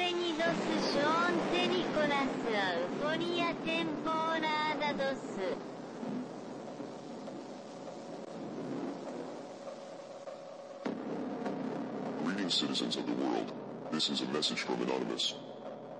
Bienvenidos John de Nicolas Euforia temporada 2 Greetings, citizens of the world. This is a message from Anonymous.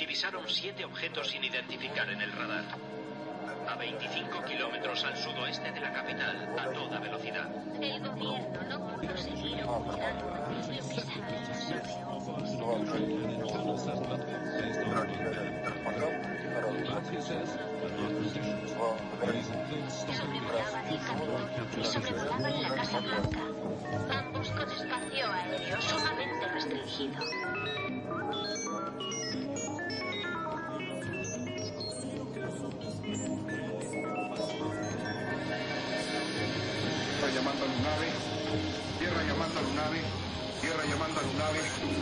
divisaron siete objetos sin identificar en el radar. A 25 kilómetros al sudoeste de la capital, a toda velocidad. El gobierno no pudo seguir sobrevolaba en la Casa Blanca, ambos con espacio aéreo sumamente restringido. Tierra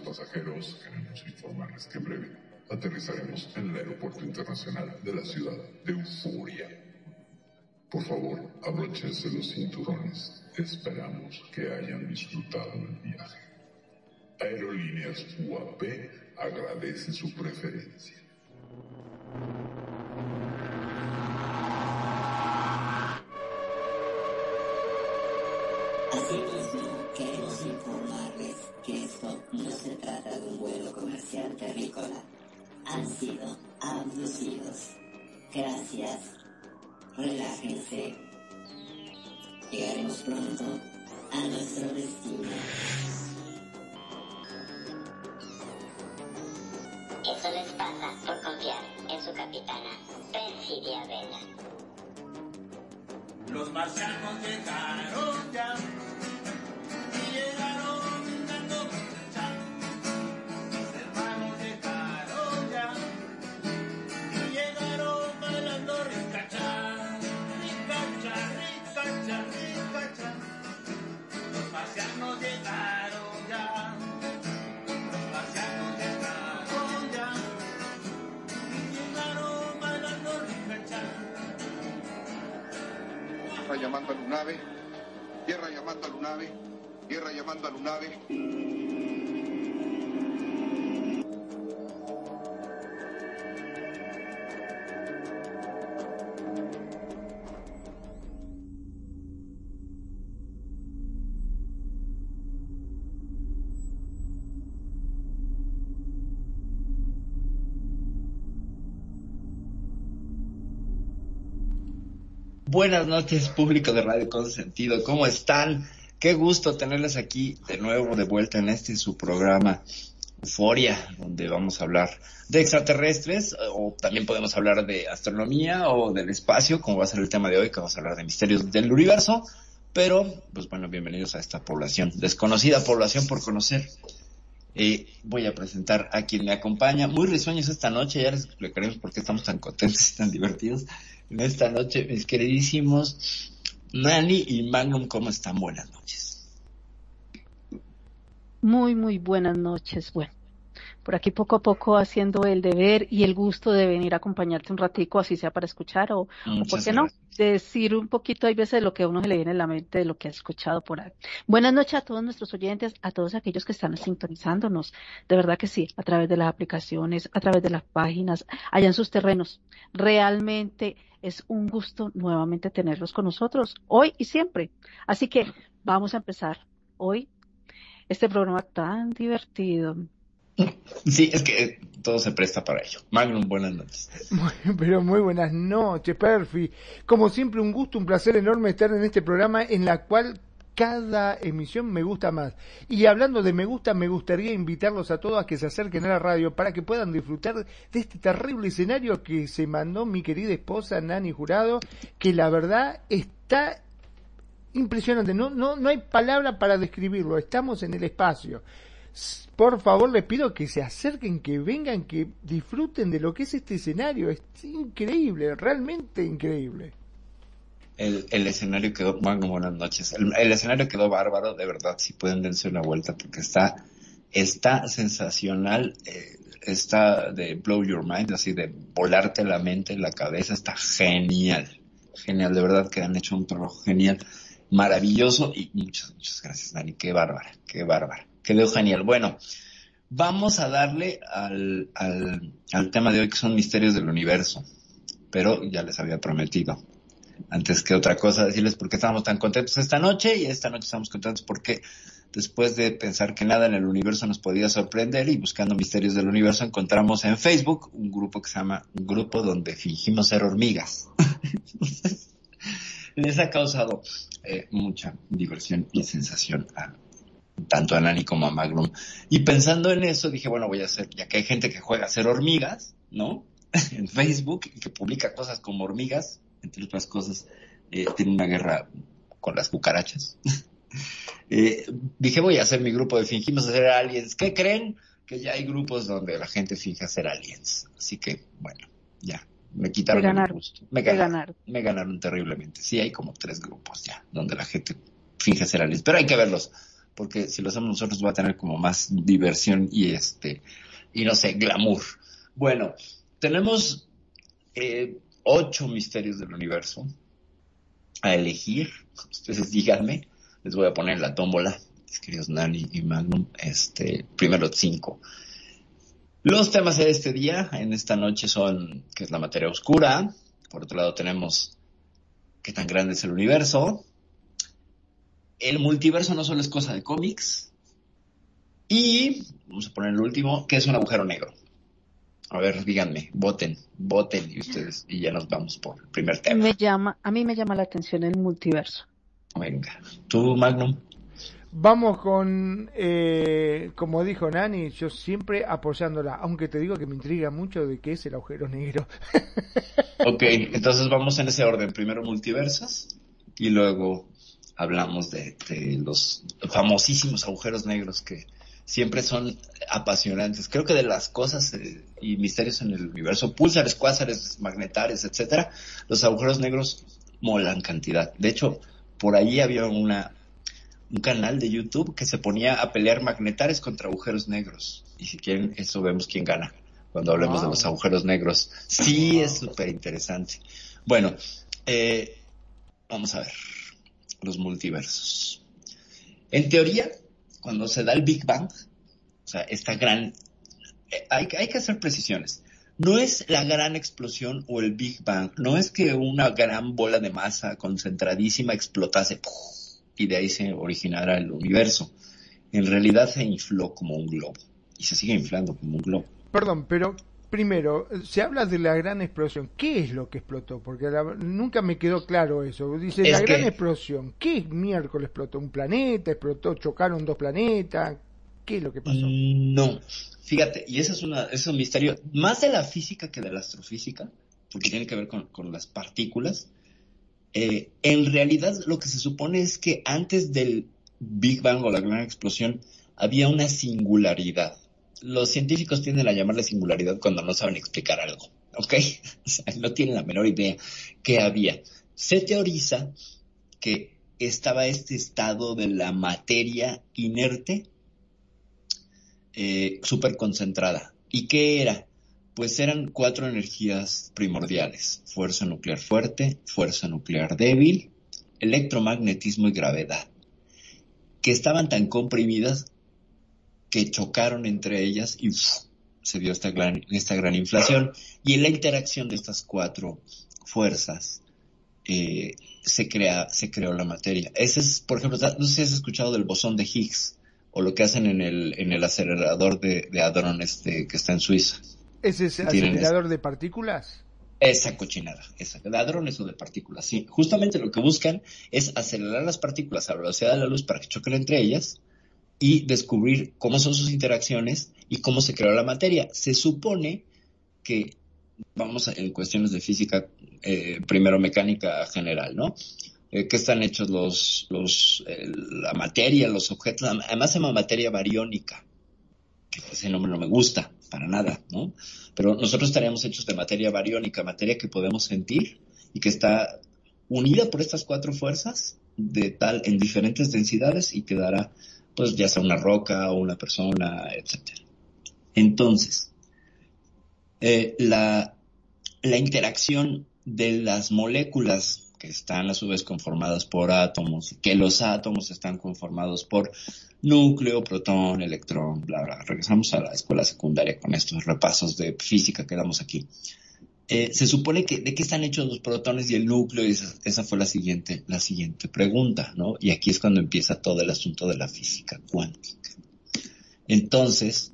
pasajeros. Queremos informarles que en breve aterrizaremos en el Aeropuerto Internacional de la ciudad de Euforia. Por favor, abróchense los cinturones. Esperamos que hayan disfrutado del viaje. Aerolíneas UAP agradece su preferencia. De un vuelo comercial terrícola. Han sido abducidos. Gracias. Relájense. Llegaremos pronto a nuestro destino. Buenas noches, público de Radio Consentido. ¿Cómo están? Qué gusto tenerles aquí de nuevo, de vuelta en este su programa Euforia, donde vamos a hablar de extraterrestres, o también podemos hablar de astronomía o del espacio, como va a ser el tema de hoy, que vamos a hablar de misterios del universo. Pero, pues bueno, bienvenidos a esta población, desconocida población por conocer. Eh, voy a presentar a quien me acompaña. Muy risueños esta noche, ya les explicaremos por qué estamos tan contentos y tan divertidos en esta noche, mis queridísimos Nani y Magnum, ¿cómo están? Buenas noches. Muy, muy buenas noches. Bueno, por aquí poco a poco haciendo el deber y el gusto de venir a acompañarte un ratico, así sea para escuchar o, o por qué no, decir un poquito, hay veces lo que a uno se le viene en la mente de lo que ha escuchado por ahí. Buenas noches a todos nuestros oyentes, a todos aquellos que están sintonizándonos. De verdad que sí, a través de las aplicaciones, a través de las páginas, allá en sus terrenos. Realmente es un gusto nuevamente tenerlos con nosotros, hoy y siempre. Así que vamos a empezar hoy este programa tan divertido. Sí, es que todo se presta para ello. Magnum, buenas noches. Muy, pero muy buenas noches, Perfi. Como siempre, un gusto, un placer enorme estar en este programa en la cual cada emisión me gusta más. Y hablando de me gusta, me gustaría invitarlos a todos a que se acerquen a la radio para que puedan disfrutar de este terrible escenario que se mandó mi querida esposa Nani Jurado, que la verdad está impresionante. No, no, no hay palabra para describirlo. Estamos en el espacio. Por favor, les pido que se acerquen, que vengan, que disfruten de lo que es este escenario. Es increíble, realmente increíble el, escenario quedó, bueno, buenas noches, el, el, escenario quedó bárbaro, de verdad, si pueden dense una vuelta porque está, está sensacional, eh, está de blow your mind, así de volarte la mente, la cabeza, está genial, genial, de verdad que han hecho un trabajo genial, maravilloso y muchas, muchas gracias Dani, qué bárbara, qué bárbara, quedó genial. Bueno, vamos a darle al, al, al tema de hoy que son misterios del universo, pero ya les había prometido antes que otra cosa decirles por qué estamos tan contentos esta noche y esta noche estamos contentos porque después de pensar que nada en el universo nos podía sorprender y buscando misterios del universo encontramos en Facebook un grupo que se llama un grupo donde fingimos ser hormigas. les ha causado eh, mucha diversión y sensación a tanto a Nani como a Magnum. Y pensando en eso dije, bueno, voy a hacer, ya que hay gente que juega a ser hormigas, ¿no? en Facebook y que publica cosas como hormigas, entre otras cosas, eh, tiene una guerra con las cucarachas. eh, dije, voy a hacer mi grupo de fingimos ser aliens. ¿Qué creen? Que ya hay grupos donde la gente finge ser aliens. Así que, bueno, ya. Me quitaron ganaron, el gusto. Me ganaron, ganaron. Me ganaron terriblemente. Sí, hay como tres grupos ya, donde la gente finge ser aliens. Pero hay que verlos. Porque si lo hacemos nosotros va a tener como más diversión y este, y no sé, glamour. Bueno, tenemos eh, ocho misterios del universo a elegir. Ustedes díganme, les voy a poner la tómbola, mis queridos Nani y Magnum, este, primero cinco. Los temas de este día, en esta noche, son qué es la materia oscura. Por otro lado tenemos qué tan grande es el universo. El multiverso no solo es cosa de cómics. Y, vamos a poner el último, que es un agujero negro. A ver, díganme, voten, voten y ustedes, y ya nos vamos por el primer tema. Me llama, a mí me llama la atención el multiverso. Venga, tú, Magnum. Vamos con, eh, como dijo Nani, yo siempre apoyándola, aunque te digo que me intriga mucho de qué es el agujero negro. ok, entonces vamos en ese orden. Primero multiversos y luego hablamos de, de los famosísimos agujeros negros que siempre son apasionantes. Creo que de las cosas eh, y misterios en el universo, púlsares, cuásares, magnetares, etcétera, los agujeros negros molan cantidad. De hecho, por ahí había una un canal de YouTube que se ponía a pelear magnetares contra agujeros negros. Y si quieren, eso vemos quién gana cuando hablemos wow. de los agujeros negros. Sí, wow. es súper interesante. Bueno, eh, vamos a ver, los multiversos. En teoría, cuando se da el Big Bang, o sea, esta gran... eh, hay, hay que hacer precisiones. No es la gran explosión o el Big Bang, no es que una gran bola de masa concentradísima explotase y de ahí se originara el universo. En realidad se infló como un globo y se sigue inflando como un globo. Perdón, pero primero, se habla de la gran explosión. ¿Qué es lo que explotó? Porque la- nunca me quedó claro eso. Dice, Es la gran explosión. ¿Qué miércoles explotó? ¿Un planeta? ¿Explotó? ¿Chocaron dos planetas? ¿Qué es lo que pasó? No, fíjate, y ese es, una, ese es un misterio más de la física que de la astrofísica, porque tiene que ver con, con las partículas. Eh, en realidad lo que se supone es que antes del Big Bang o la gran explosión había una singularidad. Los científicos tienden a llamarle singularidad cuando no saben explicar algo, ¿ok? O sea, no tienen la menor idea qué había. Se teoriza que estaba este estado de la materia inerte eh, súper concentrada. ¿Y qué era? Pues eran cuatro energías primordiales. Fuerza nuclear fuerte, fuerza nuclear débil, electromagnetismo y gravedad. Que estaban tan comprimidas que chocaron entre ellas y ¡uf! se dio esta gran, esta gran inflación. Y en la interacción de estas cuatro fuerzas eh, se, crea, se creó la materia. Ese es, por ejemplo, no sé si has escuchado del bosón de Higgs o lo que hacen en el, en el acelerador de, de este, que está en Suiza. ¿Ese es Tienen acelerador de partículas? Esa cochinada, esa, de hadrones o de partículas, sí. Justamente lo que buscan es acelerar las partículas a la velocidad de la luz para que choquen entre ellas y descubrir cómo son sus interacciones y cómo se creó la materia. Se supone que, vamos en cuestiones de física, eh, primero mecánica general, ¿no? Eh, ¿Qué están hechos los, los, eh, la materia, los objetos? Además se llama materia bariónica, que ese nombre no me gusta para nada, ¿no? Pero nosotros estaríamos hechos de materia bariónica, materia que podemos sentir y que está unida por estas cuatro fuerzas de tal en diferentes densidades y que dará pues ya sea una roca o una persona, etcétera. Entonces, eh, la, la interacción de las moléculas que están a su vez conformadas por átomos, que los átomos están conformados por núcleo, protón, electrón, bla, bla. Regresamos a la escuela secundaria con estos repasos de física que damos aquí. Eh, se supone que de qué están hechos los protones y el núcleo, y esa, fue la siguiente, la siguiente pregunta, ¿no? Y aquí es cuando empieza todo el asunto de la física cuántica. Entonces,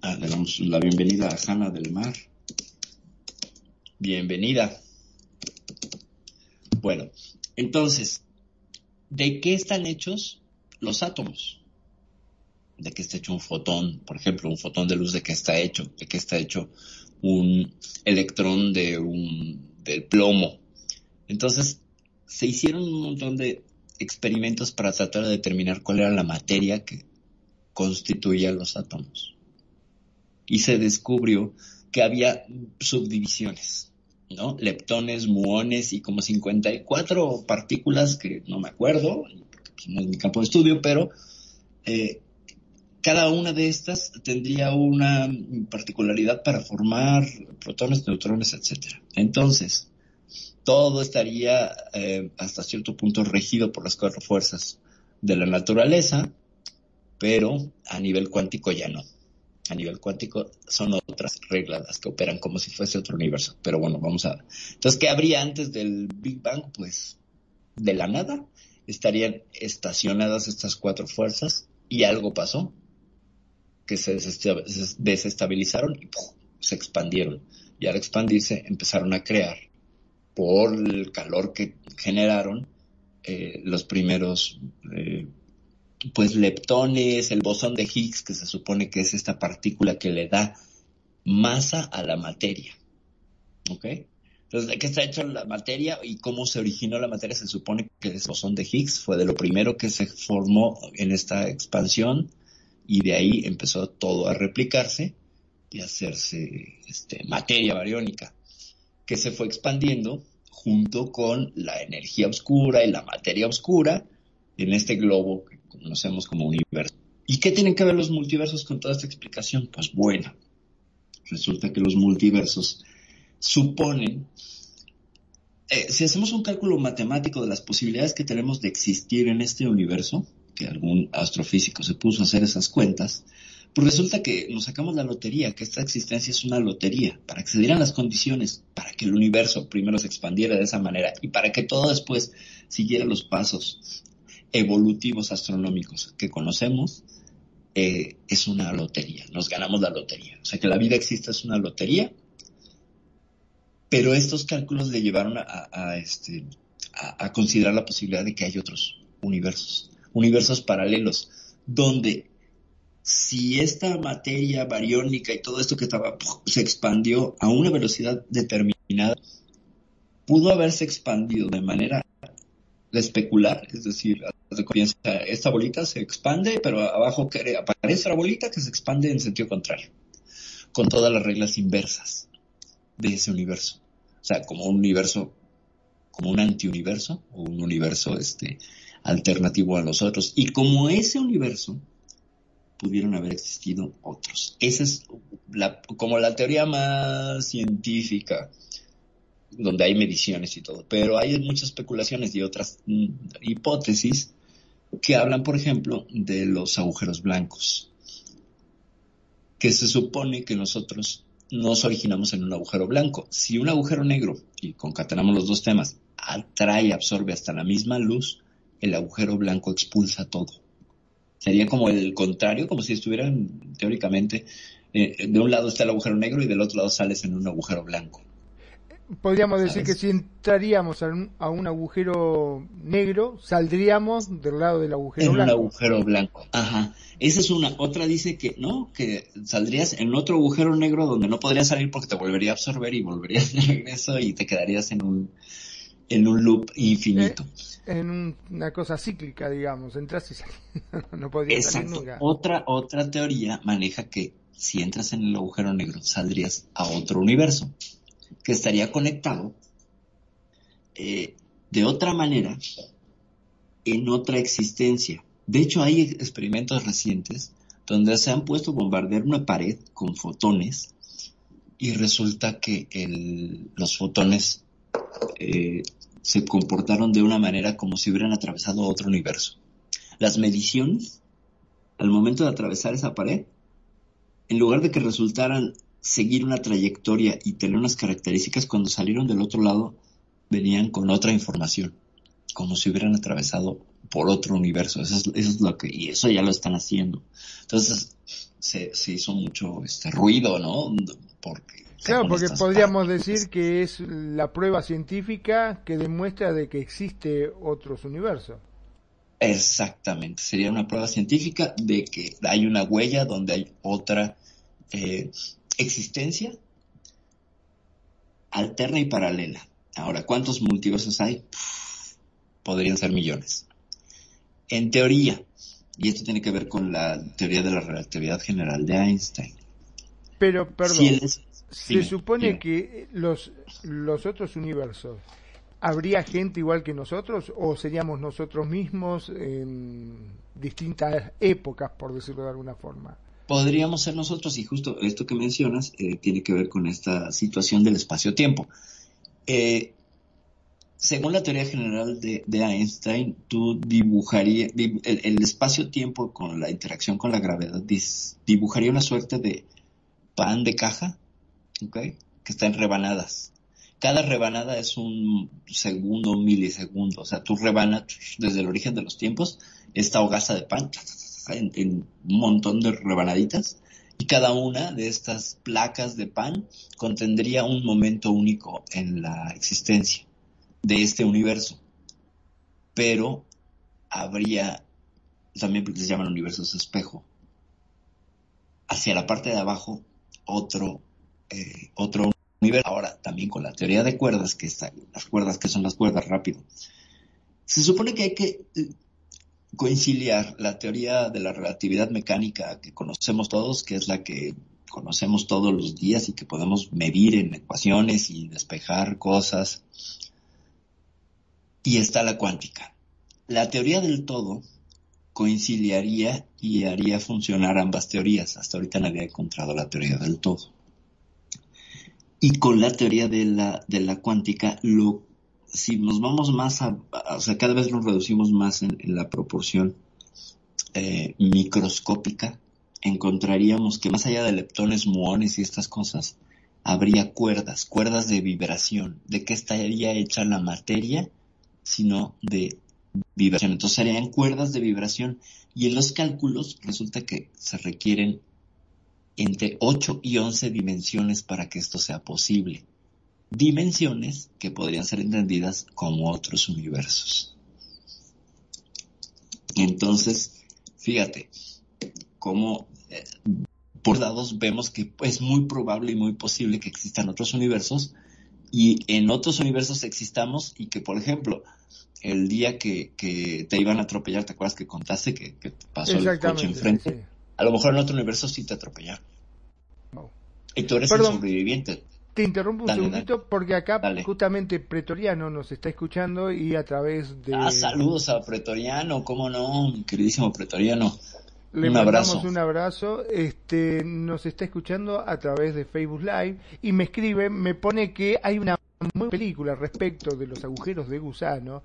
ah, le damos la bienvenida a Hanna del Mar. Bienvenida. Bueno, entonces, ¿de qué están hechos los átomos? ¿De qué está hecho un fotón? Por ejemplo, un fotón de luz, ¿de qué está hecho? ¿De qué está hecho un electrón de un, del plomo? Entonces, se hicieron un montón de experimentos para tratar de determinar cuál era la materia que constituía los átomos. Y se descubrió que había subdivisiones, ¿no? Leptones, muones y como 54 partículas que no me acuerdo, porque pues, no es mi campo de estudio, pero eh, cada una de estas tendría una particularidad para formar protones, neutrones, etcétera. Entonces, todo estaría eh, hasta cierto punto regido por las cuatro fuerzas de la naturaleza, pero a nivel cuántico ya no. A nivel cuántico son otras reglas las que operan como si fuese otro universo. Pero bueno, vamos a. Entonces, ¿qué habría antes del Big Bang? Pues de la nada estarían estacionadas estas cuatro fuerzas y algo pasó que se desesta- se desestabilizaron y se expandieron. Y al expandirse empezaron a crear, por el calor que generaron, eh, los primeros eh, pues leptones, el bosón de Higgs, que se supone que es esta partícula que le da masa a la materia. ¿Ok? Entonces, ¿de qué está hecha la materia y cómo se originó la materia? Se supone que el bosón de Higgs fue de lo primero que se formó en esta expansión y de ahí empezó todo a replicarse y hacerse este, materia bariónica, que se fue expandiendo junto con la energía oscura y la materia oscura en este globo que conocemos como universo. ¿Y qué tienen que ver los multiversos con toda esta explicación? Pues bueno, resulta que los multiversos suponen eh, si hacemos un cálculo matemático de las posibilidades que tenemos de existir en este universo, que algún astrofísico se puso a hacer esas cuentas, pues resulta que nos sacamos la lotería, que esta existencia es una lotería, para que se dieran las condiciones, para que el universo primero se expandiera de esa manera y para que todo después siguiera los pasos evolutivos astronómicos que conocemos, eh, es una lotería, nos ganamos la lotería. O sea que la vida existe es una lotería, pero estos cálculos le llevaron a, este, a considerar la posibilidad de que hay otros universos, universos paralelos, donde si esta materia bariónica y todo esto que estaba se expandió a una velocidad determinada, pudo haberse expandido de manera especular, es decir, esta bolita se expande, pero abajo aparece la bolita que se expande en sentido contrario, con todas las reglas inversas de ese universo. O sea, como un universo, como un antiuniverso, o un universo este, alternativo a los otros. Y como ese universo pudieron haber existido otros. Esa es la, como la teoría más científica, donde hay mediciones y todo. Pero hay muchas especulaciones y otras mm, hipótesis que hablan, por ejemplo, de los agujeros blancos. Que se supone que nosotros nos originamos en un agujero blanco. Si un agujero negro, y concatenamos los dos temas, atrae, absorbe hasta la misma luz, el agujero blanco expulsa todo. Sería como el contrario, como si estuvieran teóricamente, eh, de un lado está el agujero negro y del otro lado sales en un agujero blanco. Podríamos decir que si entraríamos a un, agujero negro, saldríamos del lado del agujero blanco. En un agujero blanco, ajá. Esa es una. Otra dice que no, que saldrías en otro agujero negro donde no podrías salir porque te volvería a absorber y volverías de regreso y te quedarías en un, en un loop infinito. Eh, en una cosa cíclica, digamos, entras y sales. no podría salir nunca. Otra, otra teoría maneja que si entras en el agujero negro saldrías a otro universo que estaría conectado eh, de otra manera en otra existencia. De hecho, hay experimentos recientes donde se han puesto a bombardear una pared con fotones y resulta que los fotones eh, se comportaron de una manera como si hubieran atravesado otro universo. Las mediciones, al momento de atravesar esa pared, en lugar de que resultaran seguir una trayectoria y tener unas características, cuando salieron del otro lado, venían con otra información, como si hubieran atravesado por otro universo. Eso es, lo que, y eso ya lo están haciendo. Entonces, se, hizo mucho este ruido, ¿no? Porque Claro, porque podríamos decir que es la prueba científica que demuestra de que existe otros universos. Exactamente, sería una prueba científica de que hay una huella donde hay otra eh, existencia alterna y paralela. Ahora, ¿cuántos multiversos hay? podrían ser millones. En teoría, y esto tiene que ver con la teoría de la relatividad general de Einstein. Pero, perdón, se supone que los, los otros universos, ¿habría gente igual que nosotros o seríamos nosotros mismos en distintas épocas, por decirlo de alguna forma? Podríamos ser nosotros y justo esto que mencionas eh, tiene que ver con esta situación del espacio-tiempo. Eh, según la teoría general de, Einstein, tú dibujarías, el, el espacio-tiempo con la interacción con la gravedad dibujaría una suerte de pan de caja que está en rebanadas. Cada rebanada es un segundo, un milisegundo. O sea, tú rebanas desde el origen de los tiempos esta hogaza de pan en, un montón de rebanaditas y cada una de estas placas de pan contendría un momento único en la existencia de este universo. Pero habría, también se llaman universos espejo, hacia la parte de abajo otro eh, otro nivel. Ahora, también con la teoría de cuerdas, que está, las cuerdas que son las cuerdas rápido. Se supone que hay que eh, conciliar la teoría de la relatividad mecánica que conocemos todos, que es la que conocemos todos los días y que podemos medir en ecuaciones y despejar cosas. Y está la cuántica. La teoría del todo conciliaría y haría funcionar ambas teorías. Hasta ahorita nadie ha encontrado la teoría del todo. Y con la teoría de la, de la cuántica lo si nos vamos más a, o sea, cada vez nos reducimos más en, la proporción eh, microscópica, encontraríamos que más allá de leptones, muones y estas cosas, habría cuerdas, cuerdas de vibración. ¿De qué estaría hecha la materia? Sino de vibración. Entonces serían cuerdas de vibración. Y en los cálculos resulta que se requieren entre 8 y 11 dimensiones para que esto sea posible. Dimensiones que podrían ser entendidas como otros universos. Entonces, fíjate, cómo eh, por dados vemos que es muy probable y muy posible que existan otros universos y en otros universos existamos y que, por ejemplo, el día que, te iban a atropellar, ¿te acuerdas que contaste que, pasó el coche enfrente? A lo mejor en otro universo sí te atropellaron. Y tú eres el sobreviviente. Te interrumpo un segundito porque acá justamente Pretoriano nos está escuchando y a través de... Ah, saludos a Pretoriano, cómo no, queridísimo Pretoriano. Le un mandamos un abrazo. Este, nos está escuchando a través de Facebook Live y me escribe, me pone que hay una muy película respecto de los agujeros de gusano.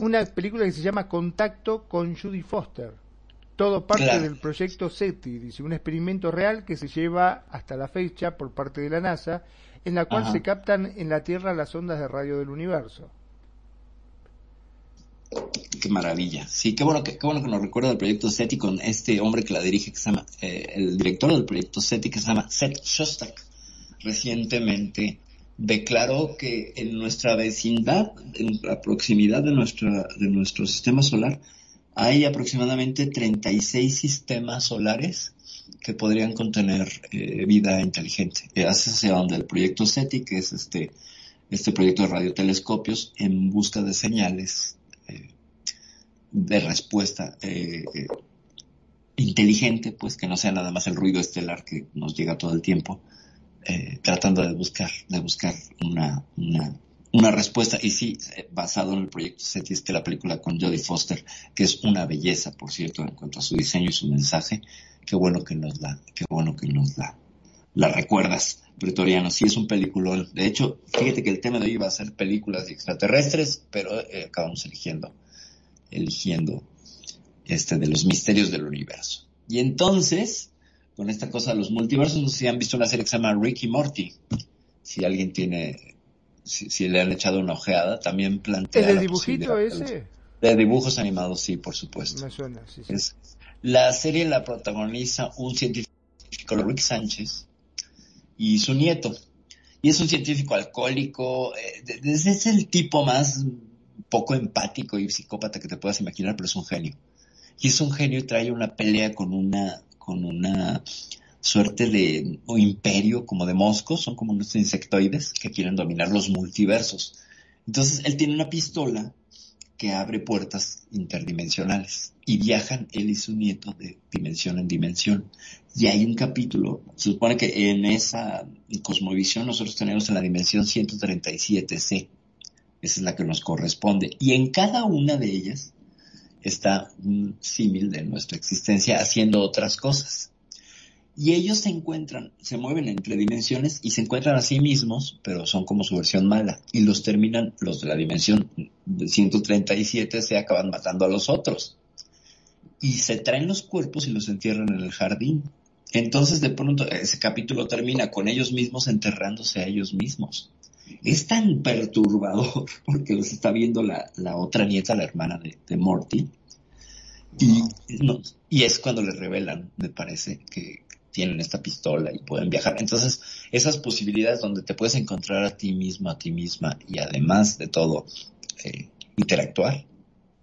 Una película que se llama Contacto con Judy Foster. Todo parte del proyecto SETI, dice, un experimento real que se lleva hasta la fecha por parte de la NASA, en la cual se captan en la Tierra las ondas de radio del universo. Qué maravilla. Sí, qué bueno que, qué bueno que nos recuerda el proyecto SETI con este hombre que la dirige, que se llama, eh, el director del proyecto SETI, que se llama Seth Shostak. Recientemente declaró que en nuestra vecindad, en la proximidad de, de nuestro sistema solar, hay aproximadamente 36 sistemas solares que podrían contener eh, vida inteligente. Hace hacia donde el proyecto SETI, que es este, este proyecto de radiotelescopios en busca de señales de respuesta eh, eh, inteligente, pues que no sea nada más el ruido estelar que nos llega todo el tiempo, eh, tratando de buscar, de buscar una, una, una, respuesta. Y sí, basado en el proyecto SETI, este la película con Jodie Foster, que es una belleza, por cierto, en cuanto a su diseño y su mensaje. Qué bueno que nos la, qué bueno que nos la, la recuerdas, Pretoriano. Sí es un peliculón. De hecho, fíjate que el tema de hoy va a ser películas extraterrestres, pero acabamos eligiendo eligiendo este de los misterios del universo. Y entonces, con esta cosa de los multiversos, no sé si han visto una serie que se llama Ricky Morty. Si alguien tiene, si, le han echado una ojeada, también plantea. ¿El de dibujito ese? De dibujos animados, sí, por supuesto. Me suena, sí, la serie la protagoniza un científico, Rick Sánchez, y su nieto. Y es un científico alcohólico, eh, es el tipo más poco empático y psicópata que te puedas imaginar, pero es un genio. Y es un genio y trae una pelea con una, con una suerte de imperio como de moscos, son como unos insectoides que quieren dominar los multiversos. Entonces él tiene una pistola que abre puertas interdimensionales y viajan él y su nieto de dimensión en dimensión. Y hay un capítulo, se supone que en esa cosmovisión nosotros tenemos en la dimensión 137C esa es la que nos corresponde. Y en cada una de ellas está un símil de nuestra existencia haciendo otras cosas. Y ellos se encuentran, se mueven entre dimensiones y se encuentran a sí mismos, pero son como su versión mala. Y los terminan, los de la dimensión 137 se acaban matando a los otros. Y se traen los cuerpos y los entierran en el jardín. Entonces de pronto ese capítulo termina con ellos mismos enterrándose a ellos mismos es tan perturbador porque los está viendo la, otra nieta, la hermana de, Morty, y, y es cuando le revelan, me parece, que tienen esta pistola y pueden viajar. Entonces, esas posibilidades donde te puedes encontrar a ti mismo, a ti misma y además de todo, eh, interactuar,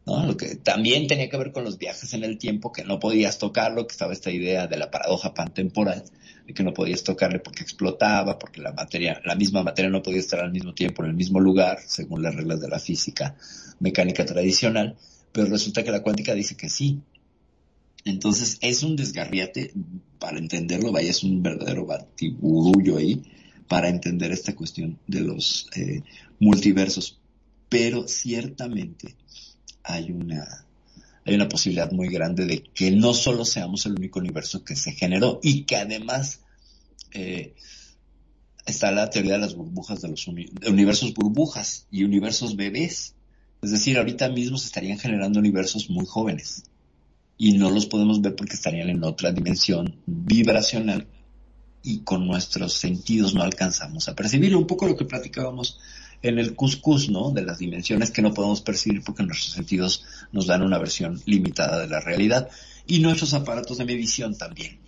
¿no? Lo que también tenía que ver con los viajes en el tiempo, que no podías tocarlo, que estaba esta idea de la paradoja pantemporal, de que no podías tocarle porque explotaba, porque la materia, la misma materia no podía estar al mismo tiempo en el mismo lugar, según las reglas de la física mecánica tradicional, pero resulta que la cuántica dice que sí. Entonces es un desgarriate, para entenderlo, vaya, es un verdadero batiburullo ahí, para entender esta cuestión de los eh, multiversos. Pero ciertamente hay una, hay una posibilidad muy grande de que no solo seamos el único universo que se generó y que además eh, está la teoría de las burbujas de los universos burbujas y universos bebés. Es decir, ahorita mismo se estarían generando universos muy jóvenes y no los podemos ver porque estarían en otra dimensión vibracional y con nuestros sentidos no alcanzamos a percibirlo. Un poco lo que platicábamos en el cuscús, ¿no? De las dimensiones que no podemos percibir porque nuestros sentidos nos dan una versión limitada de la realidad y nuestros aparatos de medición también.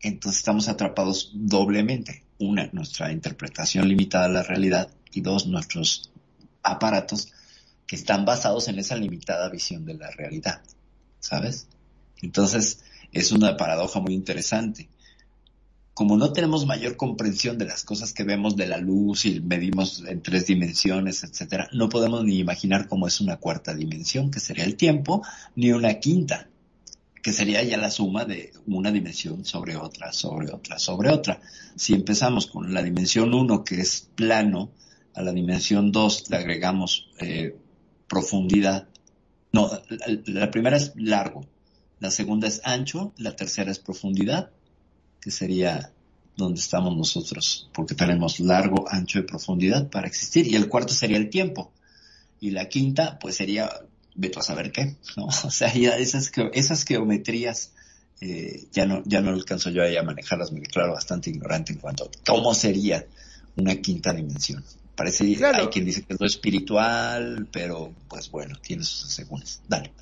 Entonces estamos atrapados doblemente. Una, nuestra interpretación limitada de la realidad y dos, nuestros aparatos que están basados en esa limitada visión de la realidad. ¿Sabes? Entonces es una paradoja muy interesante. Como no tenemos mayor comprensión de las cosas que vemos de la luz y medimos en tres dimensiones, etcétera, no podemos ni imaginar cómo es una cuarta dimensión, que sería el tiempo, ni una quinta, que sería ya la suma de una dimensión sobre otra, sobre otra, sobre otra. Si empezamos con la dimensión 1, que es plano, a la dimensión 2 le agregamos eh, profundidad. No, la, la primera es largo, la segunda es ancho, la tercera es profundidad, que sería donde estamos nosotros, porque tenemos largo, ancho y profundidad para existir. Y el cuarto sería el tiempo. Y la quinta, pues sería, vete a saber qué, ¿no? O sea, ya esas, esas geometrías, eh, ya no, ya no alcanzo yo ahí a manejarlas, me declaro bastante ignorante en cuanto a cómo sería una quinta dimensión. Parece, Claro. hay quien dice que es lo espiritual, pero pues bueno, tiene sus asegúnes. Dale.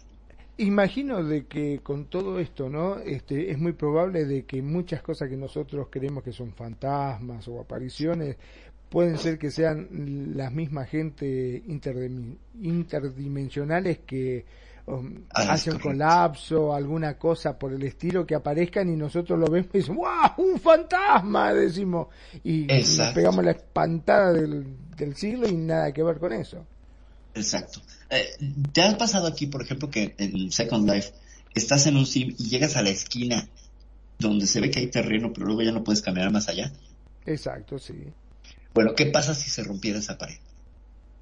Imagino de que con todo esto, ¿no? Este, es muy probable de que muchas cosas que nosotros creemos que son fantasmas o apariciones pueden ser que sean las mismas gente interdim- interdimensionales que um, Ah, hacen correcto. colapso, alguna cosa por el estilo que aparezcan y nosotros lo vemos y decimos, ¡wow! ¡Un fantasma! Decimos. Y nos Exacto. pegamos la espantada del, del siglo y nada que ver con eso. Exacto. Eh, ¿Te ha pasado aquí, por ejemplo, que en Second Life estás en un sim y llegas a la esquina donde se ve que hay terreno, pero luego ya no puedes caminar más allá? Exacto, sí. Bueno, ¿qué pasa si se rompiera esa pared?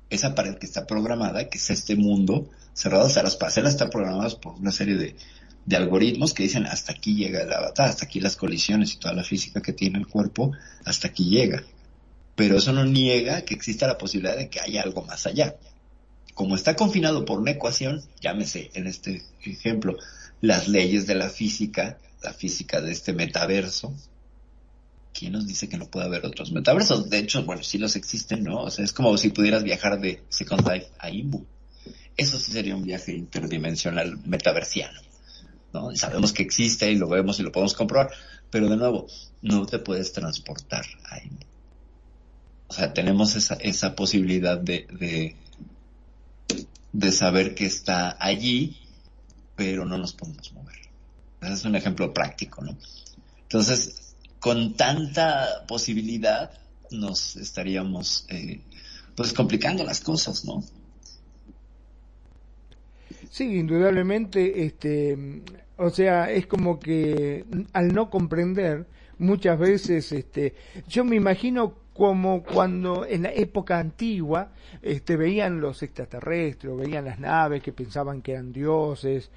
Esa pared que está programada, que es este mundo cerrado, o sea, las parcelas están programadas por una serie de, de algoritmos que dicen hasta aquí llega el avatar, hasta aquí las colisiones y toda la física que tiene el cuerpo, hasta aquí llega. Pero eso no niega que exista la posibilidad de que haya algo más allá. Como está confinado por una ecuación, llámese en este ejemplo, las leyes de la física, la física de este metaverso, ¿quién nos dice que no puede haber otros metaversos? De hecho, bueno, sí los existen, ¿no? O sea, es como si pudieras viajar de Second Life a Imbu. Eso sí sería un viaje interdimensional metaversiano, ¿no? Y sabemos que existe y lo vemos y lo podemos comprobar, pero de nuevo, no te puedes transportar a Imbu. O sea, tenemos esa, esa posibilidad de, de, de saber que está allí, pero no nos podemos mover. Ese es un ejemplo práctico, ¿no? Entonces, con tanta posibilidad, nos estaríamos, eh, pues, complicando las cosas, ¿no? Sí, indudablemente, este, o sea, es como que al no comprender, muchas veces, este, yo me imagino como cuando en la época antigua, este, veían los extraterrestres, veían las naves que pensaban que eran dioses,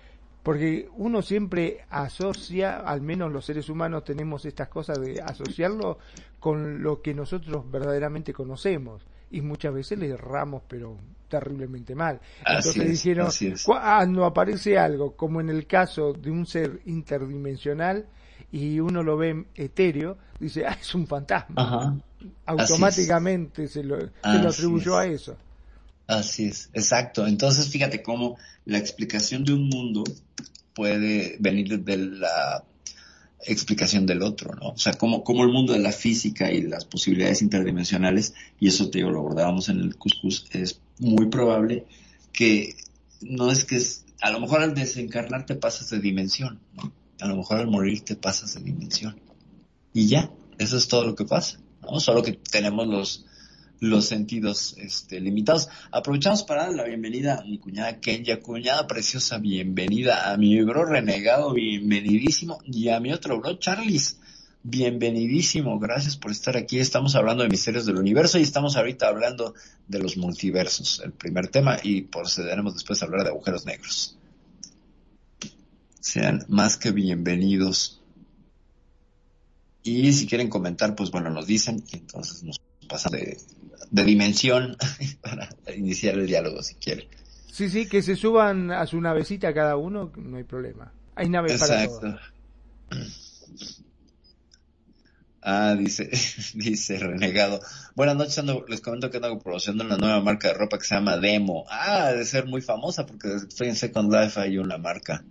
porque uno siempre asocia, al menos los seres humanos tenemos estas cosas de asociarlo con lo que nosotros verdaderamente conocemos y muchas veces le erramos pero terriblemente mal. Así Entonces es, dijeron, así es. cuando aparece algo, como en el caso de un ser interdimensional y uno lo ve etéreo, dice, ah, es un fantasma. Ajá. Automáticamente se lo, se lo atribuyó es. a eso. Así es, exacto. Entonces, fíjate cómo la explicación de un mundo puede venir de la explicación del otro, ¿no? O sea, cómo, cómo el mundo de la física y las posibilidades interdimensionales, y eso te digo, lo abordábamos en el Cuscus, es muy probable que no es que es, a lo mejor al desencarnar te pasas de dimensión, ¿no? A lo mejor al morir te pasas de dimensión. Y ya, eso es todo lo que pasa, Solo que tenemos los, los sentidos este, limitados. Aprovechamos para dar la bienvenida a mi cuñada Kenya, cuñada preciosa, bienvenida a mi bro renegado, bienvenidísimo, y a mi otro bro Charles, bienvenidísimo, gracias por estar aquí. Estamos hablando de misterios del universo y estamos ahorita hablando de los multiversos, el primer tema, y procederemos después a hablar de agujeros negros. Sean más que bienvenidos. Y si quieren comentar, pues bueno, nos dicen y entonces nos pasando de, de dimensión para iniciar el diálogo si quiere. Sí, sí, que se suban a su navecita cada uno, no hay problema. Hay naves para Exacto. todos. Ah, dice, dice Renegado. Buenas noches, ando- les comento que ando promocionando una nueva marca de ropa que se llama Demo. Ah, de ser muy famosa porque estoy en Second Life hay una marca,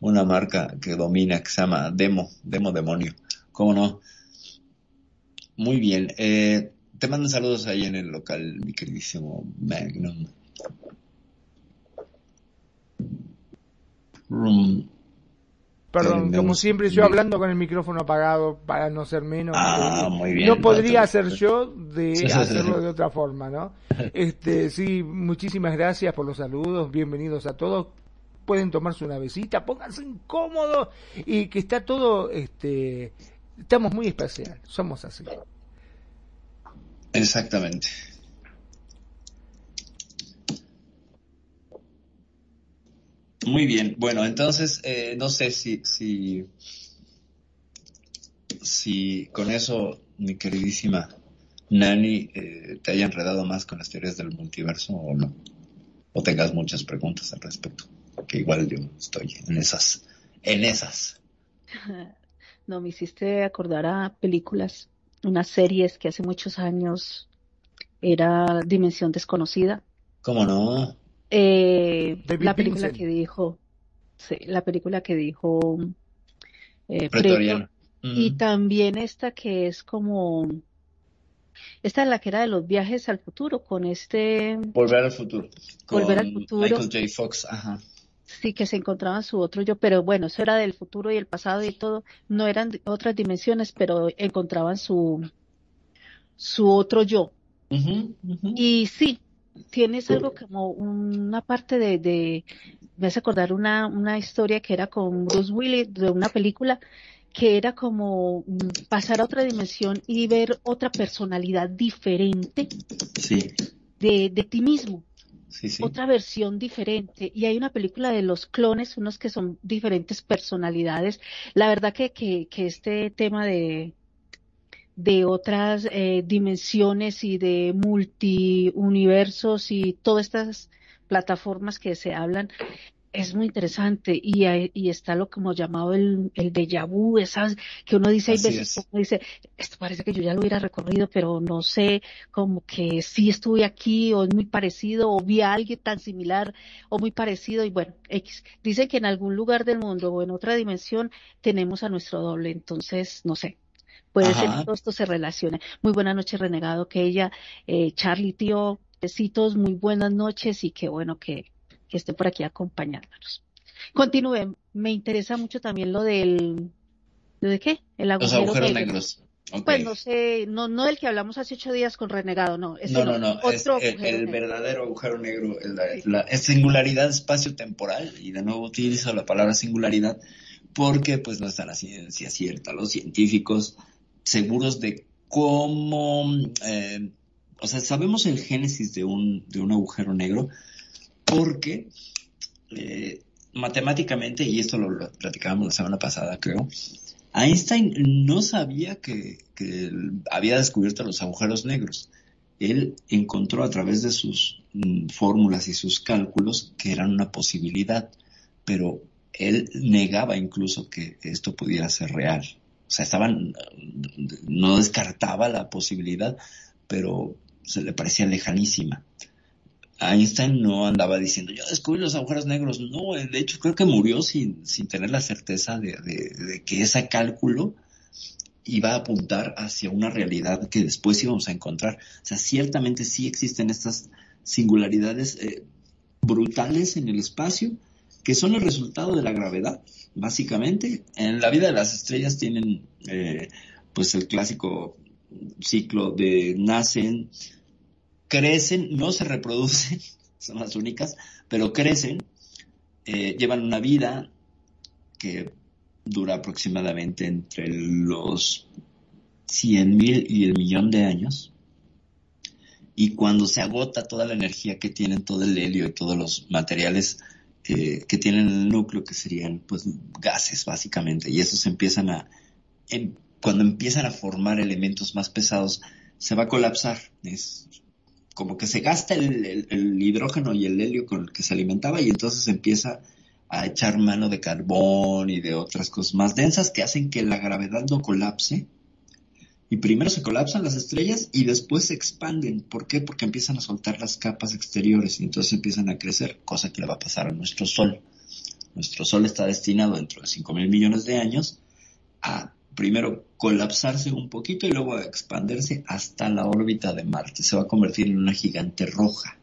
una marca que domina que se llama Demo, Demo Demonio. ¿Cómo no? Muy bien. Eh, te mando saludos ahí en el local, mi queridísimo Magnum. Rum. Perdón, como siempre yo hablando con el micrófono apagado para no ser menos. Ah, muy bien. No podría ser yo de hacerlo de otra forma, ¿no? Este, sí, muchísimas gracias por los saludos, bienvenidos a todos. Pueden tomarse una besita, pónganse incómodos y que está todo, este, estamos muy especial, somos así. Exactamente. Muy bien. Bueno, entonces, eh, no sé si, si, si con eso, mi queridísima Nani, eh, te haya enredado más con las teorías del multiverso o no. O tengas muchas preguntas al respecto. Porque igual yo estoy en esas, en esas. No, me hiciste acordar a películas, unas series que hace muchos años era Dimensión Desconocida. ¿Cómo no? Eh, la película Vincent. que dijo, sí, la película que dijo eh, Pretoriano. Preto. Y también esta que es como, esta es la que era de los viajes al futuro con este, Volver al futuro. Volver al futuro. Michael J. Fox, ajá. Sí que se encontraba su otro yo, pero bueno, eso era del futuro y el pasado y todo, no eran otras dimensiones, pero encontraban su, su otro yo. Y sí, tienes algo como una parte de, de me hace acordar una, una historia que era con Bruce Willis de una película que era como mm, pasar a otra dimensión y ver otra personalidad diferente Sí, de, de ti mismo, otra versión diferente. Y hay una película de los clones, unos que son diferentes personalidades. La verdad que, que, que este tema de, de otras eh, dimensiones y de multiuniversos y todas estas plataformas que se hablan es muy interesante y, y está lo como llamado el, el déjà vu, esas que uno dice, hay veces es. uno dice, esto parece que yo ya lo hubiera recorrido, pero no sé, como que sí estuve aquí o es muy parecido o vi a alguien tan similar o muy parecido y bueno, X. Dice que en algún lugar del mundo o en otra dimensión tenemos a nuestro doble, entonces no sé. Puede ser que todo esto se relacione. Muy buenas noches, Renegado, que ella, eh, Charlie, tío, besitos, muy buenas noches y qué bueno que, que esté por aquí acompañándonos. Continúen, me interesa mucho también lo del, ¿lo de qué? El Los agujero agujeros negro. negros. Pues no sé, no, no del que hablamos hace ocho días con Renegado, no, ese No, no, no, es otro el, agujero el verdadero agujero negro, la, la- es singularidad espacio-temporal, y de nuevo utilizo la palabra singularidad porque pues no está la ciencia cierta, los científicos seguros de cómo, eh, o sea, sabemos el génesis de un, de un agujero negro porque eh, matemáticamente, y esto lo, platicábamos la semana pasada creo, Einstein no sabía que, había descubierto los agujeros negros. Él encontró a través de sus mm, fórmulas y sus cálculos que eran una posibilidad, pero él negaba incluso que esto pudiera ser real. O sea, estaban, no descartaba la posibilidad, pero se le parecía lejanísima. Einstein no andaba diciendo, yo descubrí los agujeros negros. No, de hecho creo que murió sin, sin tener la certeza de que ese cálculo iba a apuntar hacia una realidad que después íbamos a encontrar. O sea, ciertamente sí existen estas singularidades eh, brutales en el espacio que son el resultado de la gravedad, básicamente. En la vida de las estrellas tienen eh, pues el clásico ciclo de nacen, crecen, no se reproducen, son las únicas, pero crecen, eh, llevan una vida que dura aproximadamente entre los 100.000 y el millón de años. Y cuando se agota toda la energía que tienen, todo el helio y todos los materiales que tienen en el núcleo, que serían pues gases básicamente, y esos empiezan a, em- cuando empiezan a formar elementos más pesados, se va a colapsar. Es como que se gasta el, hidrógeno y el helio con el que se alimentaba y entonces empieza a echar mano de carbón y de otras cosas más densas que hacen que la gravedad no colapse. Y primero se colapsan las estrellas y después se expanden. ¿Por qué? Porque empiezan a soltar las capas exteriores y entonces empiezan a crecer, cosa que le va a pasar a nuestro Sol. Nuestro Sol está destinado dentro de 5 mil millones de años a primero colapsarse un poquito y luego expandirse hasta la órbita de Marte. Se va a convertir en una gigante roja.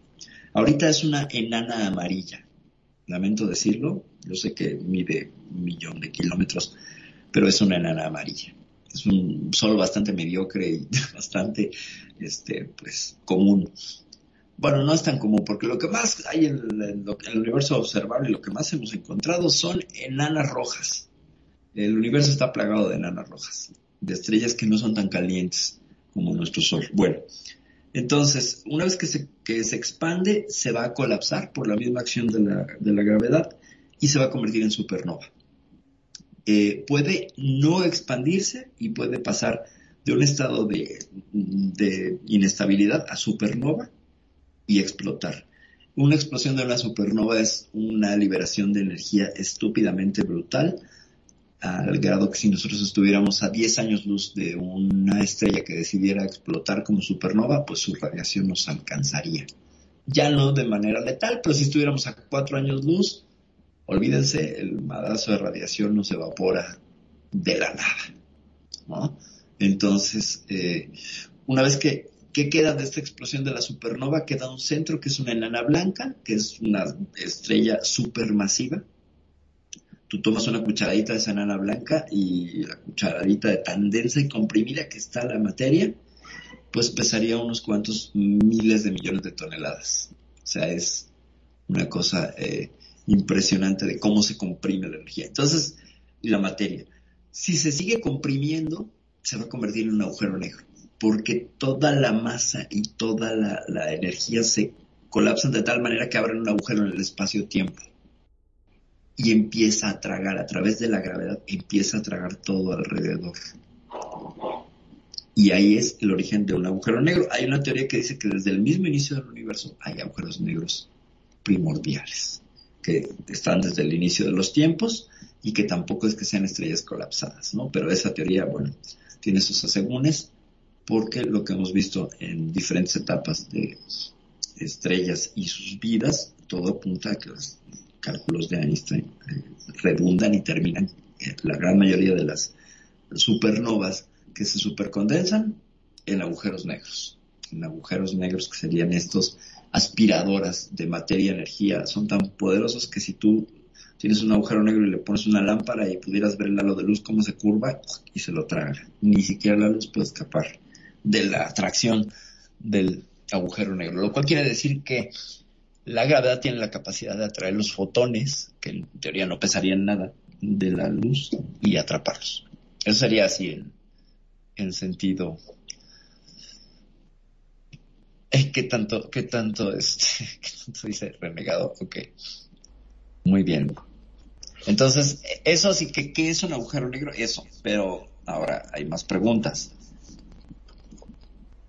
Ahorita es una enana amarilla. Lamento decirlo, yo sé que mide un millón de kilómetros, pero es una enana amarilla. Es un sol bastante mediocre y bastante, este, pues, común. Bueno, no es tan común, porque lo que más hay en en el universo observable, lo que más hemos encontrado son enanas rojas el universo está plagado de enanas rojas, de estrellas que no son tan calientes como nuestro Sol. Bueno, entonces, una vez que se, se expande, se va a colapsar por la misma acción de la, de la gravedad y se va a convertir en supernova. Eh, puede no expandirse y puede pasar de un estado de, de, inestabilidad a supernova y explotar. Una explosión de una supernova es una liberación de energía estúpidamente brutal al grado que si nosotros estuviéramos a 10 años luz de una estrella que decidiera explotar como supernova, pues su radiación nos alcanzaría. Ya no de manera letal, pero si estuviéramos a 4 años luz, olvídense, el madrazo de radiación nos evapora de la nada. Entonces, eh, una vez que, ¿qué queda de esta explosión de la supernova? Queda un centro que es una enana blanca, que es una estrella supermasiva, tú tomas una cucharadita de esa enana blanca y la cucharadita de tan densa y comprimida que está la materia, pues pesaría unos cuantos miles de millones de toneladas. O sea, es una cosa eh, impresionante de cómo se comprime la energía. Entonces, la materia. Si se sigue comprimiendo, se va a convertir en un agujero negro, porque toda la masa y toda la, la energía se colapsan de tal manera que abren un agujero en el espacio-tiempo y empieza a tragar, a través de la gravedad, empieza a tragar todo alrededor. Y ahí es el origen de un agujero negro. Hay una teoría que dice que desde el mismo inicio del universo hay agujeros negros primordiales, que están desde el inicio de los tiempos y que tampoco es que sean estrellas colapsadas, ¿no? Pero esa teoría, bueno, tiene sus asegúnes porque lo que hemos visto en diferentes etapas de estrellas y sus vidas, todo apunta a que las cálculos de Einstein eh, redundan y terminan la gran mayoría de las supernovas que se supercondensan en agujeros negros. En agujeros negros que serían estos aspiradoras de materia y energía. Son tan poderosos que si tú tienes un agujero negro y le pones una lámpara y pudieras ver el halo de luz cómo se curva y se lo traga. Ni siquiera la luz puede escapar de la atracción del agujero negro. Lo cual quiere decir que la gravedad tiene la capacidad de atraer los fotones, que en teoría no pesarían nada, de la luz y atraparlos. Eso sería así en, en sentido. Eh, ¿Qué tanto, qué tanto, este, qué tanto dice renegado? Ok. Muy bien. Entonces, eso sí que, ¿qué es un agujero negro? Eso. Pero ahora hay más preguntas.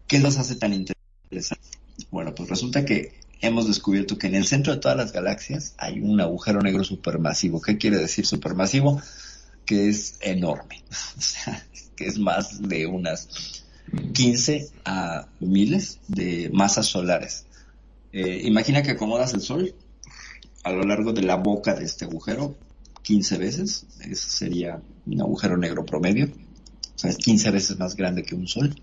¿Qué los hace tan interesantes? Bueno, pues resulta que hemos descubierto que en el centro de todas las galaxias hay un agujero negro supermasivo. ¿Qué quiere decir supermasivo? Que es enorme, o sea, que es más de unas 15 a miles de masas solares. Eh, imagina que acomodas el Sol a lo largo de la boca de este agujero 15 veces. Ese sería un agujero negro promedio. O sea, es 15 veces más grande que un Sol.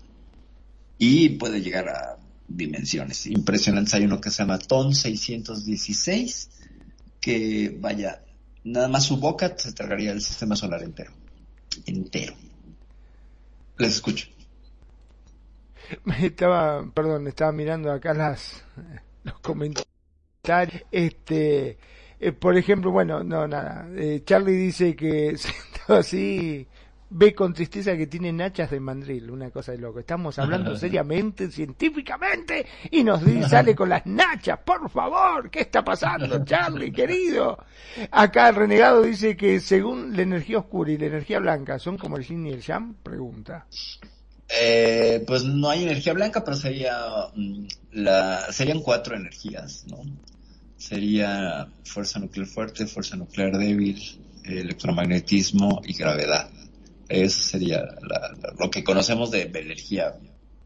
Y puede llegar a dimensiones impresionantes. Hay uno que se llama TON 616, que vaya, nada más su boca se tragaría el sistema solar entero. Entero. Les escucho. Estaba, perdón, estaba mirando acá las los comentarios. Este, eh, por ejemplo, bueno, no, nada. Eh, Charlie dice que así ve con tristeza que tiene nachas de mandril, una cosa de loco. Estamos hablando seriamente, científicamente, y nos sale con las nachas, por favor, ¿qué está pasando, Charlie, querido? Acá el renegado dice que según la energía oscura y la energía blanca, ¿son como el yin y el yang? Pregunta. Eh, pues no hay energía blanca, pero sería mm, la, serían cuatro energías, ¿no? Sería fuerza nuclear fuerte, fuerza nuclear débil, electromagnetismo y gravedad. Eso sería lo que conocemos de energía,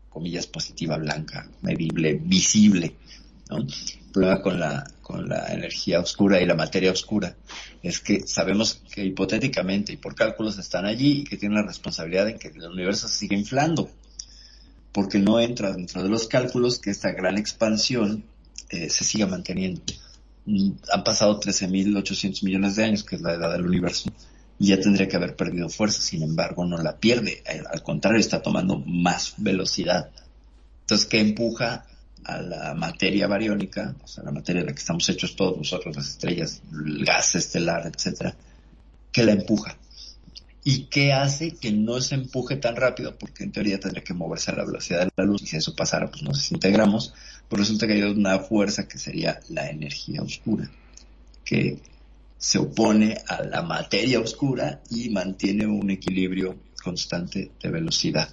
comillas, positiva, blanca, medible, visible. ¿no? El problema con la, con la energía oscura y la materia oscura es que sabemos que hipotéticamente y por cálculos están allí y que tienen la responsabilidad de que el universo se siga inflando, porque no entra dentro de los cálculos que esta gran expansión eh, se siga manteniendo. Mm, han pasado 13.800 millones de años, que es la edad del universo, y ya tendría que haber perdido fuerza, sin embargo no la pierde, eh, al contrario está tomando más velocidad. Entonces, ¿qué empuja a la materia bariónica, o sea, la materia de la que estamos hechos todos nosotros, las estrellas, el gas estelar, etcétera, que la empuja. ¿Y qué hace que no se empuje tan rápido? Porque en teoría tendría que moverse a la velocidad de la luz y si eso pasara, pues nos desintegramos. Pues resulta que hay una fuerza que sería la energía oscura, que se opone a la materia oscura y mantiene un equilibrio constante de velocidad.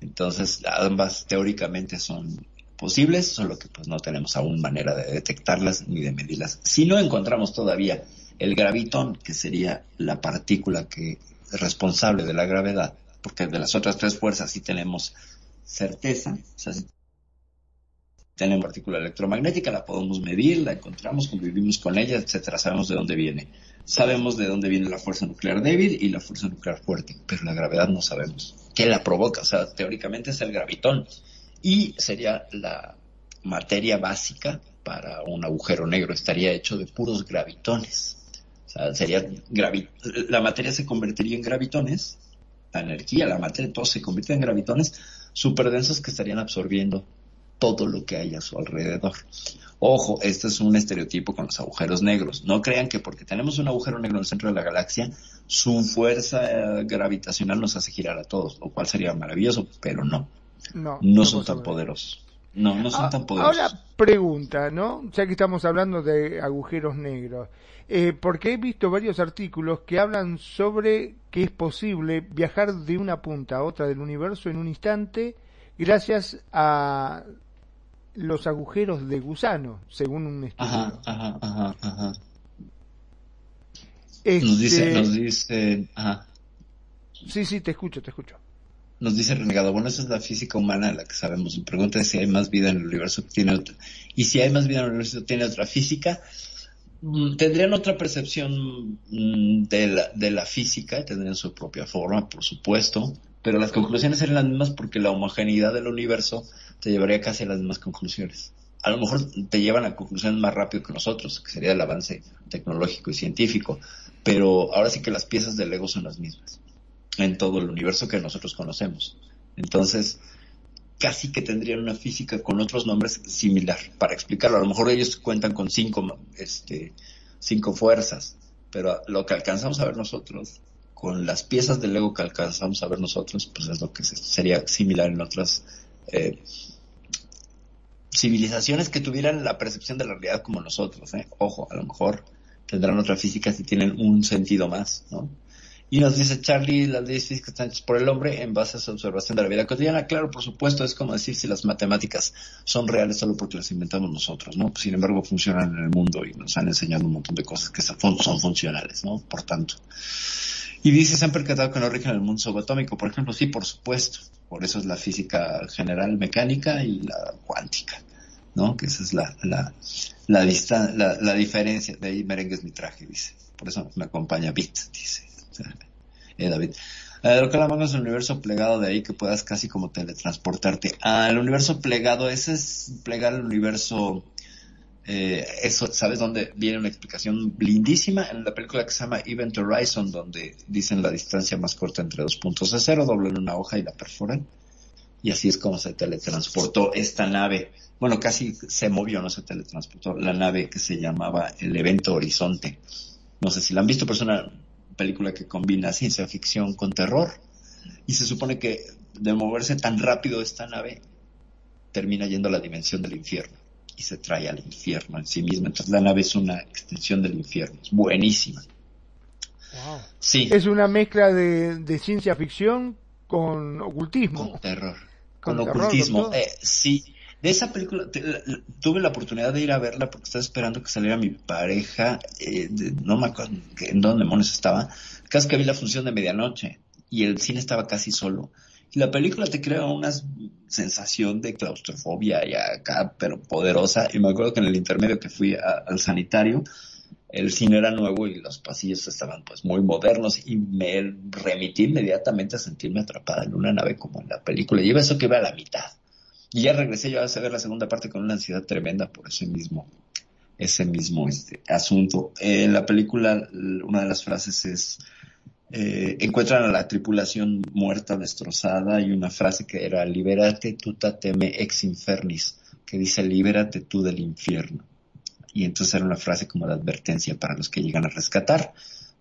Entonces, ambas teóricamente son posibles, solo que pues no tenemos aún manera de detectarlas ni de medirlas. Si no encontramos todavía el gravitón, que sería la partícula que es responsable de la gravedad, porque de las otras tres fuerzas sí tenemos certeza, tenemos partícula electromagnética, la podemos medir, la encontramos, convivimos con ella, etcétera, sabemos de dónde viene. Sabemos de dónde viene la fuerza nuclear débil y la fuerza nuclear fuerte, pero la gravedad no sabemos. ¿Qué la provoca? O sea, teóricamente es el gravitón y sería la materia básica para un agujero negro, estaría hecho de puros gravitones. O sea, sería la materia se convertiría en gravitones, la energía, la materia, todo se convierte en gravitones superdensos que estarían absorbiendo todo lo que hay a su alrededor. Ojo, este es un estereotipo con los agujeros negros. No crean que porque tenemos un agujero negro en el centro de la galaxia, su fuerza eh, gravitacional nos hace girar a todos, lo cual sería maravilloso, pero no. No, no son tan poderosos. No, no son ah, tan poderosos. Ahora pregunta, ¿no? Ya que estamos hablando de agujeros negros, eh, porque he visto varios artículos que hablan sobre que es posible viajar de una punta a otra del universo en un instante gracias a los agujeros de gusano, según un estudio. Ajá, ajá, ajá, ajá. Nos dice, este nos dice, ajá. Sí, sí, te escucho, te escucho. Nos dice Renegado, bueno, esa es la física humana la que sabemos. Me pregunta si hay más vida en el universo que tiene otra. Y si hay más vida en el universo que tiene otra física, mm, tendrían otra percepción mm, de la, de la física, tendrían su propia forma, por supuesto, pero las conclusiones serían las mismas porque la homogeneidad del universo te llevaría casi a las mismas conclusiones. A lo mejor te llevan a conclusiones más rápido que nosotros, que sería el avance tecnológico y científico, pero ahora sí que las piezas del Lego son las mismas en todo el universo que nosotros conocemos. Entonces, casi que tendrían una física con otros nombres similar para explicarlo. A lo mejor ellos cuentan con cinco, este, cinco fuerzas, pero lo que alcanzamos a ver nosotros, con las piezas del Lego que alcanzamos a ver nosotros, pues es lo que sería similar en otras eh, civilizaciones que tuvieran la percepción de la realidad como nosotros. ¿eh? Ojo, a lo mejor tendrán otra física si tienen un sentido más, ¿no? Y nos dice Charlie, las leyes físicas están hechas por el hombre en base a su observación de la vida cotidiana. Claro, por supuesto, es como decir si las matemáticas son reales solo porque las inventamos nosotros, ¿no? Sin embargo, funcionan en el mundo y nos han enseñado un montón de cosas que son funcionales, ¿no? Por tanto. Y dice, ¿se han percatado que no rigen el mundo subatómico? Por ejemplo, sí, por supuesto. Por eso es la física general mecánica y la cuántica. ¿no? Que esa es la, la, la, la, la diferencia. De ahí merengue es mi traje, dice. Por eso me acompaña Bit, dice eh, David. Lo que la manga es el universo plegado de ahí que puedas casi como teletransportarte. Ah, el universo plegado, ese es plegar el universo. Eh, eso, ¿sabes dónde viene una explicación lindísima? En la película que se llama Event Horizon, donde dicen la distancia más corta entre dos puntos de cero, doblan una hoja y la perforan. Y así es como se teletransportó esta nave bueno, casi se movió, no se teletransportó, la nave que se llamaba el Evento Horizonte. No sé si la han visto, pero es una película que combina ciencia ficción con terror. Y se supone que de moverse tan rápido esta nave, termina yendo a la dimensión del infierno. Y se trae al infierno en sí misma. Entonces la nave es una extensión del infierno. Es buenísima. Sí. Es una mezcla de, de ciencia ficción con ocultismo. Con terror. Con, ocultismo. Eh, sí, de esa película tuve la oportunidad de ir a verla porque estaba esperando que saliera mi pareja, eh, no me acuerdo en dónde demonios estaba, casi que vi la función de medianoche y el cine estaba casi solo. La película te crea una sensación de claustrofobia y acá, pero poderosa. Y me acuerdo que en el intermedio que fui al sanitario, el cine era nuevo y los pasillos estaban pues muy modernos y me remití inmediatamente a sentirme atrapada en una nave como en la película. Y eso que iba a la mitad. Y ya regresé yo a ver la segunda parte con una ansiedad tremenda por ese mismo, ese mismo este, asunto. en la película, una de las frases es, eh, encuentran a la tripulación muerta, destrozada, y una frase que era, libérate tu tateme ex infernis, que dice, libérate tú del infierno. Y entonces era una frase como de advertencia para los que llegan a rescatar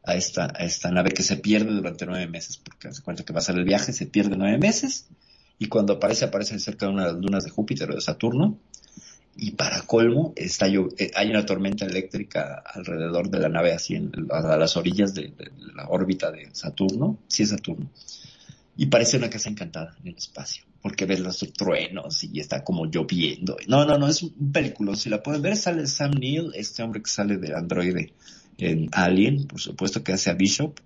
a esta, a esta nave que se pierde durante nueve meses, porque se cuenta que va a ser el viaje, se pierde nueve meses, y cuando aparece, aparece cerca de una de las lunas de Júpiter o de Saturno, y para colmo está eh, hay una tormenta eléctrica alrededor de la nave, así en, a las orillas de, la órbita de Saturno, sí es Saturno, y parece una casa encantada en el espacio, porque ves los truenos y está como lloviendo. No, no, no, es un película, si la pueden ver sale Sam Neill, este hombre que sale de Android en Alien, por supuesto que hace a Bishop,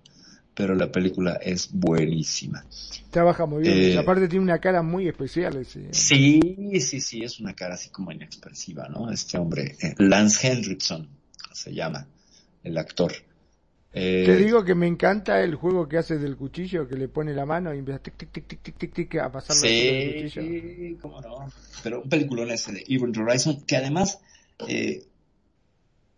pero la película es buenísima. Trabaja muy bien, eh, aparte tiene una cara muy especial. Ese. Sí, sí, sí, es una cara así como inexpresiva, ¿no? Este hombre, eh, Lance Henriksen se llama, el actor. Eh, Te digo que me encanta el juego que hace del cuchillo, que le pone la mano y empieza tic, tic, tic, tic, tic, tic, tic, a pasarlo sí, cuchillo. Sí, cómo no. Pero un peliculón ese de Event Horizon, que además eh,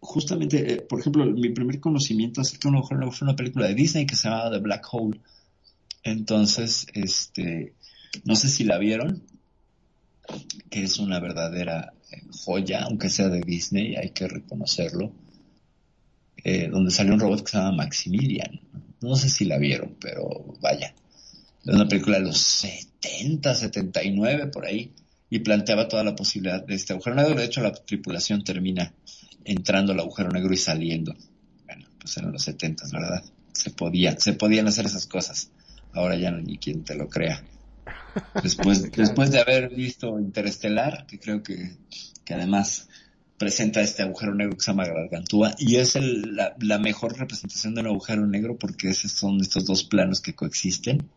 justamente, eh, por ejemplo, mi primer conocimiento acerca de un agujero negro fue una película de Disney que se llamaba The Black Hole. Entonces, este, no sé si la vieron, que es una verdadera eh, joya, aunque sea de Disney, hay que reconocerlo, eh, donde salió un robot que se llama Maximilian. No sé si la vieron, pero vaya. Es una película de los 70, 79, por ahí, y planteaba toda la posibilidad de este agujero negro. De hecho, la tripulación termina entrando al agujero negro y saliendo. Bueno, pues eran los setentas, ¿verdad? Se podía, se podían hacer esas cosas. Ahora ya no ni quien te lo crea. Después, después de haber visto Interestelar, que creo que, que además presenta este agujero negro que se llama Gargantúa y es la, la, mejor representación de un agujero negro porque esos son estos dos planos que coexisten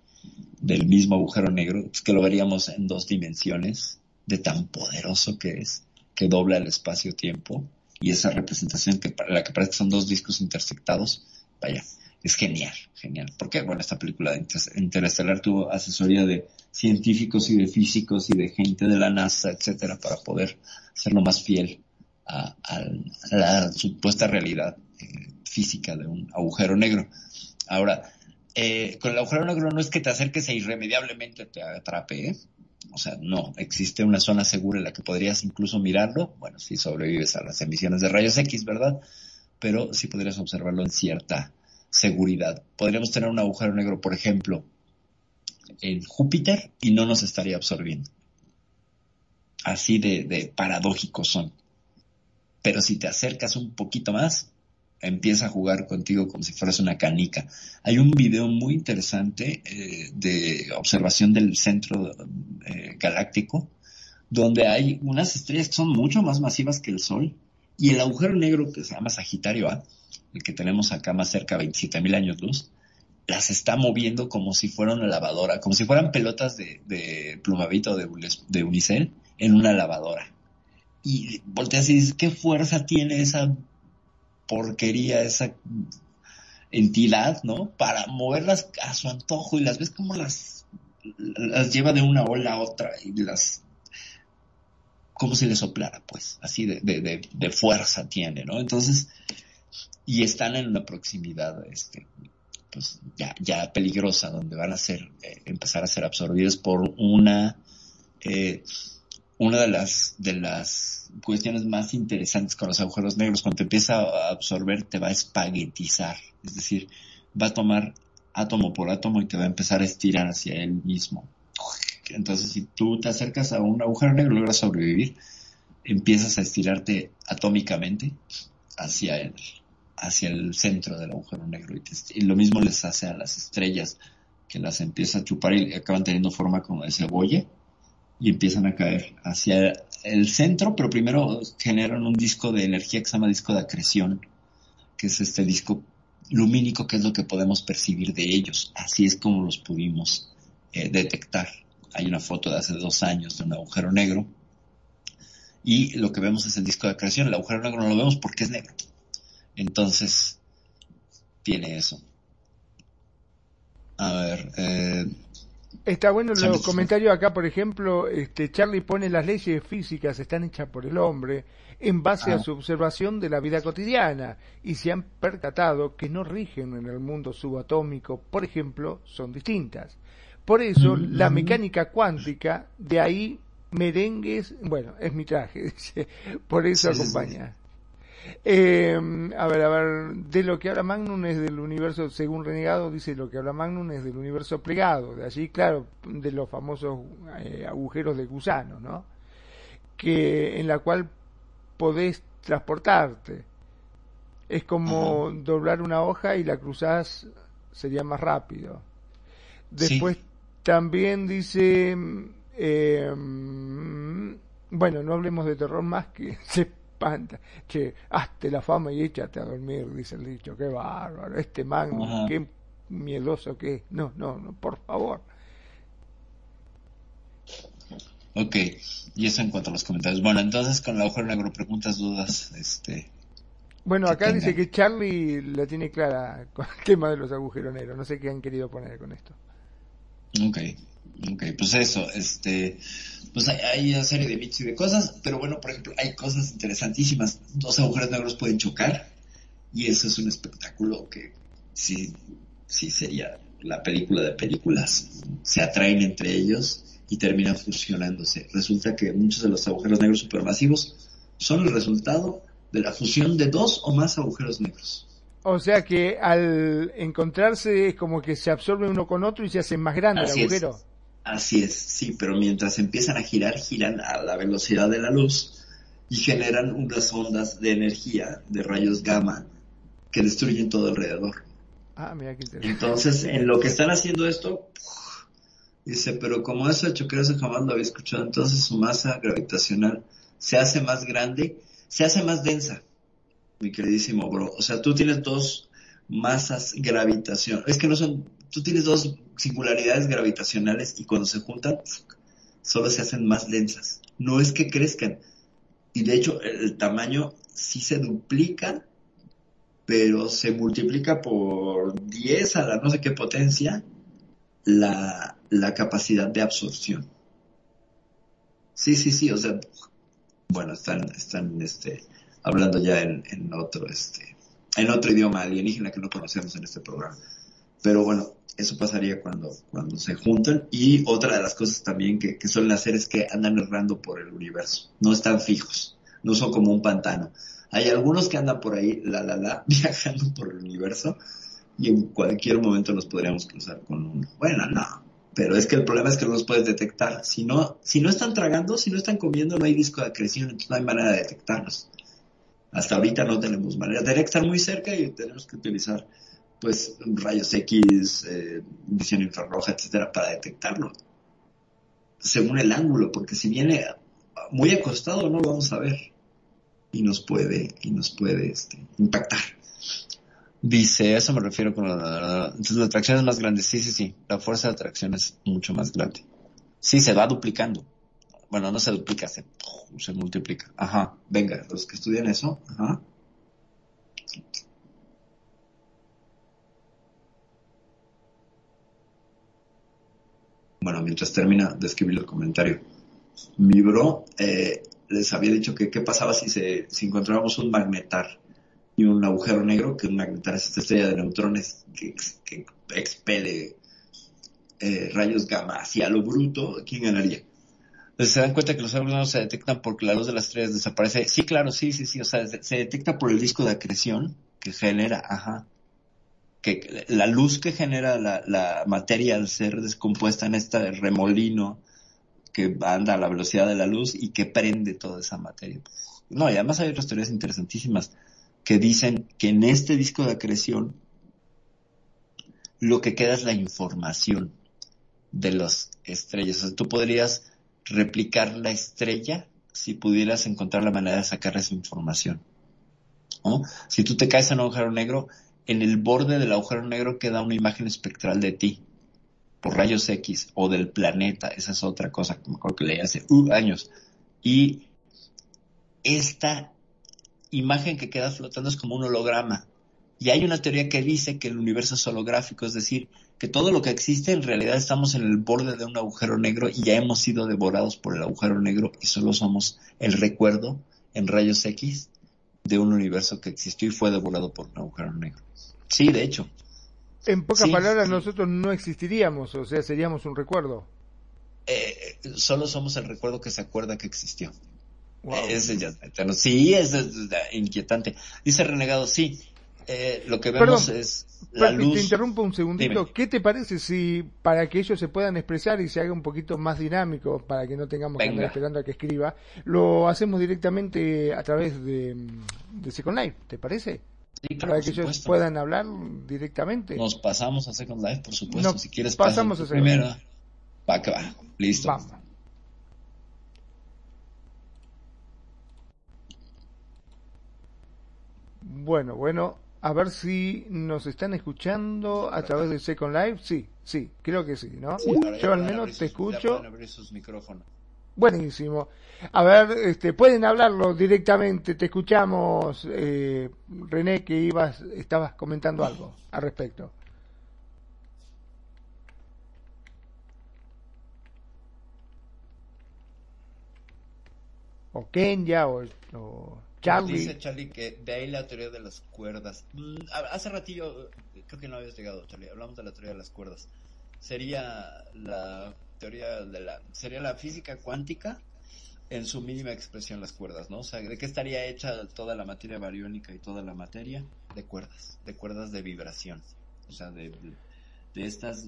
del mismo agujero negro, pues que lo veríamos en dos dimensiones de tan poderoso que es, que dobla el espacio-tiempo y esa representación que para la que parece que son dos discos intersectados, vaya, es genial, genial. Porque, bueno, esta película de Interestelar tuvo asesoría de científicos y de físicos y de gente de la NASA, etcétera, para poder hacerlo más fiel a, la supuesta realidad eh, física de un agujero negro. Ahora, eh, con el agujero negro no es que te acerques e irremediablemente te atrape, ¿eh? O sea, no, existe una zona segura en la que podrías incluso mirarlo, bueno, si sobrevives a las emisiones de rayos X, ¿verdad? Pero sí podrías observarlo en cierta seguridad. Podríamos tener un agujero negro, por ejemplo, en Júpiter y no nos estaría absorbiendo. Así de, de paradójicos son. Pero si te acercas un poquito más, empieza a jugar contigo como si fueras una canica. Hay un video muy interesante eh, de observación del centro eh, galáctico, donde hay unas estrellas que son mucho más masivas que el Sol, y el agujero negro que se llama Sagitario A, el que tenemos acá más cerca, 27.000 años luz, las está moviendo como si fuera una lavadora, como si fueran pelotas de, plumavito de, de unicel en una lavadora. Y volteas y dices, ¿qué fuerza tiene esa porquería, esa entidad, ¿no? Para moverlas a su antojo y las ves como las, las lleva de una ola a otra y las como si le soplara, pues, así de, de, de, fuerza tiene, ¿no? Entonces, y están en una proximidad, este, pues, ya, ya peligrosa, donde van a ser, eh, empezar a ser absorbidos por una, eh, una de las, de las cuestiones más interesantes con los agujeros negros. Cuando te empieza a absorber, te va a espaguetizar. Es decir, va a tomar átomo por átomo y te va a empezar a estirar hacia él mismo. Entonces, si tú te acercas a un agujero negro logras sobrevivir, empiezas a estirarte atómicamente hacia el, hacia el centro del agujero negro. Y, y lo mismo les hace a las estrellas que las empieza a chupar y acaban teniendo forma como de cebolla y empiezan a caer hacia el centro, pero primero generan un disco de energía que se llama disco de acreción, que es este disco lumínico que es lo que podemos percibir de ellos. Así es como los pudimos eh, detectar. Hay una foto de hace dos años de un agujero negro y lo que vemos es el disco de acreción. El agujero negro no lo vemos porque es negro. Entonces, tiene eso. A ver, eh, Está bueno los comentarios acá, por ejemplo, este Charlie pone las leyes físicas están hechas por el hombre en base a ah. su observación de la vida cotidiana y se han percatado que no rigen en el mundo subatómico, por ejemplo, son distintas. Por eso, mm, la mm. mecánica cuántica, de ahí merengues, bueno, es mi traje, dice, por eso acompaña. Eh, a ver, a ver, de lo que habla Magnum es del universo, según Renegado, dice lo que habla Magnum es del universo plegado, de allí, claro, de los famosos eh, agujeros de gusano, ¿no? Que, en la cual podés transportarte. Es como doblar una hoja y la cruzás, sería más rápido. Después también dice, eh, bueno, no hablemos de terror más que se Che, hazte la fama y échate a dormir, dice el dicho. Qué bárbaro. Este man, qué miedoso que es. No, no, no, por favor. Ok, y eso en cuanto a los comentarios. Bueno, entonces con el agujero negro, preguntas, dudas, este... Bueno, acá dice que Charlie la tiene clara con el tema de los agujeros negros. No sé qué han querido poner con esto. Ok, ok, pues eso, este pues hay, una serie de mitos y de cosas, pero bueno, por ejemplo, hay cosas interesantísimas. Dos agujeros negros pueden chocar y eso es un espectáculo que sí, sí sería la película de películas. Se atraen entre ellos y terminan fusionándose. Resulta que muchos de los agujeros negros supermasivos son el resultado de la fusión de dos o más agujeros negros. O sea que al encontrarse es como que se absorbe uno con otro y se hace más grande el agujero. Así es, sí, pero mientras empiezan a girar, giran a la velocidad de la luz y generan unas ondas de energía, de rayos gamma, que destruyen todo alrededor. Ah, mira qué interesante. Entonces, en lo que están haciendo esto, dice, pero como eso de eso jamás lo había escuchado, entonces su masa gravitacional se hace más grande, se hace más densa, mi queridísimo bro. O sea, tú tienes dos masas gravitación, es que no son tú tienes dos singularidades gravitacionales y cuando se juntan solo se hacen más densas. No es que crezcan. Y de hecho el, tamaño sí se duplica, pero se multiplica por 10 a la no sé qué potencia la, capacidad de absorción. Sí, sí, sí, o sea, bueno, están, están este, hablando ya en, en otro, este, en otro idioma alienígena que no conocemos en este programa. Pero bueno, eso pasaría cuando, cuando se juntan. Y otra de las cosas también que, que suelen hacer es que andan errando por el universo. No están fijos. No son como un pantano. Hay algunos que andan por ahí, la, la, la, viajando por el universo y en cualquier momento nos podríamos cruzar con uno. Bueno, no. Pero es que el problema es que no los puedes detectar. Si no, si no están tragando, si no están comiendo, no hay disco de acreción, entonces no hay manera de detectarlos. Hasta ahorita no tenemos manera. Tienen que estar muy cerca y tenemos que utilizar pues rayos X, eh, visión infrarroja, etcétera, para detectarlo. Según el ángulo, porque si viene muy acostado no lo vamos a ver y nos puede y nos puede este, impactar. Dice, eso me refiero con la, la atracción es más grande, sí, sí, sí, la fuerza de atracción es mucho más grande. Sí, se va duplicando. Bueno, no se duplica, se, se multiplica. Ajá, venga, los que estudian eso, ajá. Bueno, mientras termina de escribir el comentario, mi bro eh, les había dicho que qué pasaba si, se, si encontrábamos un magnetar y un agujero negro, que un magnetar es esta estrella de neutrones que, expele eh, rayos gamma hacia lo bruto, ¿quién ganaría? Entonces se dan cuenta que los agujeros negros se detectan porque la luz de las estrellas desaparece. Sí, claro, sí, sí, sí, o sea, se detecta por el disco de acreción que genera, ajá, que la luz que genera la, materia al ser descompuesta en este remolino que anda a la velocidad de la luz y que prende toda esa materia. No, y además hay otras teorías interesantísimas que dicen que en este disco de acreción lo que queda es la información de las estrellas. O sea, tú podrías replicar la estrella si pudieras encontrar la manera de sacar esa información. ¿no? Si tú te caes en un agujero negro, en el borde del agujero negro queda una imagen espectral de ti por rayos X o del planeta. Esa es otra cosa que me acuerdo que leí hace uh, años. Y esta imagen que queda flotando es como un holograma. Y hay una teoría que dice que el universo es holográfico, es decir, que todo lo que existe en realidad estamos en el borde de un agujero negro y ya hemos sido devorados por el agujero negro y solo somos el recuerdo en rayos X de un universo que existió y fue devorado por un agujero negro. Sí, de hecho. En pocas Sí, palabras, sí. nosotros no existiríamos, o sea, seríamos un recuerdo. Eh, solo somos el recuerdo que se acuerda que existió. Wow. Ese ya es eterno. Sí, es, es- es inquietante. Dice Renegado, sí. eh, lo que Perdón, vemos es la luz. te interrumpo un segundito. Dime. ¿Qué te parece si para que ellos se puedan expresar y se haga un poquito más dinámico, para que no tengamos que andar esperando a que escriba, lo hacemos directamente a través de, de Second Life, ¿te parece? Sí, claro, para que ellos puedan hablar directamente. Nos pasamos a Second Life, por supuesto. No, si quieres, pasamos pasa a Second primero. Va que va. Listo. Vamos. Bueno, bueno, a ver si nos están escuchando a través de Second Life. Sí, sí, creo que sí, ¿no? Sí, Yo al menos te escucho. sus micrófonos. Buenísimo. A ver, este, pueden hablarlo directamente. Te escuchamos, eh, René, que ibas, estabas comentando algo al respecto. O Kenya o, o Charlie. Dice Charlie que de ahí la teoría de las cuerdas. Mm, hace ratillo, eh, creo que no habías llegado, Charlie. Hablamos de la teoría de las cuerdas. Sería la teoría de la, sería la física cuántica en su mínima expresión las cuerdas, ¿no? O sea, ¿de qué estaría hecha toda la materia bariónica y toda la materia? De cuerdas, de cuerdas de vibración. O sea, de, de, estas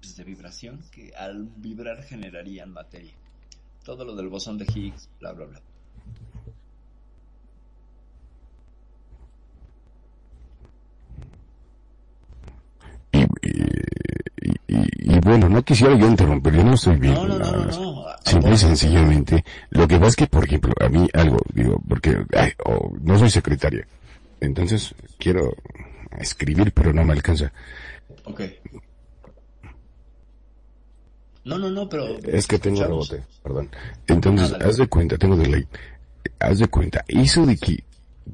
pues, de vibración que al vibrar generarían materia. Todo lo del bosón de Higgs, bla, bla, bla. Y, y- y- y bueno, no quisiera yo interrumpir, yo no estoy bien. No, no, no. Simple y sencillamente, lo que pasa es que, por ejemplo, a mí algo, digo, porque ay, oh, no soy secretaria, entonces quiero escribir, pero no me alcanza. Ok. No, no, no, pero... Es que tengo rebote, perdón. Entonces, haz de cuenta, tengo delay. Haz de cuenta, eso de que,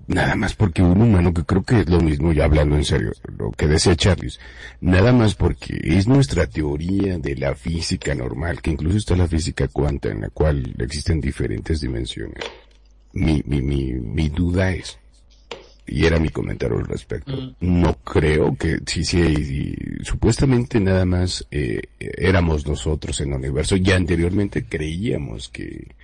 nada más porque un humano, que creo que es lo mismo, ya hablando en serio, lo que decía Charles, nada más porque es nuestra teoría de la física normal, que incluso está la física cuántica, en la cual existen diferentes dimensiones. Mi, mi, mi, mi duda es, y era mi comentario al respecto. No creo que, sí, sí, supuestamente nada más eh, éramos nosotros en el universo. Ya anteriormente creíamos que,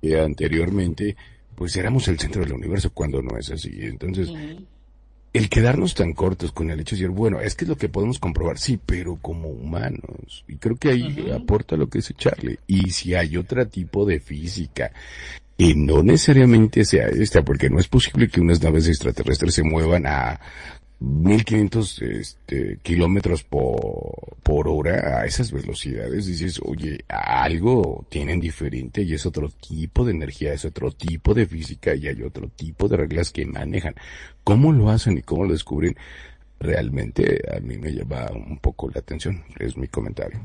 que anteriormente, pues éramos el centro del universo cuando no es así. Entonces, el quedarnos tan cortos con el hecho de decir, bueno, es que es lo que podemos comprobar, sí, pero como humanos. Y creo que ahí aporta lo que dice Charlie. Y si hay otro tipo de física y no necesariamente sea esta, porque no es posible que unas naves extraterrestres se muevan a 1500 este, kilómetros por, por hora a esas velocidades. Dices, oye, algo tienen diferente y es otro tipo de energía, es otro tipo de física y hay otro tipo de reglas que manejan. ¿Cómo lo hacen y cómo lo descubren? Realmente a mí me llama un poco la atención, es mi comentario.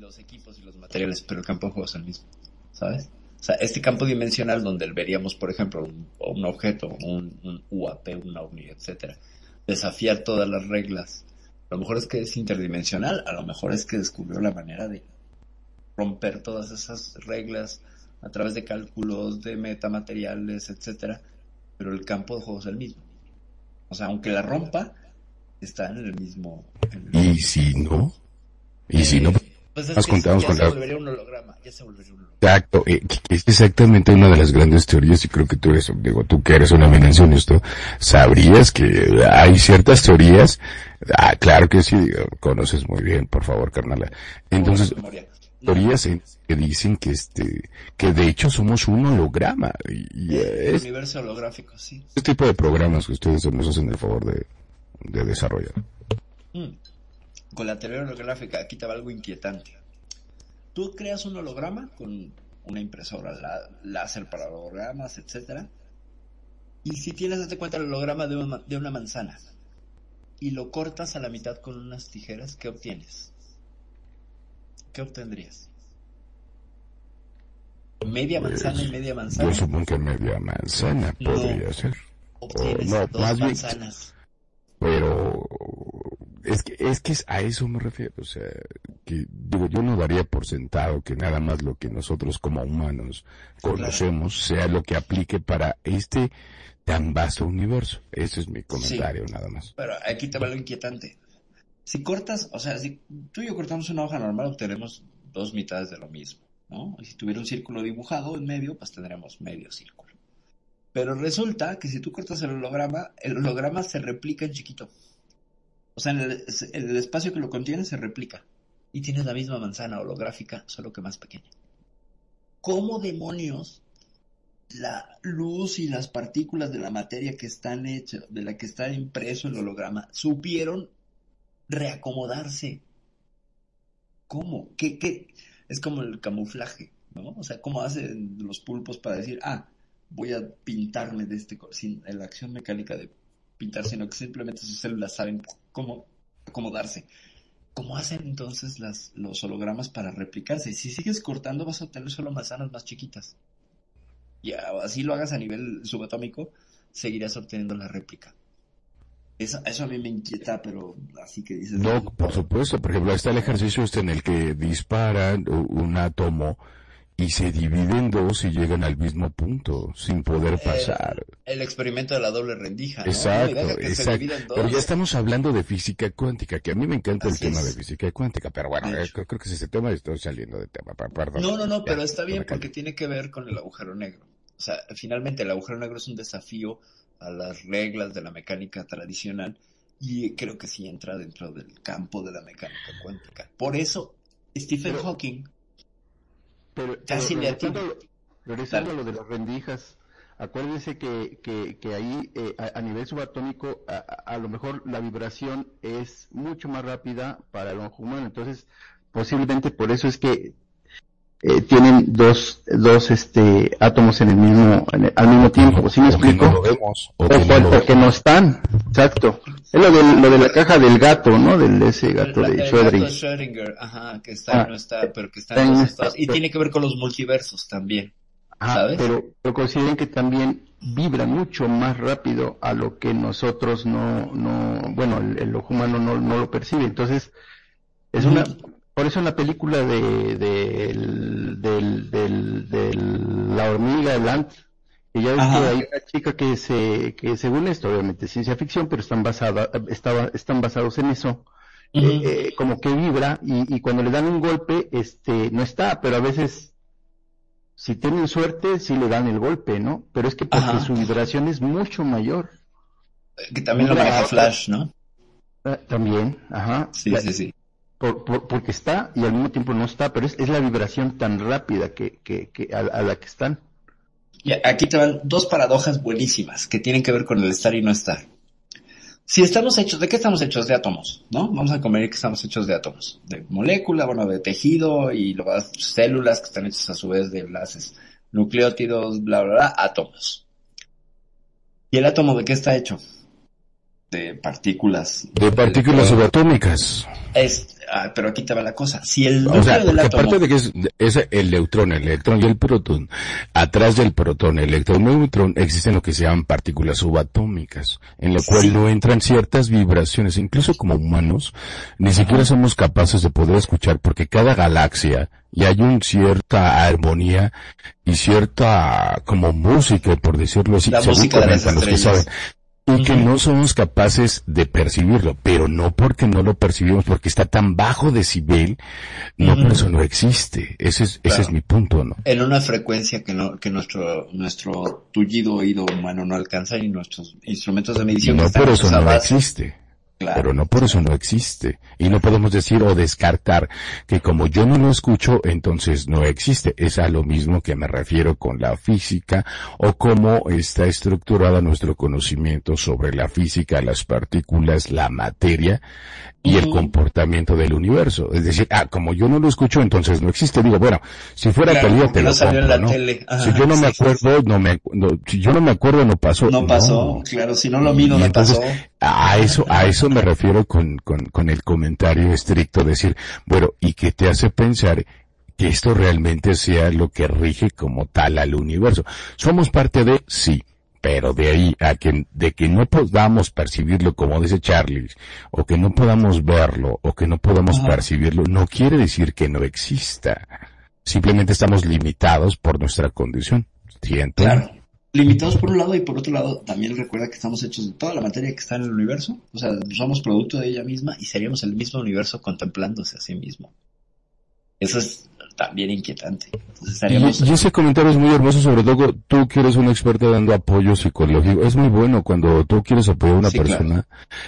los equipos y los materiales, pero el campo de juego es el mismo, ¿sabes? O sea, este campo dimensional donde veríamos, por ejemplo, un, objeto, un, un UAP, un OVNI, etcétera, desafiar todas las reglas. A lo mejor es que es interdimensional, a lo mejor es que descubrió la manera de romper todas esas reglas a través de cálculos, de metamateriales, etcétera, pero el campo de juego es el mismo. O sea, aunque la rompa, está en el mismo... en el Y si no, y si no, Pues es que con la... ya se volvería un holograma. Exacto, eh, es exactamente una de las grandes teorías y creo que tú eres, digo, tú que eres una eminencia en esto, sabrías que hay ciertas teorías, ah, claro que sí, conoces muy bien, por favor, carnala. Entonces, teorías que dicen que este, que de hecho somos un holograma y, es universo holográfico, sí. este tipo de programas que ustedes nos hacen el favor de, de desarrollar. Mm. Con la teoría holográfica, aquí va algo inquietante. Tú creas un holograma con una impresora lá- láser para hologramas, etcétera. Y si tienes, date cuenta, el holograma de una, de una manzana y lo cortas a la mitad con unas tijeras, ¿qué obtienes? ¿Qué obtendrías? ¿Media manzana y media manzana? Yo supongo que media manzana No. podría ser. Obtienes no, dos más bien- manzanas. Pero es que es que a eso me refiero, o sea, que digo, yo no daría por sentado que nada más lo que nosotros como humanos conocemos sea lo que aplique para este tan vasto universo. Ese es mi comentario nada más. Pero aquí te va lo inquietante. Si cortas, o sea, si tú y yo cortamos una hoja normal, obtenemos dos mitades de lo mismo, ¿no? Y si tuviera un círculo dibujado en medio, pues tendremos medio círculo. Pero resulta que si tú cortas el holograma, el holograma se replica en chiquito. O sea, en el, espacio que lo contiene se replica. Y tienes la misma manzana holográfica, solo que más pequeña. ¿Cómo demonios la luz y las partículas de la materia que están hechas, de la que está impreso el holograma, supieron reacomodarse. ¿Cómo? ¿Qué, qué? Es como el camuflaje, ¿no? O sea, ¿cómo hacen los pulpos para decir, ah, voy a pintarme de este? Sin la acción mecánica de pintar, sino que simplemente sus células saben cómo acomodarse. ¿Cómo hacen entonces las, los hologramas para replicarse? Si sigues cortando vas a obtener solo manzanas más chiquitas. Y así lo hagas a nivel subatómico, seguirás obteniendo la réplica. Eso, eso a mí me inquieta, pero así que dices... No, por supuesto, por ejemplo, está el ejercicio este en el que disparan un átomo y se dividen en dos y llegan al mismo punto sin poder pasar. El experimento de la doble rendija, ¿no? Exacto, exacto. Pero ya estamos hablando de física cuántica, que a mí me encanta el tema es. de física cuántica, pero bueno, eh, creo, creo que ese tema estoy saliendo de tema, per- perdón. No, no, no, Ya, pero está bien porque tiene que ver con el agujero negro. O sea, finalmente el agujero negro es un desafío a las reglas de la mecánica tradicional y creo que sí entra dentro del campo de la mecánica cuántica. Por eso, Stephen Hawking Pero, casi pero le regresando, a lo- regresando a lo de las rendijas, acuérdese que, que, que ahí eh, a, a nivel subatómico a, a- a lo mejor la vibración es mucho más rápida para el ojo humano, entonces posiblemente por eso es que eh, tienen dos, dos este, átomos en el mismo, en el- al mismo tiempo, ¿sí me O que explico? no lo vemos, o O que no por- lo porque no están, exacto. Es lo de, lo de la caja del gato, ¿no? Del ese gato de el gato Schrödinger. de Schrödinger, ajá, que está Ah, y no está, pero que está está en los esta- estados. Y tiene que ver con los multiversos también. Ajá, ¿sabes? Pero, pero consideren que también vibra mucho más rápido a lo que nosotros no, no, bueno, el, el ojo humano no, no lo percibe. Entonces, es una, por eso en la película de, del, del- la hormiga, el ant, que ya ves que hay una chica que se, que según esto, obviamente es ciencia ficción, pero están basada, estaba, están basados en eso. Eh, eh, como que vibra y, y cuando le dan un golpe, este, no está, pero a veces si tienen suerte, sí le dan el golpe, ¿no? Pero es que porque Ajá. su vibración es mucho mayor. Que también lo maneja Flash, ¿no? Ah, También, ajá. Sí, La- sí, sí. Por- por- porque está y al mismo tiempo no está, pero es, es la vibración tan rápida que, que, que a, a la que están. Y aquí te van dos paradojas buenísimas que tienen que ver con el estar y no estar. Si estamos hechos, ¿de qué estamos hechos? De átomos, ¿no? Vamos a convenir que estamos hechos de átomos. De molécula, bueno, de tejido y luego células que están hechas a su vez de enlaces nucleótidos, bla, bla, bla, átomos. ¿Y el átomo de qué está hecho? De partículas. De partículas subatómicas. Es, ah, pero aquí te va la cosa. Si el O núcleo sea, del átomo... aparte de que es, es el neutrón, el electrón y el protón, atrás del protón, electrón y neutrón existen lo que se llaman partículas subatómicas, en lo cual no entran ciertas vibraciones, incluso como humanos, ni siquiera somos capaces de poder escuchar porque cada galaxia y hay un cierta armonía y cierta como música, por decirlo así, La según música de las comentan los que saben, y que no somos capaces de percibirlo, pero no porque no lo percibimos, porque está tan bajo decibel, no por eso no existe. Ese es, ese Claro. es mi punto, ¿no? en una frecuencia que no que nuestro nuestro tullido oído humano no alcanza y nuestros instrumentos de Y medición no por eso no base- Pero no por eso no existe. Y no podemos decir o descartar que como yo no lo escucho, entonces no existe. Es a lo mismo que me refiero con la física o cómo está estructurada nuestro conocimiento sobre la física, las partículas, la materia y el comportamiento del universo. Es decir, ah, como yo no lo escucho, entonces no existe. Digo, bueno, si fuera Claro, te no lo salió en compro, la ¿no? tele. Ajá, si yo no me sí, acuerdo, no me, no, si yo no me acuerdo, no pasó. No pasó, claro, si no lo vi, no entonces, pasó. A eso, a eso me refiero con, con, con el comentario estricto, decir, bueno, y que te hace pensar que esto realmente sea lo que rige como tal al universo. Somos parte de, sí, pero de ahí a que, de que no podamos percibirlo como dice Charlie, o que no podamos verlo, o que no podamos Ajá. percibirlo, no quiere decir que no exista. Simplemente estamos limitados por nuestra condición. ¿Siento? Claro. Limitados por un lado y por otro lado también recuerda que estamos hechos de toda la materia que está en el universo. O sea, somos producto de ella misma y seríamos el mismo universo contemplándose a sí mismo. Eso es también inquietante. Entonces estaríamos... Y, y ese comentario es muy hermoso, sobre todo tú que eres un experto dando apoyo psicológico. Es muy bueno cuando tú quieres apoyar a una Sí, persona,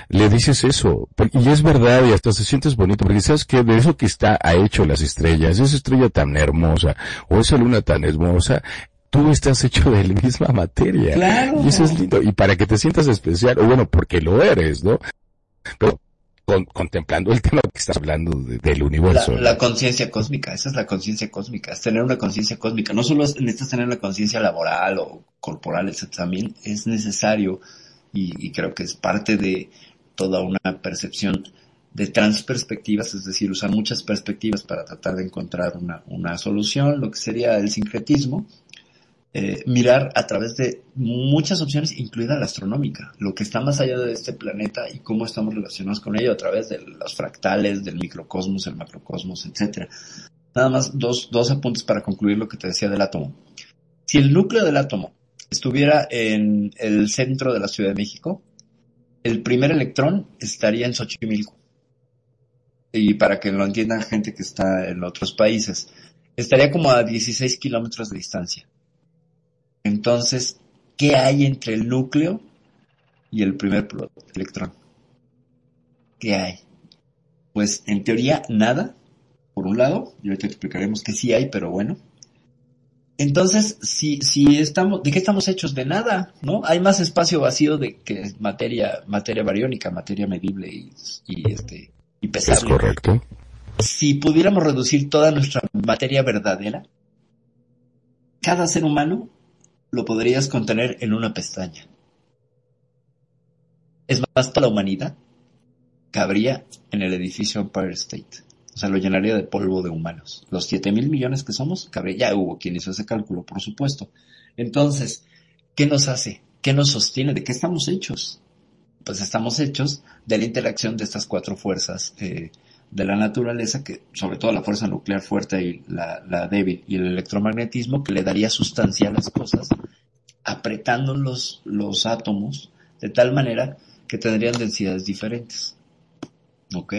le dices eso. Y es verdad, y hasta se sientes bonito, porque sabes que de eso que está ha hecho las estrellas, esa estrella tan hermosa, o esa luna tan hermosa, tú estás hecho de la misma materia. Claro. Y eso es lindo. Y para que te sientas especial, o bueno, porque lo eres, ¿no? Pero con- contemplando el tema que estás hablando de- del universo. la conciencia cósmica, esa es la conciencia cósmica, es tener una conciencia cósmica. No solo es- necesitas tener una conciencia laboral o corporal, etc. También es necesario y, y creo que es parte de toda una percepción de transperspectivas, es decir, usar muchas perspectivas para tratar de encontrar una, una solución, lo que sería el sincretismo, eh, mirar a través de muchas opciones, incluida la astronómica, lo que está más allá de este planeta y cómo estamos relacionados con ello a través de los fractales, del microcosmos, el macrocosmos, etcétera. Nada más dos, dos apuntes para concluir lo que te decía del átomo. Si el núcleo del átomo estuviera en el centro de la Ciudad de México, el primer electrón estaría en Xochimilco. Y para que lo entiendan gente que está en otros países, estaría como a 16 kilómetros de distancia. Entonces, ¿qué hay entre el núcleo y el primer electrón? ¿Qué hay? Pues en teoría nada, por un lado, y ahorita explicaremos que sí hay, pero bueno. Entonces, si, si estamos, ¿de qué estamos hechos? De nada, ¿no? Hay más espacio vacío de que materia, materia bariónica, materia medible y, y este, y Es correcto. Si pudiéramos reducir toda nuestra materia verdadera, cada ser humano lo podrías contener en una pestaña. Es más, toda la humanidad cabría en el edificio Empire State. O sea, lo llenaría de polvo de humanos. Los 7 mil millones que somos, cabría. Ya hubo quien hizo ese cálculo, por supuesto. Entonces, ¿qué nos hace? ¿Qué nos sostiene? ¿De qué estamos hechos? Pues estamos hechos de la interacción de estas cuatro fuerzas eh, de la naturaleza, que sobre todo la fuerza nuclear fuerte y la, la débil y el electromagnetismo, que le daría sustancia a las cosas, apretando los, los átomos de tal manera que tendrían densidades diferentes. ¿Ok?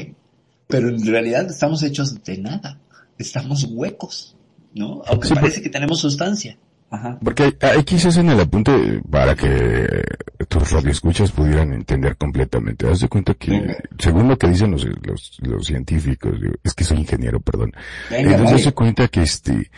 Pero en realidad estamos hechos de nada. Estamos huecos, ¿no? Aunque Sí, parece que tenemos sustancia. Ajá. Porque aquí se hacen el apunte para que tus radioescuchas pudieran entender completamente. Haz de cuenta que, según lo que dicen los, los, los científicos, es que soy ingeniero, perdón. Venga, Entonces se cuenta que este,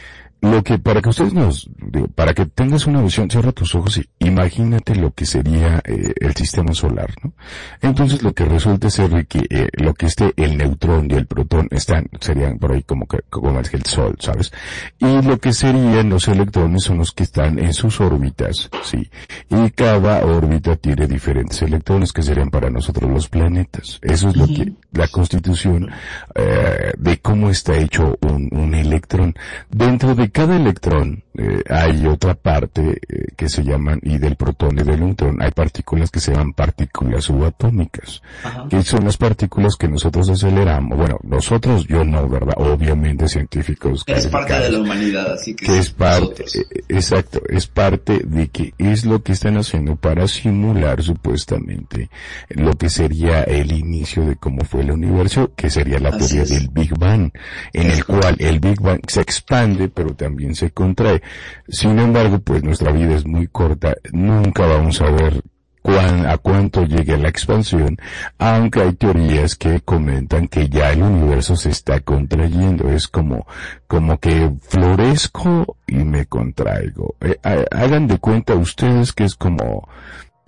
lo que, para que ustedes nos, digo, para que tengas una visión, cierra tus ojos y imagínate lo que sería eh, el sistema solar, ¿no? Entonces lo que resulta ser que eh, lo que esté el neutrón y el protón están, serían por ahí como que, como es el sol, ¿sabes? Y lo que serían los electrones son los que están en sus órbitas, sí. Y cada órbita tiene diferentes electrones que serían para nosotros los planetas. Eso es lo que, la constitución eh, de cómo está hecho un electrón. Dentro de cada electrón eh, hay otra parte eh, que se llaman, y del protón y del neutrón, hay partículas que se llaman partículas subatómicas, Ajá. que son las partículas que nosotros aceleramos. Bueno, nosotros, yo no, ¿verdad? Obviamente científicos. Es parte de la humanidad, así que, que es parte, nosotros. eh, exacto, es parte de que es lo que están haciendo para simular supuestamente lo que sería el inicio de cómo fue el universo, que sería la Así teoría es. del Big Bang, en Es el cual el Big Bang se expande pero también se contrae. Sin embargo, pues nuestra vida es muy corta, nunca vamos a ver cuán, a cuánto llegue la expansión, aunque hay teorías que comentan que ya el universo se está contrayendo, es como, como que florezco y me contraigo. Eh, hagan de cuenta ustedes que es como,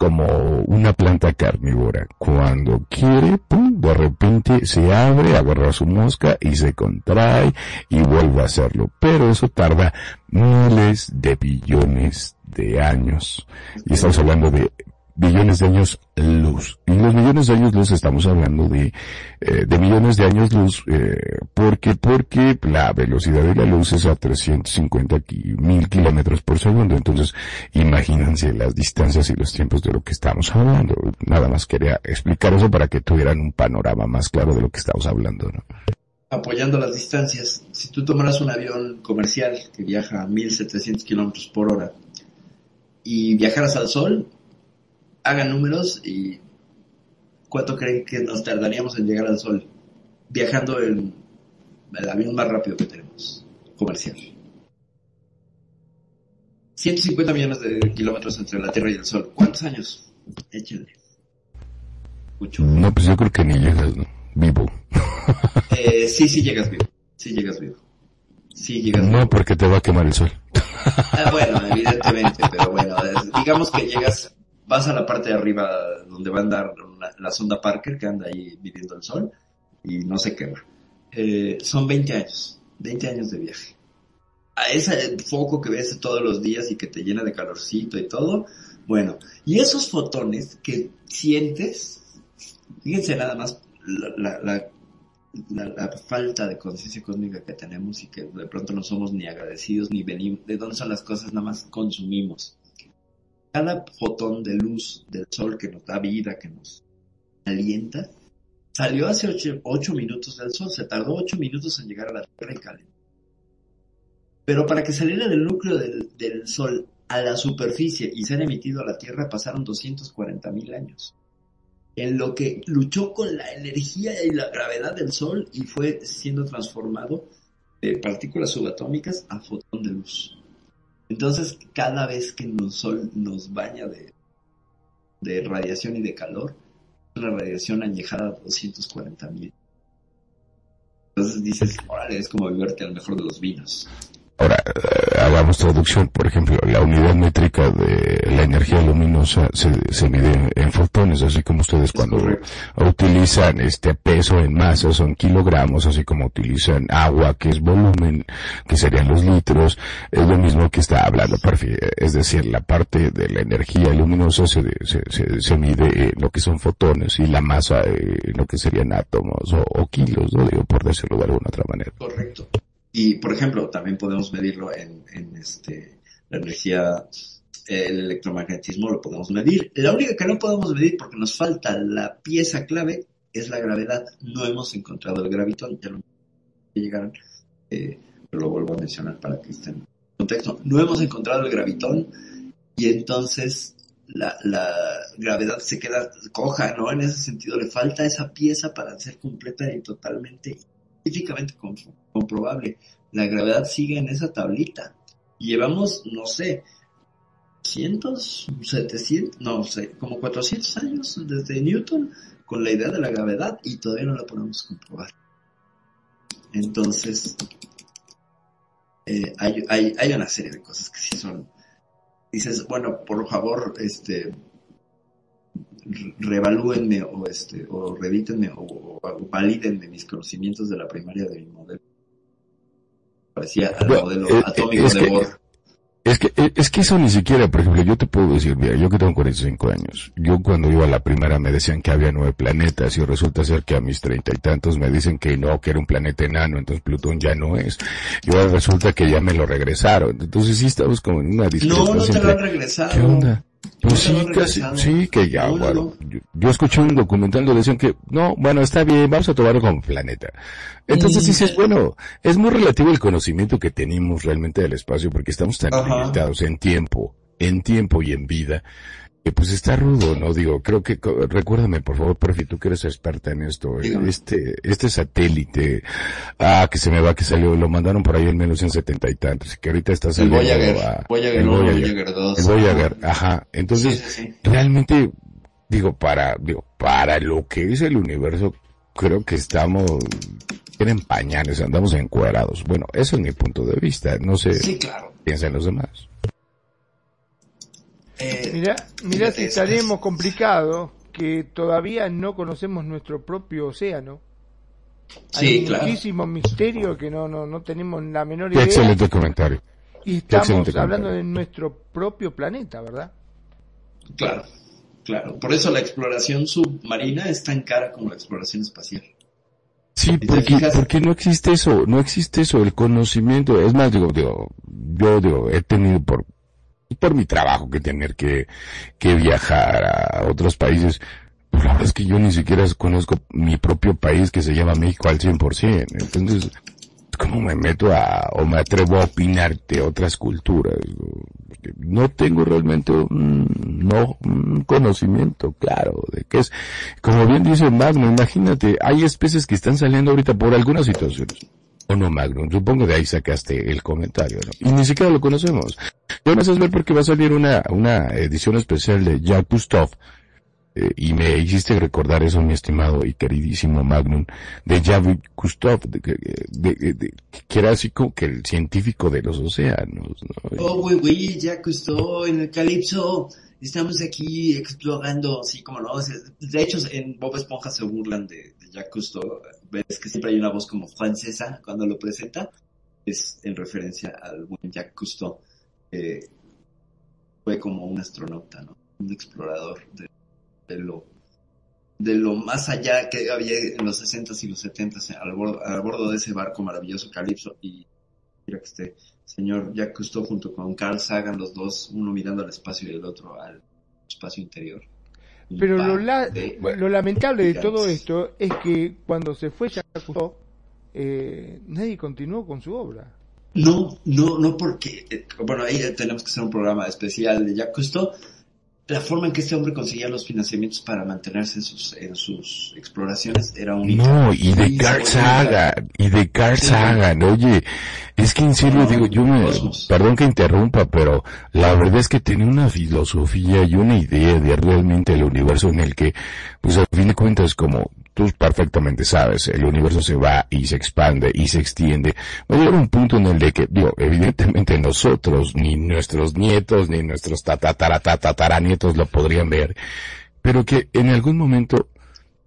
como una planta carnívora. Cuando quiere, pum, de repente se abre, agarra su mosca y se contrae y vuelve a hacerlo. Pero eso tarda miles de billones de años. Y estamos hablando de billones de años luz. Y los millones de años luz estamos hablando de, eh, de millones de años luz, eh, porque, porque la velocidad de la luz es a 350 mil kilómetros por segundo. Entonces, imagínense las distancias y los tiempos de lo que estamos hablando. Nada más quería explicar eso para que tuvieran un panorama más claro de lo que estamos hablando, ¿no? Apoyando las distancias, si tú tomaras un avión comercial que viaja a 1700 kilómetros por hora y viajaras al Sol, hagan números y cuánto creen que nos tardaríamos en llegar al Sol viajando en el avión más rápido que tenemos, comercial. 150 millones de kilómetros entre la Tierra y el Sol. ¿Cuántos años? Échenle. Mucho. No, pues yo creo que ni llegas, ¿no? Vivo. eh, sí, sí llegas vivo. Sí llegas vivo. Sí llegas No, porque te va a quemar el sol. Ah, bueno, evidentemente, pero bueno, digamos que llegas vas a la parte de arriba donde va a andar la sonda Parker que anda ahí viviendo el sol y no se quema. Eh, son 20 años, 20 años de viaje. A ese foco que ves todos los días y que te llena de calorcito y todo, bueno, y esos fotones que sientes, fíjense nada más la falta de conciencia cósmica que tenemos y que de pronto no somos ni agradecidos ni venimos, de dónde son las cosas, nada más consumimos cada fotón de luz del sol que nos da vida, que nos alienta, salió hace ocho, minutos del sol, se tardó ocho minutos en llegar a la Tierra y calentó. Pero para que saliera del núcleo del, del sol a la superficie y ser emitido a la Tierra pasaron 240 mil años. En lo que luchó con la energía y la gravedad del sol y fue siendo transformado de partículas subatómicas a fotón de luz. Entonces, cada vez que el sol nos baña de, radiación y de calor, una radiación añejada a 240 mil. Entonces dices, órale, es como viverte al mejor de los vinos. Ahora, eh, hagamos traducción, por ejemplo, la unidad métrica de la energía luminosa se, se mide en fotones, así como ustedes cuando utilizan este peso en masa son kilogramos, así como utilizan agua que es volumen, que serían los litros, es lo mismo que está hablando Perfi, es decir, la parte de la energía luminosa se, se, se, mide en lo que son fotones y la masa en lo que serían átomos o, o kilos, ¿no? Digo, por decirlo de alguna otra manera. Correcto. Y, por ejemplo, también podemos medirlo en, en este, la energía, el electromagnetismo lo podemos medir. La única que no podemos medir porque nos falta la pieza clave es la gravedad. No hemos encontrado el gravitón, ya lo llegaron, eh, lo vuelvo a mencionar para que estén en contexto. No hemos encontrado el gravitón y entonces la, la gravedad se queda coja, ¿no? En ese sentido, le falta esa pieza para ser completa y totalmente científicamente comprobable. La gravedad sigue en esa tablita. llevamos, no sé, cientos, 700, no sé, como 400 años desde Newton con la idea de la gravedad y todavía no la podemos comprobar. Entonces, eh, hay, hay, hay una serie de cosas que sí son. Dices, bueno, por favor, este, revalúenme o este o revítenme o, o, valídenme mis conocimientos de la primaria de mi modelo parecía al modelo eh, atómico de Bohr es que, es que eso ni siquiera, por ejemplo, yo te puedo decir, mira, yo que tengo 45 años, yo cuando iba a la primera me decían que había nueve planetas y resulta ser que a mis treinta y tantos me dicen que no, que era un planeta enano, entonces Plutón ya no es. Y ahora resulta que ya me lo regresaron. Entonces sí estamos como en una discusión. No, no te lo han regresado. ¿Qué onda? Pues sí, casi, sí, que ya, bueno, yo, escuché un documental donde decían que, no, bueno, está bien, vamos a tomarlo como planeta. Entonces dices, bueno, es muy relativo el conocimiento que tenemos realmente del espacio porque estamos tan limitados en tiempo, en tiempo y en vida, pues está rudo, ¿no? Digo, creo que, recuérdame por favor, Perfi, tú que eres experta en esto, este, este satélite, ah, que se me va, que salió, lo mandaron por ahí en 1970 y tantos, que ahorita está saliendo. El Voyager, Voyager, el Voyager, 2. El Voyager, ajá. Entonces, realmente, digo, para, digo, para lo que es el universo, creo que estamos en pañales, andamos encuadrados. Bueno, ese es mi punto de vista. No sé Sí, claro. piensan los demás. Eh, Mira, mira si es- estaremos complicados que todavía no conocemos nuestro propio océano. Sí, Hay claro. muchísimo misterio que no, no, no tenemos la menor Qué idea. excelente comentario. Y estamos excelente hablando comentario. de nuestro propio planeta, ¿verdad? Claro, claro. Por eso la exploración submarina es tan cara como la exploración espacial. Sí, porque, porque no existe eso, no existe eso, el conocimiento. Es más, digo, digo, yo digo, he tenido por, por mi trabajo que tener que, que viajar a otros países. Pues la verdad es que yo ni siquiera conozco mi propio país que se llama México al 100%. Entonces, ¿cómo me meto a, o me atrevo a opinar de otras culturas? No tengo realmente un, no, un conocimiento claro de qué es. Como bien dice Magno, imagínate, hay especies que están saliendo ahorita por algunas situaciones. O no, Magno, supongo de ahí sacaste el comentario, ¿no? Y ni siquiera lo conocemos. Yo no sé ver porque va a salir una, una edición especial de Jacques Cousteau, eh, y me hiciste recordar eso, mi estimado y queridísimo Magnum, de Jacques Cousteau, de, de- de- que era así como que el científico de los océanos, ¿no? Oh, güey, güey, costó en el Calipso. Estamos aquí explorando, sí, como no. De hecho, en Bob Esponja se burlan de Jacques Cousteau. Ves que siempre hay una voz como francesa cuando lo presenta. Es en referencia al buen Jacques Cousteau. que fue como un astronauta, ¿no? Un explorador de, lo de lo más allá que había en los 60s y los 70s al bordo, al bordo de ese barco maravilloso Calipso y mira que este señor Jacques Cousteau junto con Carl Sagan los dos, uno mirando al espacio y el otro al espacio interior. Pero lo, la- lo lamentable de todo esto es que cuando se fue Cousteau, eh, nadie continuó con su obra. No, no, no porque, eh, bueno, ahí tenemos que hacer un programa especial de Jacques Cousteau. La forma en que este hombre conseguía los financiamientos para mantenerse en sus, en sus exploraciones era única. No, y de Carl Sagan, y de Carl. Sagan, oye, es que en serio digo, yo me, perdón que interrumpa, pero la verdad es que tenía una filosofía y una idea de realmente el universo en el que, pues a fin de cuentas, como tú perfectamente sabes, el universo se va y se expande y se extiende. Va a llegar un punto en el de que, digo, evidentemente nosotros, ni nuestros nietos, ni nuestros tataranietos lo podrían ver, pero que en algún momento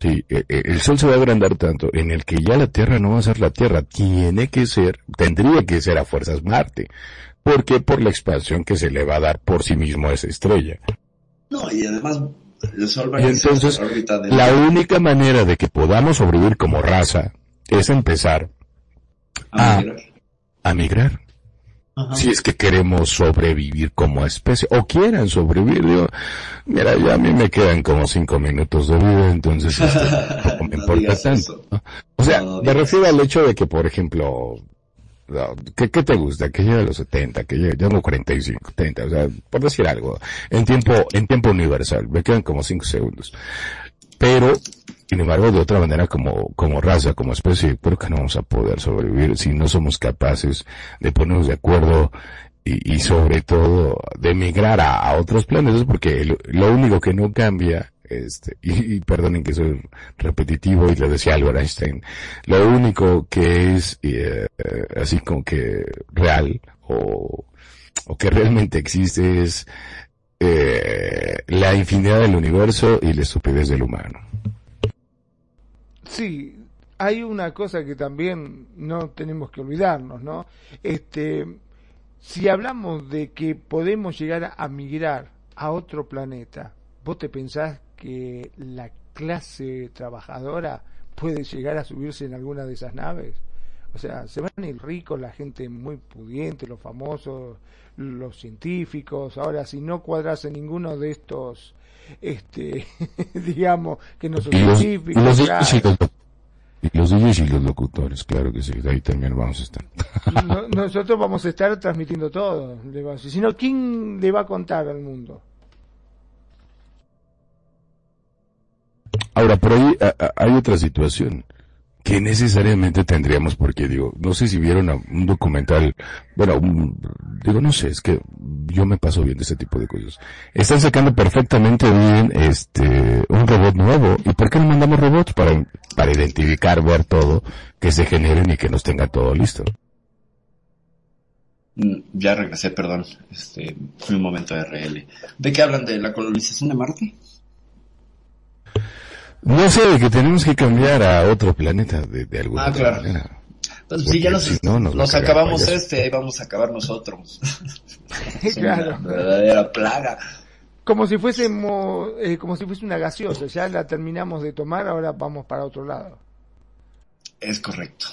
Sí, eh, eh, el Sol se va a agrandar tanto en el que ya la Tierra no va a ser la Tierra, tiene que ser, tendría que ser a fuerzas Marte. ¿Por qué? Por la expansión que se le va a dar por sí mismo a esa estrella. No, y además el Sol va Y a irse entonces, la única manera de que podamos sobrevivir como raza es empezar a a, migrar. a migrar. Si es que queremos sobrevivir como especie, o quieran sobrevivir, digo, mira, ya a mí me quedan como cinco minutos de vida, entonces este, tampoco me importa tanto. ¿no? O sea, No, no me refiero al hecho de que, por ejemplo, no, ¿qué, qué te gusta? Que llegue a los 70, que llegue, yo tengo 45, 30, o sea, por decir algo, en tiempo, en tiempo universal, me quedan como 5 segundos. Pero, sin embargo, de otra manera, como, como raza, como especie, creo que no vamos a poder sobrevivir si no somos capaces de ponernos de acuerdo y, y sobre todo de emigrar a, otros planetas, porque lo, lo único que no cambia, este, y, y perdonen que soy repetitivo y lo decía Albert Einstein, lo único que es eh, eh, así como que real o, o que realmente existe es eh, la infinidad del universo y la estupidez del humano. Sí, hay una cosa que también no tenemos que olvidarnos, ¿no? Este, si hablamos de que podemos llegar a migrar a otro planeta, ¿vos te pensás que la clase trabajadora puede llegar a subirse en alguna de esas naves? O sea, se van a ir ricos, la gente muy pudiente, los famosos, los científicos. Ahora, si no cuadras en ninguno de estos, este, digamos, que no son los, y científicos, los claro. DJs y los, y los DJs y los locutores, claro que sí, ahí también vamos a estar. No- nosotros vamos a estar transmitiendo todo. Si no, ¿quién le va a contar al mundo? Ahora, por ahí a- a- hay otra situación, que necesariamente tendríamos, porque digo, no sé si vieron un documental, bueno, digo, no sé, es que yo me paso bien de ese tipo de cosas. Están sacando perfectamente bien, este, un robot nuevo. ¿Y por qué no mandamos robots? Para, para identificar, ver todo, que se generen y que nos tenga todo listo. Mm, Ya regresé, perdón. Este, fue un momento de RL. ¿De qué hablan? ¿De la colonización de Marte? No sé, de que tenemos que cambiar a otro planeta de, de alguna Ah, claro. manera. Pues Porque si ya nos, si no, nos va a nos cargar acabamos este, ahí vamos a acabar nosotros. Es Claro. una verdadera plaga. Como si fuésemos, eh, como si fuese una gaseosa, ya la terminamos de tomar, ahora vamos para otro lado. Es correcto.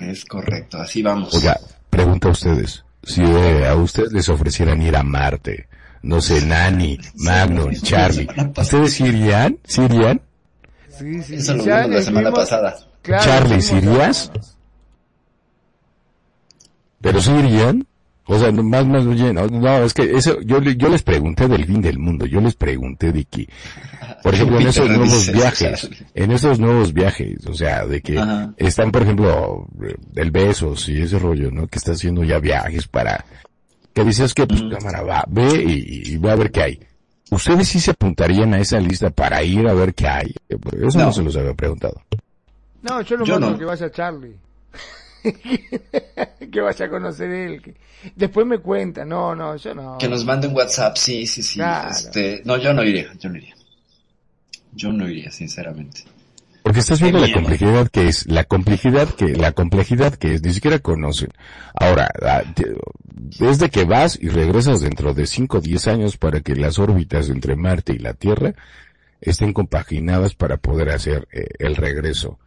Es correcto. Así vamos. Oiga, pregunta a ustedes. Si eh, a ustedes les ofrecieran ir a Marte, no sé, Nani, Magnum, Charlie, ¿ustedes sí irían? ¿Sí irían? Sí, sí, Eso sí, lo ya vimos la les semana vimos- pasada. Claro, Charlie, vimos- ¿sí irías? ¿Pero sí irían? O sea, no, más, más bien, no, es que eso, yo, le- yo les pregunté del fin del mundo, yo les pregunté de que, por ejemplo, en esos nuevos viajes, en esos nuevos viajes, o sea, de que Ajá. están, por ejemplo, el Besos y ese rollo, ¿no? Que está haciendo ya viajes para, que dices que, pues, cámara, va, ve y, y ve a ver qué hay. ¿Ustedes sí se apuntarían a esa lista para ir a ver qué hay? Eso no, No. se los había preguntado. No, yo lo Yo mando no. que vaya Charlie. que vaya a conocer él. que- Después me cuenta, no, no, yo no. Que nos manden WhatsApp, sí, sí, sí. Claro. Este, no, yo no iría, yo no iría. Yo no iría, sinceramente. Porque estás viendo la complejidad que es, la complejidad que, la complejidad que es, ni siquiera conocen. Ahora, ah, te- desde que vas y regresas dentro de 5 o 10 años para que las órbitas entre Marte y la Tierra estén compaginadas para poder hacer eh, el regreso.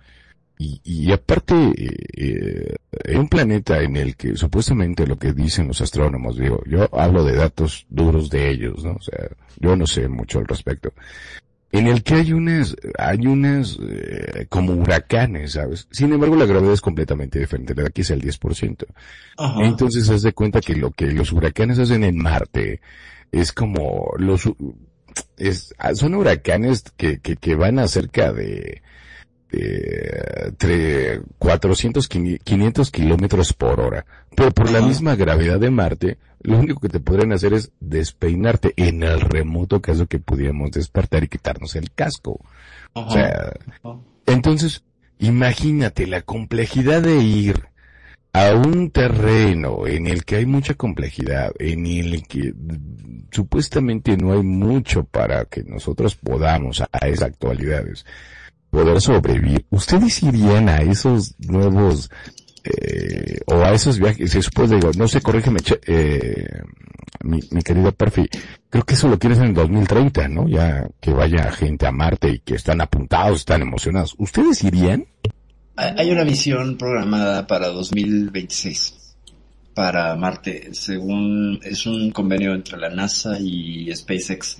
Y, y aparte, eh, eh, un planeta en el que supuestamente lo que dicen los astrónomos, digo, yo hablo de datos duros de ellos, ¿no? O sea, yo no sé mucho al respecto en el que hay unas, hay unas, eh, como huracanes, ¿sabes? Sin embargo, la gravedad es completamente diferente. La de aquí es el 10%. Ajá. Entonces, haz de cuenta que lo que los huracanes hacen en Marte es como los, es, son huracanes que, que, que van a cerca de, entre 400, 500 kilómetros por hora. Pero por la misma gravedad de Marte, lo único que te podrían hacer es despeinarte en el remoto caso que pudiéramos despertar y quitarnos el casco. Ajá. O sea, entonces, imagínate la complejidad de ir a un terreno en el que hay mucha complejidad, en el que supuestamente no hay mucho para que nosotros podamos a esas actualidades poder sobrevivir. ¿Ustedes irían a esos nuevos eh, o a esos viajes? No sé, corrígeme, eh, mi, mi querido Perfi, creo que eso lo quieres en el 2030, ¿no? Ya que vaya gente a Marte y que están apuntados, están emocionados. ¿Ustedes irían? Hay una misión programada para 2026 para Marte, según es un convenio entre la NASA y SpaceX.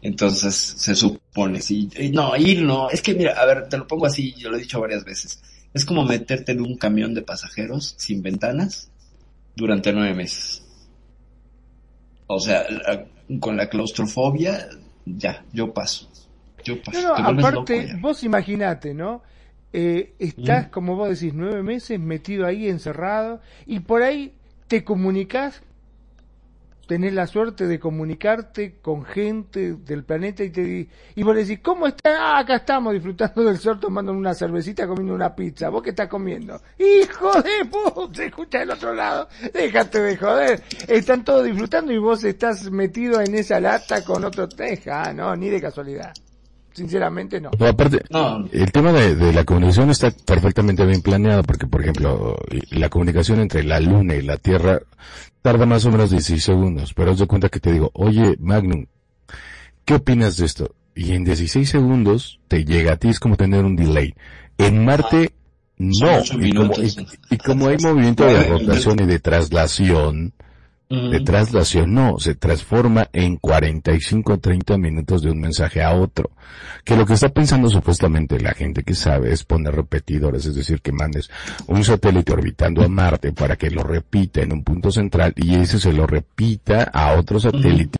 Entonces se supone, sí, no, ir no, es que mira, a ver, te lo pongo así, yo lo he dicho varias veces. Es como meterte en un camión de pasajeros sin ventanas durante nueve meses. O sea, la- con la claustrofobia, ya, yo paso. Yo paso. No, no, aparte, vos imaginate, ¿no? Eh, estás, como vos decís, nueve meses metido ahí, encerrado, y por ahí te comunicas, tenés la suerte de comunicarte con gente del planeta y te di- y vos le decís, ¿cómo estás? Ah, acá estamos disfrutando del sol, tomando una cervecita, comiendo una pizza. ¿Vos qué estás comiendo? ¡Hijo de puta! Se escucha del otro lado. Déjate de joder. Están todos disfrutando y vos estás metido en esa lata con otro teja. No, ni de casualidad. Sinceramente no. No, aparte, No. el tema de, de la comunicación está perfectamente bien planeado porque, por ejemplo, la comunicación entre la Luna y la Tierra tarda más o menos 16 segundos, pero haz de cuenta que te digo, oye, Magnum, ¿qué opinas de esto? Y en 16 segundos te llega a ti, es como tener un delay. En Marte, no. Son ocho Y como, y- y como hay movimiento de rotación y de traslación, de traslación, no, se transforma en 45 o 30 minutos de un mensaje a otro. Que lo que está pensando supuestamente la gente que sabe es poner repetidores, es decir, que mandes un satélite orbitando a Marte para que lo repita en un punto central y ese se lo repita a otro satélite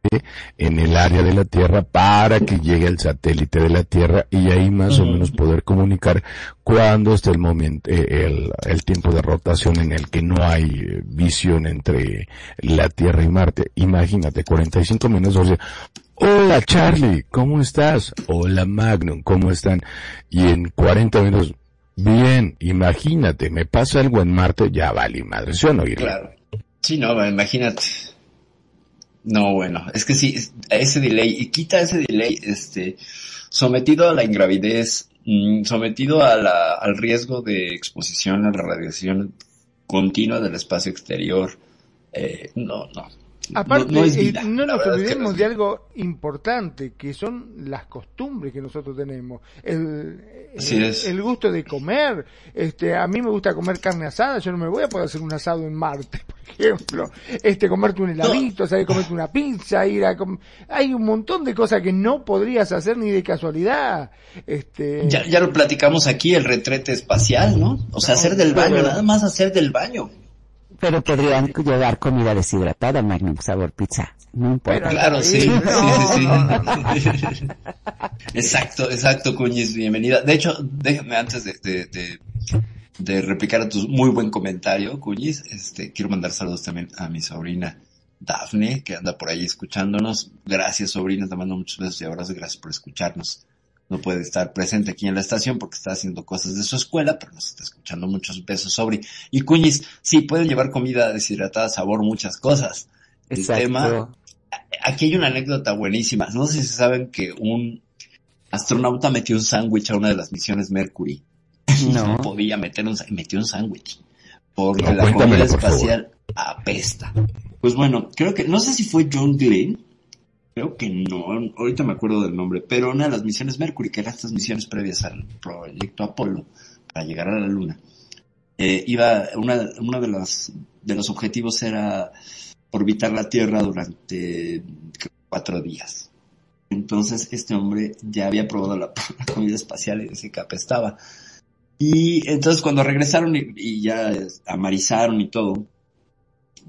en el área de la Tierra para que llegue al satélite de la Tierra y ahí más o menos poder comunicar cuando esté el momento, eh, el, el tiempo de rotación en el que no hay visión entre la Tierra y Marte. Imagínate, 45 minutos. de, Hola Charlie, ¿cómo estás? Hola Magnum, ¿cómo están? Y en 40 minutos, bien, imagínate, me pasa algo en Marte, ya vale madre, ¿sí o no, Irene? Claro. Sí, no, imagínate. No, bueno, es que sí, ese delay, y quita ese delay, este, sometido a la ingravidez, mm, sometido a la, al riesgo de exposición a la radiación continua del espacio exterior, eh, no, no. Aparte, no, no eh, no nos verdad es que olvidemos no de algo importante, que son las costumbres que nosotros tenemos. El, el, gusto de comer. Este, a mí me gusta comer carne asada, yo no me voy a poder hacer un asado en Marte, por ejemplo. Este, comerte un heladito, saber comerte una pizza, ir a Hay un montón de cosas que no podrías hacer ni de casualidad. Este, Ya, ya lo platicamos aquí, el retrete espacial, ¿no? O sea, hacer del baño, nada más hacer del baño. Pero podrían llevar comida deshidratada, Magnum Sabor Pizza. No importa. Claro, sí, sí, sí, sí. exacto, exacto, Cuñiz, bienvenida. De hecho, déjame antes de, de, de, de replicar a tu muy buen comentario, Cuñiz, este, quiero mandar saludos también a mi sobrina Dafne, que anda por ahí escuchándonos. Gracias, sobrina, te mando muchos besos y abrazos, gracias por escucharnos. No puede estar presente aquí en la estación porque está haciendo cosas de su escuela, pero nos está escuchando muchos besos, sobri. Y Cuñiz, sí, pueden llevar comida deshidratada, sabor, muchas cosas. El Exacto. tema, aquí hay una anécdota buenísima. No sé si saben que un astronauta metió un sándwich a una de las misiones Mercury. No. No podía meter un, metió un sándwich. Porque No, la comida por espacial apesta. Pues bueno, creo que, no sé si fue John Glenn, creo que no, ahorita me acuerdo del nombre, pero una de las misiones Mercury, que eran estas misiones previas al proyecto Apolo, para llegar a la Luna, eh, iba, una, de los objetivos era orbitar la Tierra durante cuatro días. Entonces este hombre ya había probado la, comida espacial y dice que apestaba. Y entonces cuando regresaron y, ya amarizaron y todo,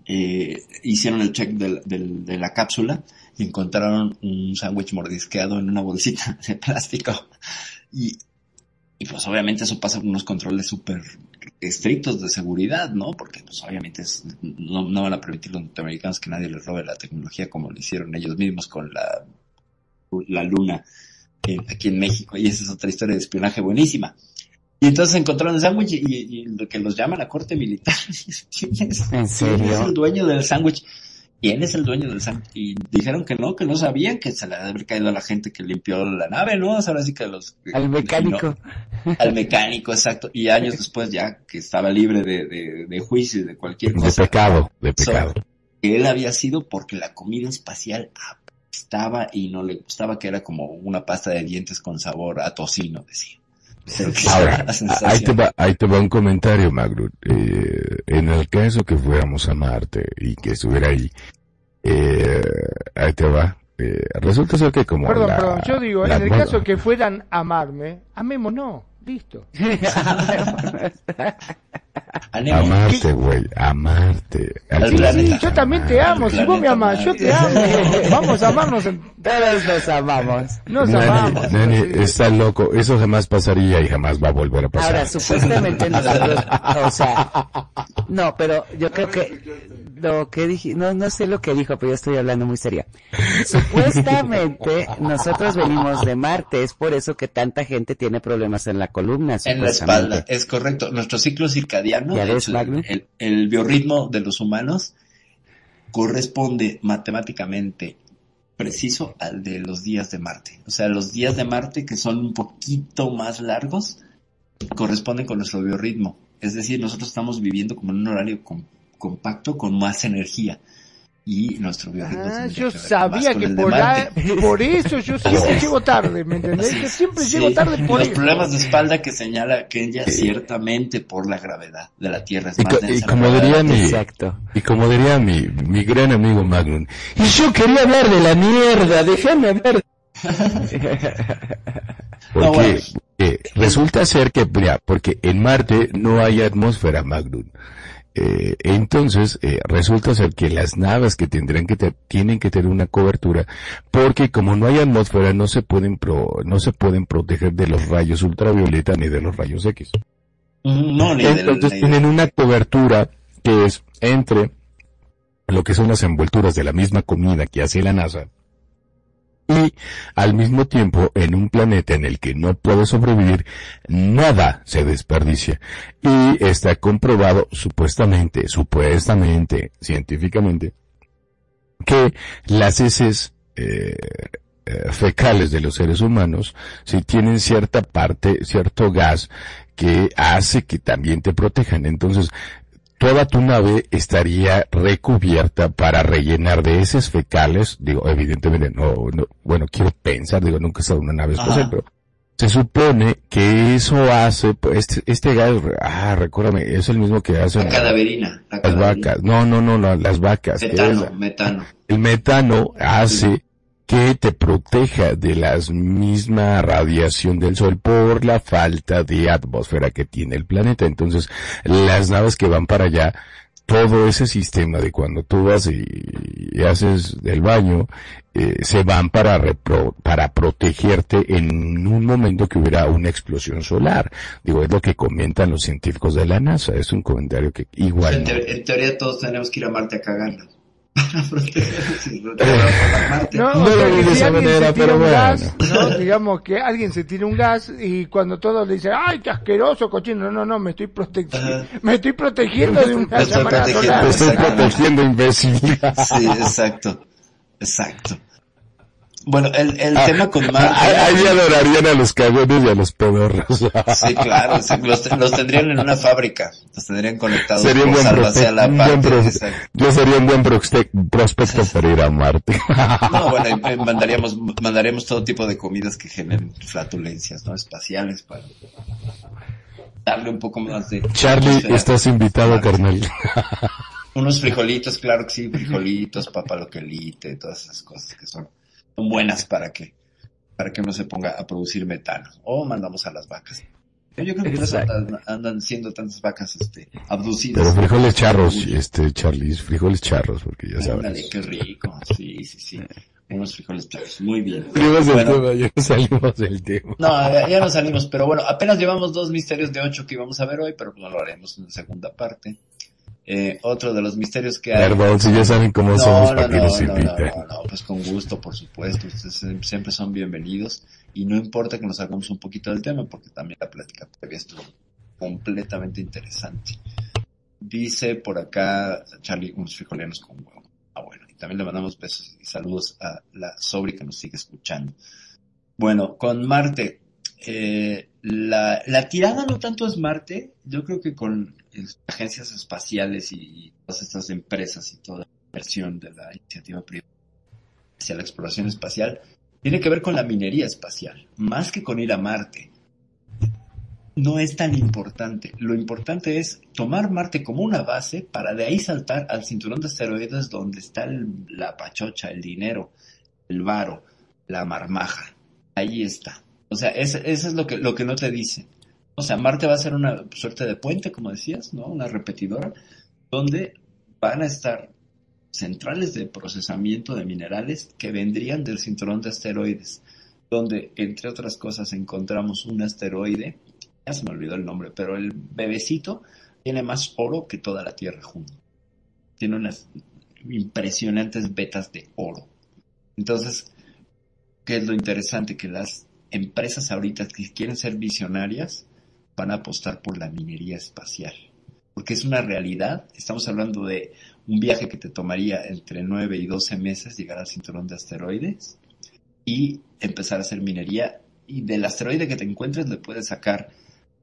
eh, hicieron el check de la cápsula y encontraron un sándwich mordisqueado en una bolsita de plástico. Y, y pues obviamente eso pasa con unos controles súper estrictos de seguridad, ¿no? Porque pues obviamente es- no, no van a permitir los norteamericanos que nadie les robe la tecnología como lo hicieron ellos mismos con la, la luna eh, aquí en México. Y esa es otra historia de espionaje buenísima. Y entonces encontraron el sándwich y, y lo que los llama la corte militar. ¿Quién es, ¿En ¿Quién es serio? el dueño del sándwich? ¿Quién es el dueño del sándwich? Y dijeron que no, que no sabían, que se le había caído a la gente que limpió la nave, ¿no? O sea, ahora sí que los... Al mecánico. no, al mecánico, exacto. Y años después ya que estaba libre de, de, de juicio y de cualquier De cosa. pecado, de pecado. que él había sido porque la comida espacial apestaba y no le gustaba que era como una pasta de dientes con sabor a tocino, decía. Ahora, ahí te va, ahí te va un comentario, Magru. Eh, en el caso que fuéramos a Marte y que estuviera ahí, eh, ahí te va. Eh, resulta ser que como Perdón, la- perdón, yo digo, la- en el caso que fueran a amarme, amémonos, listo. Amarte, güey, amarte. Sí, sí, yo también te amo, si vos me amás, yo te amo. Vamos a amarnos en... Todos nos amamos. Nos Nani, amamos. Nani, está loco, eso jamás pasaría y jamás va a volver a pasar. Ahora, supuestamente nosotros, o sea, no, pero yo creo que lo que dije, no, no sé lo que dijo, pero yo estoy hablando muy seria. Supuestamente nosotros venimos de Marte, es por eso que tanta gente tiene problemas en la columna. En la espalda, es correcto. Nuestro ciclo circadiano, ¿Ya de ves, hecho, Magnum? el, el biorritmo de los humanos, corresponde matemáticamente preciso al de los días de Marte. O sea, los días de Marte, que son un poquito más largos, corresponden con nuestro biorritmo. Es decir, nosotros estamos viviendo como en un horario com- compacto con más energía. y nuestro biorritmo Ah, yo sabía que por, ahí- por eso yo siempre llego tarde, ¿me entendés? Yo siempre Sí, llego tarde por los eso. problemas de espalda que señala Kenya ciertamente por la gravedad de la Tierra es Y, más co- y densa como la diría mi, Exacto. y como diría mi, mi gran amigo Magnum, y yo quería hablar de la mierda, déjame hablar. Porque No, bueno. eh, resulta ser que, mira, porque en Marte no hay atmósfera Magnum. Eh, entonces, eh, resulta ser que las naves que tendrán que te- tienen que tener una cobertura, porque como no hay atmósfera, no se pueden pro- no se pueden proteger de los rayos ultravioleta ni de los rayos X. No, ni Entonces tienen una cobertura que es entre lo que son las envolturas de la misma comida que hace la NASA y al mismo tiempo en un planeta en el que no puede sobrevivir, nada se desperdicia. Y está comprobado supuestamente, supuestamente, científicamente, que las heces eh, eh, fecales de los seres humanos si tienen cierta parte, cierto gas que hace que también te protejan. Entonces, toda tu nave estaría recubierta para rellenar de heces fecales. Digo, evidentemente no, no bueno, quiero pensar, digo, nunca he estado en una nave espacial, Ajá. pero se supone que eso hace, pues, este, este gas, ah, recuérdame, es el mismo que hacen La cadaverina. La las cadaverina. vacas. No, no, no, no, las vacas. es Metano, metano. el metano hace que te proteja de la misma radiación del sol por la falta de atmósfera que tiene el planeta. Entonces, las naves que van para allá, todo ese sistema de cuando tú vas y, haces el baño, eh, se van para repro- para protegerte en un momento que hubiera una explosión solar. Digo, es lo que comentan los científicos de la NASA. Es un comentario que igual en, en teoría todos tenemos que ir a Marte a cagarla. Para. No, No lo vi de si esa manera, pero bueno. gas, ¿no? digamos que alguien se tira un gas y cuando todos le dicen, ay, qué asqueroso, cochino, no, no, no, me estoy protegiendo, me estoy protegiendo de una Me estoy llamada solar. Te estoy protegiendo, imbécil. Sí, exacto. Exacto. Bueno, el, el Ah, tema con Ahí Marte. ahí adorarían a los cagones y a los pedorros. Sí, claro, sí, los, los tendrían en una fábrica, los tendrían conectados Sería un buen, la prospecto, un buen exacto. yo sería un buen prospecto para ir a Marte. No, bueno, mandaríamos, mandaríamos todo tipo de comidas que generen flatulencias, ¿no? Espaciales para darle un poco más de... Charlie, estás invitado, carnal. Unos frijolitos, claro que sí, frijolitos, papaloquelite, todas esas cosas que son buenas para que, para que uno se ponga a producir metano. O mandamos a las vacas. Yo creo que andan, andan siendo tantas vacas, este, abducidas. Pero frijoles charros, este, Charlie, frijoles charros, porque ya Ándale, sabes. qué rico. Sí, sí, sí. Unos frijoles charros. Muy bien. Salimos del Bueno, tema, ya no salimos del tema. no, ya, ya no salimos, pero bueno, apenas llevamos dos misterios de ocho que íbamos a ver hoy, pero no lo haremos en la segunda parte. Eh, otro de los misterios que hay. Perdón, si ya saben cómo somos, ¿para qué nos no, invitan? no, no, pues con gusto, por supuesto. Ustedes siem- siempre son bienvenidos y no importa que nos salgamos un poquito del tema porque también la plática previa estuvo completamente interesante. Dice por acá Charlie unos frijolianos con huevo. Ah, bueno, y también le mandamos besos y saludos a la Sobri que nos sigue escuchando. Bueno, con Marte, eh, la, la tirada no tanto es Marte, yo creo que con agencias espaciales y todas estas empresas y toda la inversión de la iniciativa privada hacia la exploración espacial, tiene que ver con la minería espacial, más que con ir a Marte. No es tan importante. Lo importante es tomar Marte como una base para de ahí saltar al cinturón de asteroides donde está el- la pachocha, el dinero, el varo, la marmaja. Ahí está. O sea, es- eso es lo que, lo que no te dicen. O sea, Marte va a ser una suerte de puente, como decías, ¿no? Una repetidora, donde van a estar centrales de procesamiento de minerales que vendrían del cinturón de asteroides, donde, entre otras cosas, encontramos un asteroide, ya se me olvidó el nombre, pero el bebecito tiene más oro que toda la Tierra junto. Tiene unas impresionantes vetas de oro. Entonces, ¿qué es lo interesante? Que las empresas ahorita que quieren ser visionarias van a apostar por la minería espacial. Porque es una realidad. Estamos hablando de un viaje que te tomaría entre 9 y 12 meses llegar al cinturón de asteroides y empezar a hacer minería. Y del asteroide que te encuentres le puedes sacar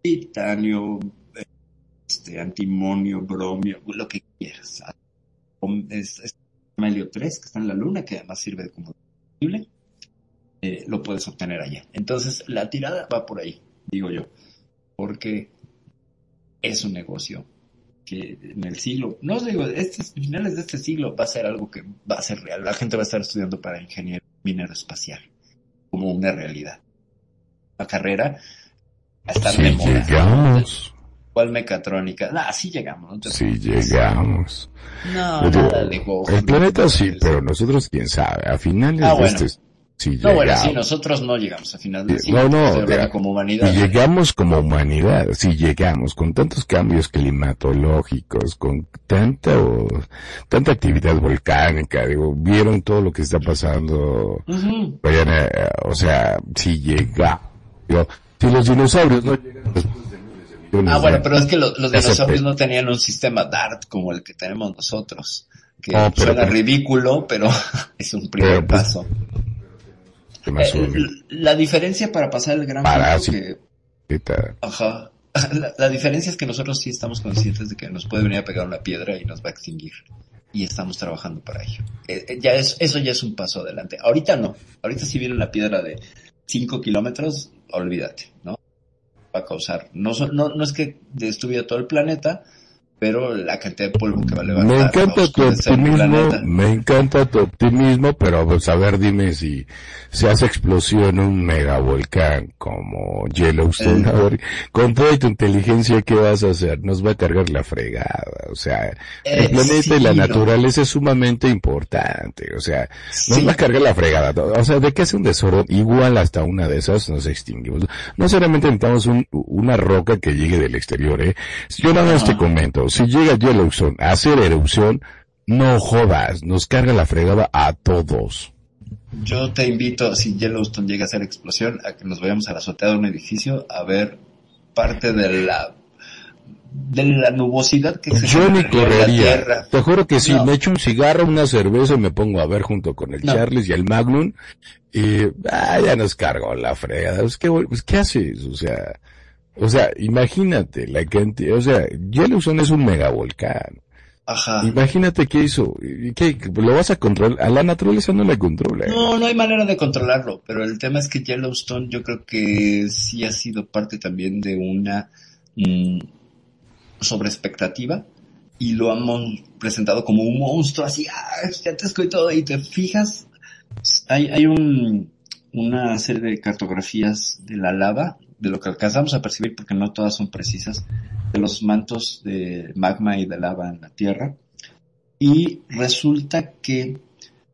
titanio, este, antimonio, bromio, lo que quieras. Es, es Helio 3, que está en la Luna, que además sirve de combustible, eh, lo puedes obtener allá. Entonces, la tirada va por ahí, digo yo, porque es un negocio que en el siglo, no os digo, estos finales de este siglo va a ser algo que va a ser real. La gente va a estar estudiando para ingeniero minero espacial como una realidad. La carrera a estar Sí de moda. llegamos. ¿Cuál mecatrónica? Ah, sí llegamos. No te Sí llegamos. No, nada de Gohan. el planeta sí, pero nosotros quién sabe. A finales Ah, de bueno. este No, bueno, llegamos. nosotros no llegamos a final siglo. no, no, de- como humanidad. Y llegamos como humanidad, sí llegamos, con tantos cambios climatológicos, con tanta, tanta actividad volcánica, digo, vieron todo lo que está pasando, vayan a- o sea, si llega, digo, si los dinosaurios no llegan después de miles de millones Ah, de bueno, pero es que lo- los dinosaurios no tenían un sistema DART como el que tenemos nosotros. Que pero- suena ridículo, pero es un primer Pero, pues, paso. Más Eh, la diferencia para pasar el gran Parásito. filtro que Ajá. La, la diferencia es que nosotros sí estamos conscientes de que nos puede venir a pegar una piedra y nos va a extinguir. Y estamos trabajando para ello. Eh, eh, ya es, eso ya es un paso adelante. Ahorita no. Ahorita si viene una piedra de 5 kilómetros, olvídate, ¿no? Va a causar, no, no, no es que destruya todo el planeta, pero la cantidad de polvo que va a levantar. Me encanta tu optimismo, me encanta tu optimismo, pero pues a ver dime si se hace explosión un megavolcán como Yellowstone, Eh. con toda tu inteligencia, ¿qué vas a hacer? Nos va a cargar la fregada, o sea, el Eh, planeta y la no. naturaleza es sumamente importante, o sea, nos Sí. va a cargar la fregada, o sea, de qué hace un desorden, igual hasta una de esas nos extinguimos. No solamente necesitamos un- una roca que llegue del exterior, eh, yo nada más te Ajá. Si llega Yellowstone a hacer erupción, no jodas, nos carga la fregada a todos. Yo te invito, si Yellowstone llega a ser explosión, a que nos vayamos a la azotea de un edificio a ver parte de la de la nubosidad que se Yo ni la correría. Te juro que si No. me echo un cigarro, una cerveza y me pongo a ver junto con el No. Charles y el Magnum, y ah, ya nos cargó la fregada. Pues, ¿qué, pues, ¿qué haces? O sea, o sea, imagínate la cantidad, o sea, Yellowstone es un megavolcán. Ajá. Imagínate qué hizo, qué, lo vas a controlar, a la naturaleza no la controla. No, no hay manera de controlarlo, pero el tema es que Yellowstone yo creo que sí ha sido parte también de una mm, sobreexpectativa y lo han presentado como un monstruo así, ah, gigantesco y todo, y te fijas, hay, hay un, una serie de cartografías de la lava, de lo que alcanzamos a percibir, porque no todas son precisas, de los mantos de magma y de lava en la Tierra, y resulta que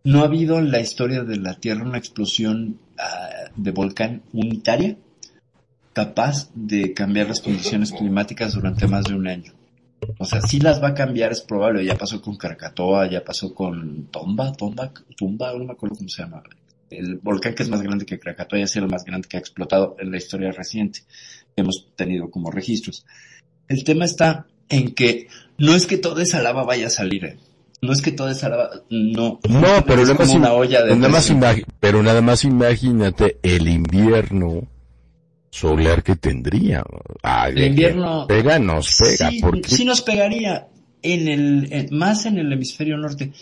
no ha habido en la historia de la Tierra una explosión ah, de volcán unitaria capaz de cambiar las condiciones climáticas durante más de un año. O sea, sí las va a cambiar, es probable. Ya pasó con Krakatoa, ya pasó con Tomba, Tomba, Tumba, no me acuerdo cómo se llama. El volcán que es más grande que Krakatoa sido el más grande que ha explotado en la historia reciente. Hemos tenido como registros. El tema está en que no es que toda esa lava vaya a salir, ¿eh? No es que toda esa lava, no. No, pero es nada más, como una olla de nada más pero nada más imagínate el invierno solar que tendría. El invierno- pega, nos pega, Sí, sí nos pegaría en el, en- más en el hemisferio norte,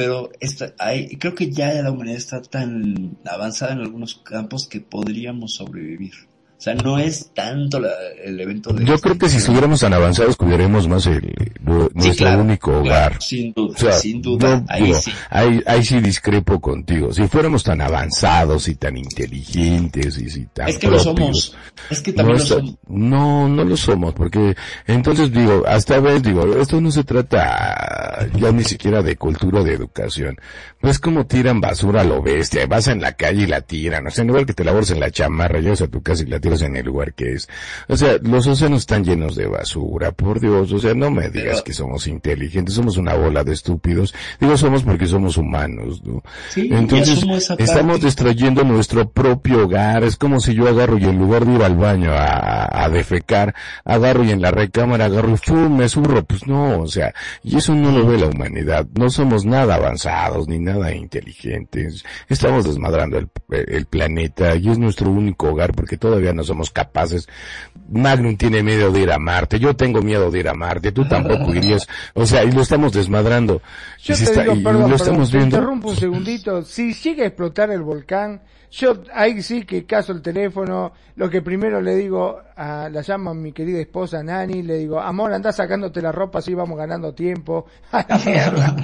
pero está, hay, creo que ya la humanidad está tan avanzada en algunos campos que podríamos sobrevivir. O sea, no es tanto la- el evento de... yo creo que si estuviéramos tan avanzados cuidaríamos más el, nu- nuestro claro, único claro, hogar. sin duda, O sea, sin duda, no, ahí digo, sí. ahí, ahí sí discrepo contigo. Si fuéramos tan avanzados y tan inteligentes y si tan Es que lo somos. Es que también no, lo está- somos. no, no lo somos, porque entonces digo, hasta vez digo, esto no se trata ya ni siquiera de cultura o de educación. No es como tiran basura a lo bestia, vas en la calle y la tiran, o sea, en lugar que te la en la chamarra, llegas a tu casa y la en el lugar que es. O sea, los océanos están llenos de basura, por Dios, o sea, no me digas que somos inteligentes, somos una bola de estúpidos. Digo somos porque somos humanos, ¿no? Sí, Entonces, estamos parte. destruyendo nuestro propio hogar. Es como si yo agarro y en lugar de ir al baño a, a defecar, agarro y en la recámara agarro y ¡fum! me zurro. Pues no, o sea, y eso no lo ve la humanidad. No somos nada avanzados ni nada inteligentes. Estamos desmadrando el, el planeta y es nuestro único hogar porque todavía humanos somos capaces. Magnum tiene miedo de ir a Marte, yo tengo miedo de ir a Marte, tú tampoco irías. O sea, y lo estamos desmadrando. Yo y se te está- digo, y perdón, lo perdón, estamos te viendo. interrumpo un segundito. Si llega a explotar el volcán, yo ahí sí que caso el teléfono. Lo que primero le digo, a, la llamo a mi querida esposa Nani, le digo, amor, anda sacándote la ropa, así vamos ganando tiempo. A la mierda.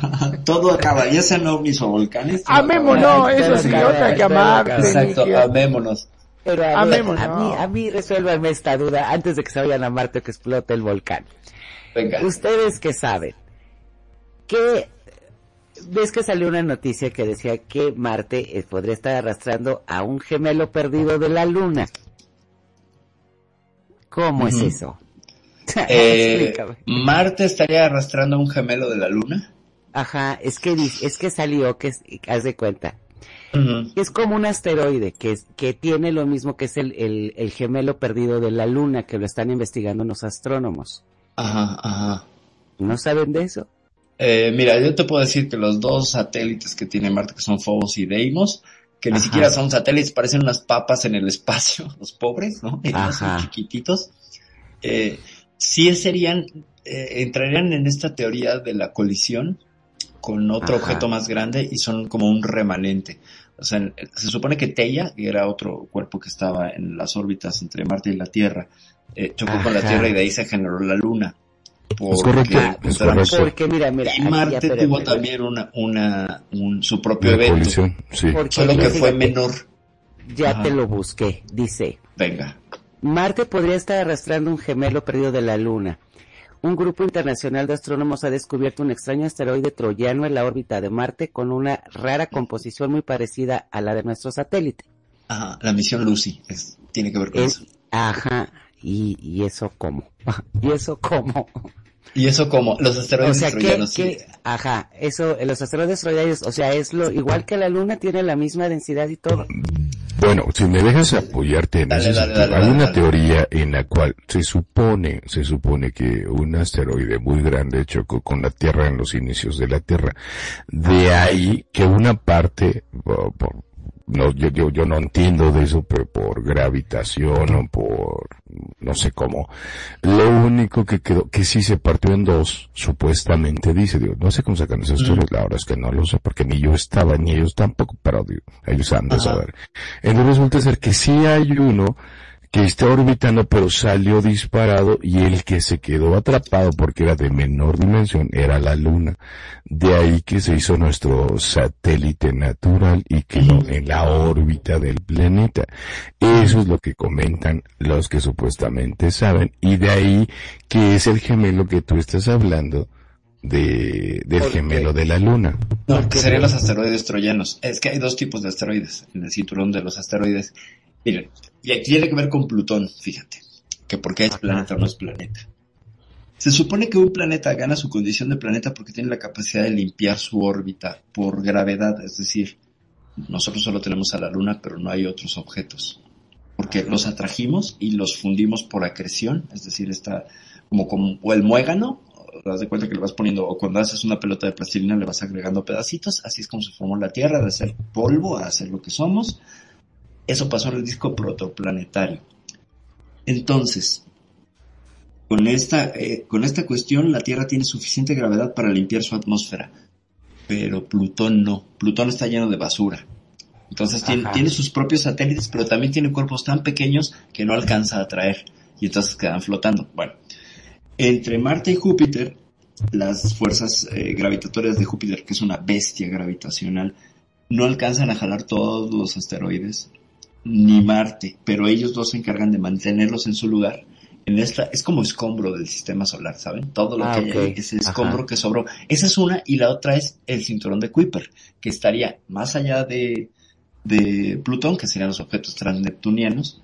Todo acaba, ya sean ovnis o volcanes. Amémonos, eso sí, otra que amarte. Exacto, amémonos. Pero a, ver, a mí, a mí resuélvanme esta duda antes de que se vayan a Marte o que explote el volcán. Venga. Ustedes que saben, ¿qué ves que salió una noticia que decía que Marte eh, podría estar arrastrando a un gemelo perdido de la Luna? ¿Cómo es eso? Eh, Explícame. Marte estaría arrastrando a un gemelo de la Luna. Ajá, es que es que salió que haz de cuenta. Es como un asteroide que que tiene lo mismo que es el, el, el gemelo perdido de la Luna que lo están investigando los astrónomos. Ajá, ajá. ¿No saben de eso? Eh, mira, yo te puedo decir que los dos satélites que tiene Marte, que son Phobos y Deimos, que ni Ajá. siquiera son satélites, parecen unas papas en el espacio, los pobres, ¿no? No son chiquititos. Eh, sí serían, eh, entrarían en esta teoría de la colisión con otro Ajá. objeto más grande y son como un remanente. O sea, en- se supone que Teia, que era otro cuerpo que estaba en las órbitas entre Marte y la Tierra, eh, chocó con la. Tierra y de ahí se generó la Luna. Es correcto, es correcto. Porque mira, mira, y ya, Marte tuvo también una, una, un, su propio evento. sí. porque Solo que fue menor. Ya Ajá. te lo busqué. Dice, Venga. Marte podría estar arrastrando un gemelo perdido de la Luna. Un grupo internacional de astrónomos ha descubierto un extraño asteroide troyano en la órbita de Marte con una rara composición muy parecida a la de nuestro satélite. Ajá, la misión Lucy es- tiene que ver con Es- eso. ajá, y, y eso cómo. ¿Y eso cómo? Y eso como los O asteroides sea, troyanos. sí. que, ajá, eso, los asteroides troyanos, o sea, es lo igual que la Luna, tiene la misma densidad y todo. Bueno, si me dejas apoyarte en Dale, ese dale, sentido, dale, hay dale, una dale. teoría en la cual se supone, se supone que un asteroide muy grande chocó con la Tierra en los inicios de la Tierra. De ahí que una parte, por- por- no, yo, yo, yo no entiendo de eso, pero por gravitación o por, no sé cómo, lo único que quedó, que sí se partió en dos, supuestamente dice, digo, no sé cómo sacan esas Mm. teorías, la verdad es que no lo sé, porque ni yo estaba, ni ellos tampoco, pero ellos han de saber. Entonces resulta ser que sí hay uno que está orbitando pero salió disparado y el que se quedó atrapado porque era de menor dimensión era la luna. De ahí que se hizo nuestro satélite natural y quedó en la órbita del planeta. Eso es lo que comentan los que supuestamente saben y de ahí que es el gemelo que tú estás hablando de, del gemelo de la luna. No, que serían los asteroides troyanos. Es que hay dos tipos de asteroides en el cinturón de los asteroides. Miren, y aquí tiene que ver con Plutón, fíjate, que por qué es planeta o no es planeta. Se supone que un planeta gana su condición de planeta porque tiene la capacidad de limpiar su órbita por gravedad, es decir, nosotros solo tenemos a la Luna, pero no hay otros objetos. Porque los atrajimos y los fundimos por acreción, es decir, está como, como o el muégano, te das de cuenta que le vas poniendo, o cuando haces una pelota de plastilina le vas agregando pedacitos, así es como se formó la Tierra, de ser polvo a ser lo que somos. Eso pasó en el disco protoplanetario. Entonces, con esta, eh, con esta cuestión, la Tierra tiene suficiente gravedad para limpiar su atmósfera, pero Plutón no. Plutón está lleno de basura. Entonces tiene, sus propios satélites, pero también tiene cuerpos tan pequeños que no alcanza a atraer y entonces quedan flotando. Bueno, entre Marte y Júpiter, las fuerzas eh, gravitatorias de Júpiter, que es una bestia gravitacional, no alcanzan a jalar todos los asteroides ni Marte, pero ellos dos se encargan de mantenerlos en su lugar. En esta, es como escombro del sistema solar, ¿saben? Todo lo Ah, que hay ahí es escombro Ajá. que sobró. Esa es una, y la otra es el cinturón de Kuiper, que estaría más allá de, de Plutón, que serían los objetos transneptunianos,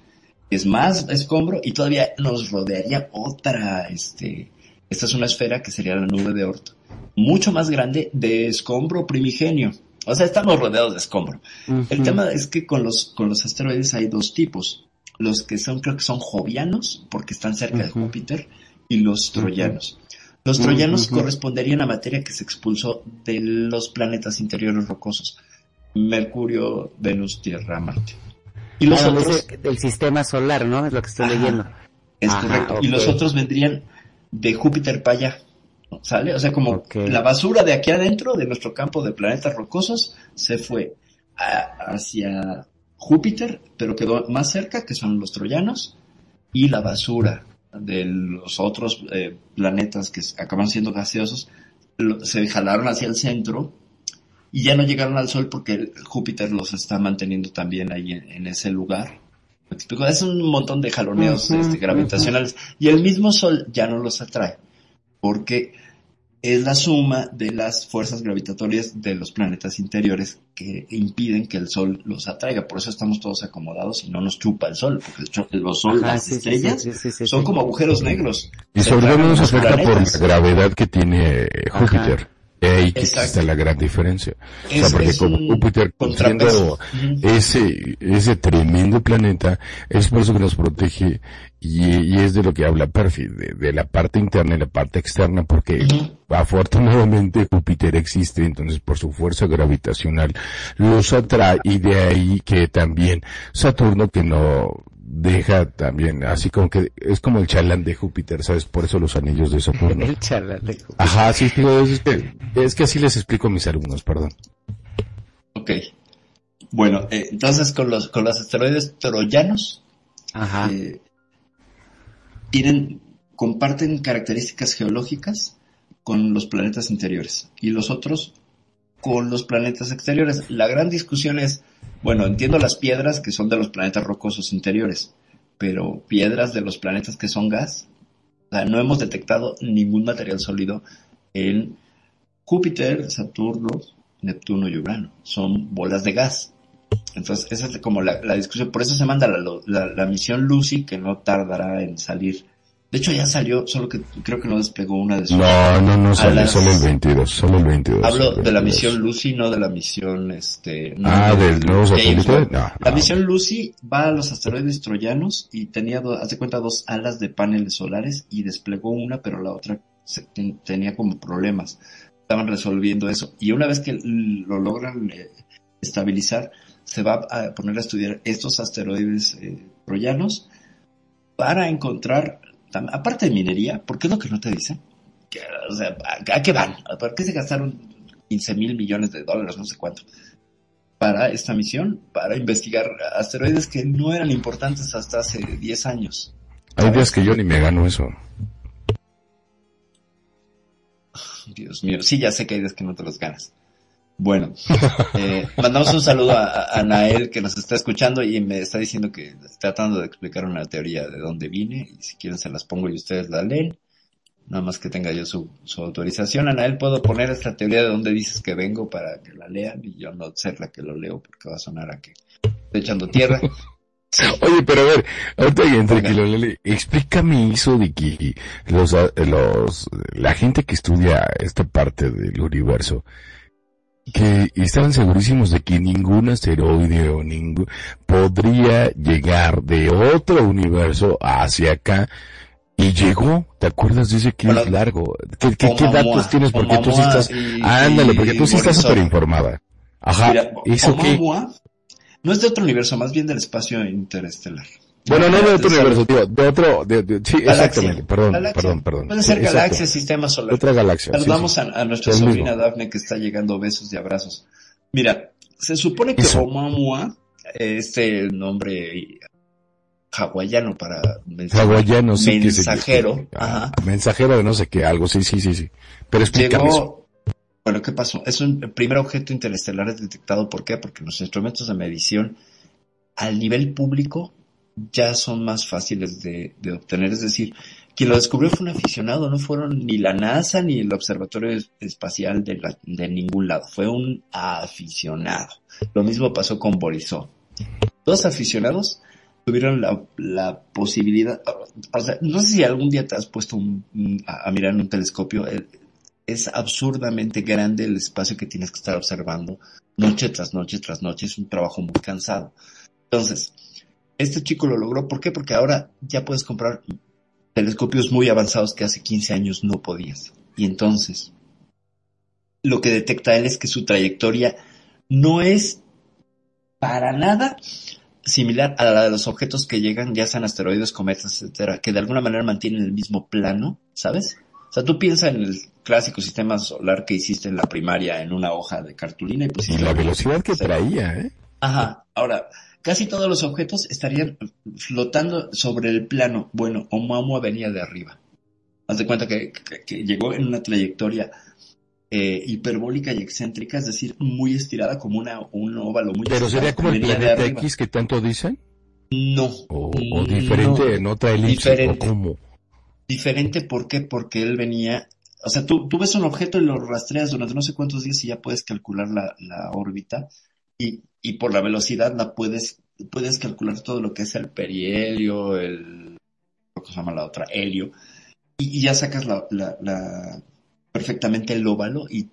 es más escombro y todavía nos rodearía otra, este, esta es una esfera que sería la nube de Oort, mucho más grande de escombro primigenio. O sea, estamos rodeados de escombro. El tema es que con los, con los asteroides hay dos tipos. Los que son, creo que son jovianos, porque están cerca de. Júpiter, y los troyanos. Los troyanos corresponderían a materia que se expulsó de los planetas interiores rocosos. Mercurio, Venus, Tierra, Marte. Y los Ah, otros, del sistema solar, ¿no? Es lo que estoy Ajá. leyendo. es Ajá, correcto. Y los otros vendrían de Júpiter para allá. ¿Sale? O sea, como la basura de aquí adentro, de nuestro campo de planetas rocosos, se fue a- hacia Júpiter, pero quedó más cerca, que son los troyanos, y la basura de los otros eh, planetas que acaban siendo gaseosos, lo- se jalaron hacia el centro y ya no llegaron al Sol porque Júpiter los está manteniendo también ahí en, en ese lugar. ¿Me explico? Es un montón de jaloneos este, gravitacionales y el mismo Sol ya no los atrae porque es la suma de las fuerzas gravitatorias de los planetas interiores que impiden que el Sol los atraiga. Por eso estamos todos acomodados y no nos chupa el Sol, porque el Sol, Ajá, las sí, estrellas, sí, sí, sí, son sí. como agujeros negros. Y sobre todo nos los afecta por la gravedad que tiene Júpiter. Y ahí está la gran diferencia. o sea, Es- porque es como Júpiter siendo ese, ese tremendo planeta, es por eso que nos protege y, y es de lo que habla Perfi, de, de la parte interna y la parte externa, porque afortunadamente Júpiter existe, entonces por su fuerza gravitacional los atrae y de ahí que también Saturno que no deja también, así como que es como el chalán de Júpiter, ¿sabes? Por eso los anillos de Saturno. El charla de Júpiter. Ajá, sí, sí, es que, es que así les explico a mis alumnos, perdón. Ok. Bueno, eh, entonces con los, con los asteroides troyanos, eh, tienen, comparten características geológicas con los planetas interiores y los otros con los planetas exteriores. La gran discusión es, bueno, entiendo las piedras que son de los planetas rocosos interiores, pero piedras de los planetas que son gas, no hemos detectado ningún material sólido en Júpiter, Saturno, Neptuno y Urano. Son bolas de gas. Entonces, esa es como la, discusión. Por eso se manda la, la misión Lucy, que no tardará en salir. De hecho, ya salió, solo que creo que no despegó una de sus... No, no, no alas. solo el 22, solo el 22. Hablo el de la 22. misión Lucy, no de la misión, este... no Ah, de- del nuevo James satélite. No, La misión Lucy va a los asteroides troyanos y tenía, de cuenta, dos alas de paneles solares y desplegó una, pero la otra se- ten- tenía como problemas. Estaban resolviendo eso. Y una vez que lo logran eh, estabilizar, se va a poner a estudiar estos asteroides eh, troyanos para encontrar, aparte de minería, porque es lo que no te dicen. Que, o sea, ¿a, a qué van? ¿Por qué se gastaron 15 mil millones de dólares, no sé cuánto? para esta misión, para investigar asteroides que no eran importantes hasta hace 10 años. Hay días que yo ni me gano eso. Dios mío, sí, ya sé que hay días que no te los ganas. Bueno, eh, mandamos un saludo a, a Nael que nos está escuchando y me está diciendo que está tratando de explicar una teoría de dónde vine y si quieren se las pongo y ustedes la leen. Nada más que tenga yo su, su autorización. Anael, ¿puedo poner esta teoría de dónde dices que vengo para que la lean y yo no ser la que lo leo porque va a sonar a que estoy echando tierra? Oye, pero a ver, ahorita entre que lo lele, explícame eso de que los, los, la gente que estudia esta parte del universo, que estaban segurísimos de que ningún asteroide o ningún podría llegar de otro universo hacia acá y llegó, ¿te acuerdas de ese que es largo? ¿Qué, qué, datos tienes? Porque tú sí estás, y- ándale, porque tú sí estás súper informada. Ajá, Mira, ¿eso qué? Oumuamua no es de otro universo, más bien del espacio interestelar. Bueno, no de otro universo, tío, de otro, de, de- sí, Galaxia. exactamente, perdón, Galaxia. perdón, perdón. Puede ser Sí, exacto. galaxia, sistema solar. Otra galaxia, sí, Saludamos sí. A, a nuestra sobrina. Dafne que está llegando besos y abrazos. Mira, se supone que. Oumuamua, este nombre hawaiano para Hawaiano, sí que se- mensajero, Ah, ajá, mensajero de no sé qué, algo, sí, sí, sí, sí. Pero explícame eso. bueno, ¿qué pasó? Es un el primer objeto interestelar detectado, ¿por qué? Porque los instrumentos de medición al nivel público ya son más fáciles de, obtener, es decir, quien lo descubrió fue un aficionado, no fueron ni la NASA ni el Observatorio Es- Espacial de, ningún lado, fue un aficionado. Lo mismo pasó con Borisov. Dos aficionados tuvieron la, la posibilidad, o sea, no sé si algún día te has puesto un- a, a mirar en un telescopio, eh, es absurdamente grande el espacio que tienes que estar observando noche tras noche tras noche, es un trabajo muy cansado. Entonces, este chico lo logró, ¿por qué? Porque ahora ya puedes comprar telescopios muy avanzados que hace 15 años no podías. Y entonces, lo que detecta él es que su trayectoria no es para nada similar a la de los objetos que llegan, ya sean asteroides, cometas, etcétera, que de alguna manera mantienen el mismo plano, ¿sabes? O sea, tú piensas en el clásico sistema solar que hiciste en la primaria en una hoja de cartulina y pues... Y la velocidad que traía, ¿eh? Ajá. Ahora, casi todos los objetos estarían flotando sobre el plano. Bueno, Oumuamua venía de arriba. Haz de cuenta que, que- que llegó en una trayectoria eh, hiperbólica y excéntrica, es decir, muy estirada como una, un óvalo muy Pero estirado, sería como el planeta. X que tanto dicen. No. O, o Mm, diferente no. en otra elipse. Diferente. ¿O cómo? Diferente, ¿por qué? Porque él venía, o sea, tú, tú ves un objeto y lo rastreas durante no sé cuántos días y ya puedes calcular la, la órbita y, por la velocidad la puedes, puedes calcular todo lo que es el perihelio, el, que se llama la otra, helio, y, ya sacas la, perfectamente el óvalo y,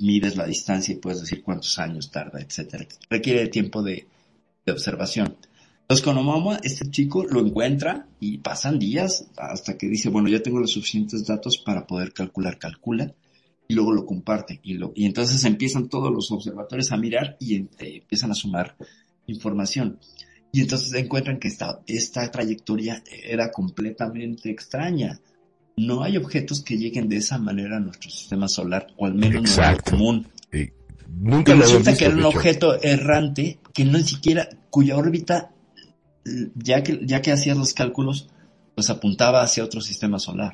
mides la distancia y puedes decir cuántos años tarda, etcétera. Requiere tiempo de, de observación. Con Oumuamua, este chico lo encuentra y pasan días hasta que dice, bueno, ya tengo los suficientes datos para poder calcular, calcula, y luego lo comparte. Y, lo, y entonces empiezan todos los observatorios a mirar y eh, empiezan a sumar información. Y entonces encuentran que esta, esta trayectoria era completamente extraña. No hay objetos que lleguen de esa manera a nuestro sistema solar, o al menos no Exacto. común. Nunca Y lo había resulta visto, que era un objeto errante que no siquiera, cuya órbita, ya que, ya que hacías los cálculos, pues apuntaba hacia otro sistema solar.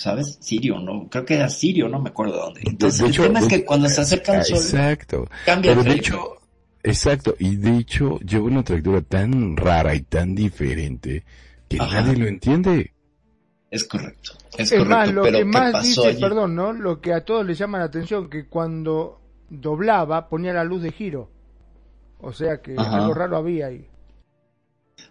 ¿Sabes? Sirio, ¿no? Creo que era Sirio, no me acuerdo dónde. Entonces, De el hecho, tema es que cuando se acerca al Sol, Exacto. cambia Pero el de hecho, exacto. Y de hecho, lleva una trayectoria tan rara y tan diferente que Ajá. nadie lo entiende. Es correcto. Es, Es correcto. más, lo pero que ¿qué más dice, allí? perdón, ¿no? Lo que a todos les llama la atención, que cuando doblaba ponía la luz de giro. O sea que Ajá. algo raro había ahí.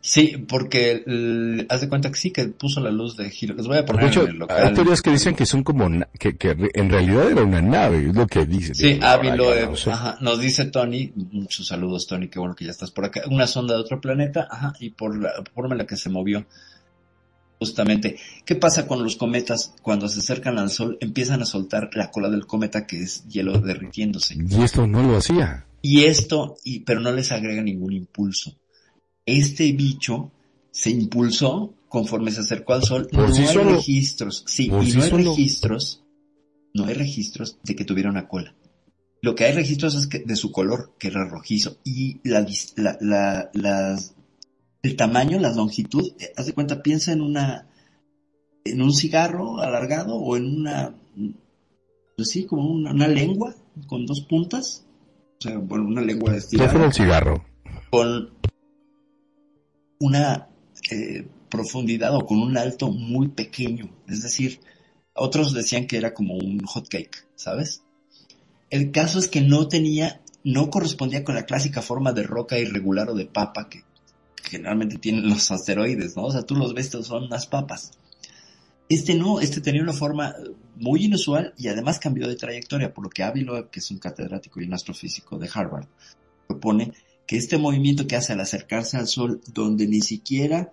Sí, porque el- haz de cuenta que sí que puso la luz de giro. Les voy a poner en el local. hay teorías que dicen que son como, que, que en realidad era una nave, es lo que dicen. Sí, Digo, ajá, nos dice Tony, muchos saludos Tony, qué bueno que ya estás por acá, una sonda de otro planeta, ajá, y por la forma en la que se movió. Justamente, ¿qué pasa con los cometas? Cuando se acercan al Sol, empiezan a soltar la cola del cometa que es hielo derritiéndose. Y esto no lo hacía. Y esto, y, pero no les agrega ningún impulso. Este bicho se impulsó conforme se acercó al Sol. Por no sí hay solo. registros, sí, Por y sí no hay solo. registros, no hay registros de que tuviera una cola. Lo que hay registros es que de su color, que era rojizo, y la, la, la, las- el tamaño, la longitud, eh, haz de cuenta, piensa en una, en un cigarro alargado o en una, pues sí, como una, una lengua con dos puntas, o sea, bueno, una lengua estirada fuera el cigarro. con una eh, profundidad o con un alto muy pequeño. Es decir, otros decían que era como un hot cake, ¿sabes? El caso es que no tenía, no correspondía con la clásica forma de roca irregular o de papa que generalmente tienen los asteroides, ¿no? O sea, tú los ves, son unas papas. Este no, este tenía una forma muy inusual y además cambió de trayectoria, por lo que Ávilo, que es un catedrático y un astrofísico de Harvard, propone que este movimiento que hace al acercarse al Sol, donde ni siquiera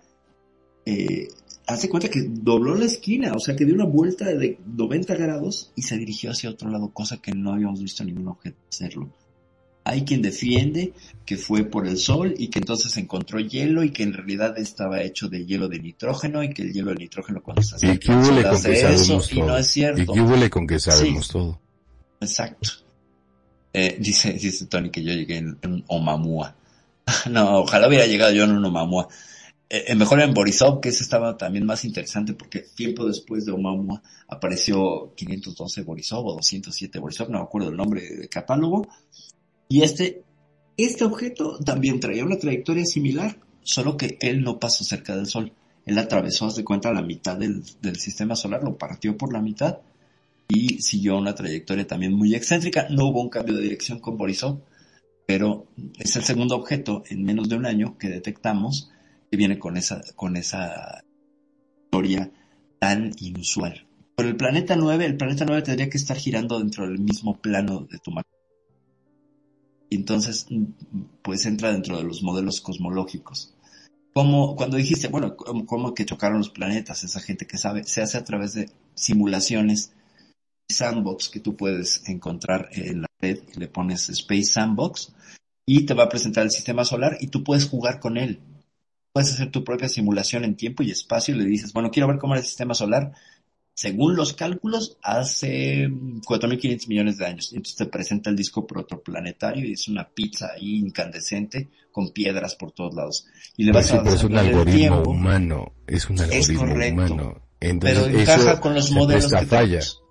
eh, hace cuenta que dobló la esquina, o sea que dio una vuelta de 90 grados y se dirigió hacia otro lado, cosa que no habíamos visto ningún objeto hacerlo. Hay quien defiende que fue por el sol y que entonces encontró hielo y que en realidad estaba hecho de hielo de nitrógeno y que el hielo de nitrógeno cuando se Y huele con hace que eso y no es cierto. Y huele con que sabemos Sí. todo. Exacto. Eh, dice, dice Tony que yo llegué en, en Omamua. no, ojalá hubiera llegado yo en un Omamua. Eh, eh, mejor en Borisov, que ese estaba también más interesante porque tiempo después de Omamua apareció 512 Borisov o 207 Borisov, no me acuerdo el nombre de catálogo. Y este, este objeto también traía una trayectoria similar, solo que él no pasó cerca del Sol. Él atravesó, haz de cuenta, la mitad del, del sistema solar, lo partió por la mitad y siguió una trayectoria también muy excéntrica. No hubo un cambio de dirección con Borisov, pero es el segundo objeto en menos de un año que detectamos que viene con esa, con esa historia tan inusual. Por el planeta 9, el planeta 9 tendría que estar girando dentro del mismo plano de tu. Y entonces, pues entra dentro de los modelos cosmológicos. Como cuando dijiste, bueno, ¿cómo, cómo que chocaron los planetas? Esa gente que sabe, se hace a través de simulaciones sandbox que tú puedes encontrar en la red y le pones Space Sandbox y te va a presentar el sistema solar y tú puedes jugar con él. Puedes hacer tu propia simulación en tiempo y espacio y le dices, bueno, quiero ver cómo era el sistema solar según los cálculos, hace 4.500 millones de años. Y entonces te presenta el disco protoplanetario y es una pizza ahí incandescente con piedras por todos lados. Y le vas a es un algoritmo tiempo. humano, es un algoritmo correcto. humano. Entonces, pero encaja eso con los modelos que falla. tenemos.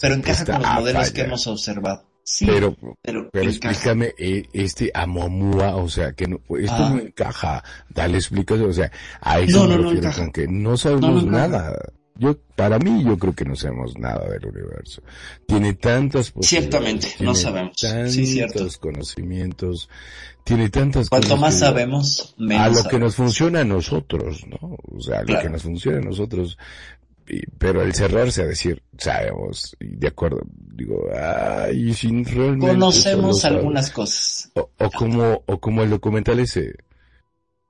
Pero encaja con los a modelos que hemos observado. Sí, pero, pero, pero explícame eh, este Amomua, o sea, que no, esto Ah. no encaja. Dale explicación, o sea, a eso No, me no, no refiero encaja. con que no sabemos No, no nada. Yo, para mí, yo creo que no sabemos nada del universo. Tiene tantas posibilidades. Ciertamente, no sabemos. Tantos Sí, cierto. conocimientos. Tiene tantas Cuanto más sabemos, menos a lo que nos funciona a nosotros, ¿no? O sea, a lo Claro. que nos funciona a nosotros. Y- pero el cerrarse a decir, sabemos, y de acuerdo, digo, ay, sin realmente Conocemos algunas sabes. cosas. O, o como, o como el documental ese.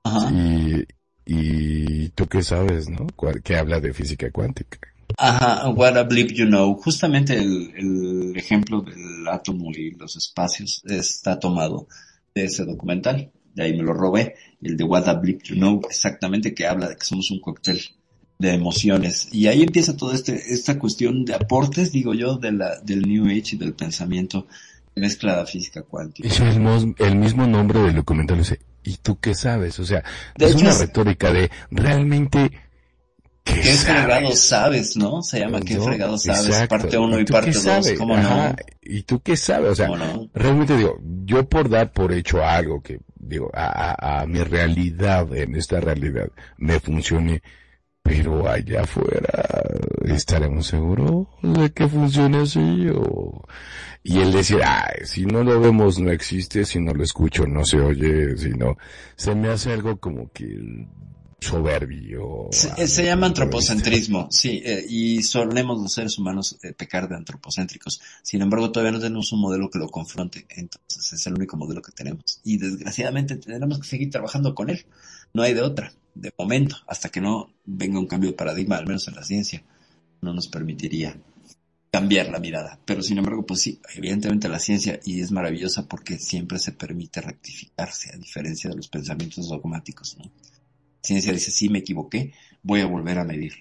Ajá. Y, y tú qué sabes, ¿no? Que habla de física cuántica. Ajá, What a Blip You Know. Justamente el, el ejemplo del átomo y los espacios está tomado de ese documental. De ahí me lo robé. El de What a Blip You Know, exactamente, que habla de que somos un cóctel de emociones. Y ahí empieza toda este, esta cuestión de aportes, digo yo, de la, del New Age y del pensamiento mezcla la física cuántica. Y el, mos- el mismo nombre del documental dice, ¿y tú qué sabes? O sea, De es hecho, una es- retórica de, realmente, ¿qué, ¿Qué sabes? fregado sabes, no? Se llama ¿Qué fregado sabes? exacto. Parte uno y tú parte qué dos. sabes? ¿Cómo Ajá. no? ¿Y tú qué sabes? O sea, ¿Cómo no? realmente digo, yo por dar por hecho algo que, digo, a, a, a mi realidad, en esta realidad, me funcione, pero allá afuera, ¿estaremos seguros de que funcione así? O... Y el decir, ay, si no lo vemos no existe, si no lo escucho no se oye, si no, se me hace algo como que soberbio. Se, eh, se llama antropocentrismo, sí, eh, y solemos los seres humanos eh, pecar de antropocéntricos. Sin embargo, todavía no tenemos un modelo que lo confronte, entonces es el único modelo que tenemos. Y desgraciadamente tenemos que seguir trabajando con él. No hay de otra, de momento, hasta que no venga un cambio de paradigma, al menos en la ciencia, no nos permitiría cambiar la mirada. Pero sin embargo, pues sí, evidentemente la ciencia, y es maravillosa porque siempre se permite rectificarse, a diferencia de los pensamientos dogmáticos, ¿no? ciencia dice, sí, me equivoqué, voy a volver a medir.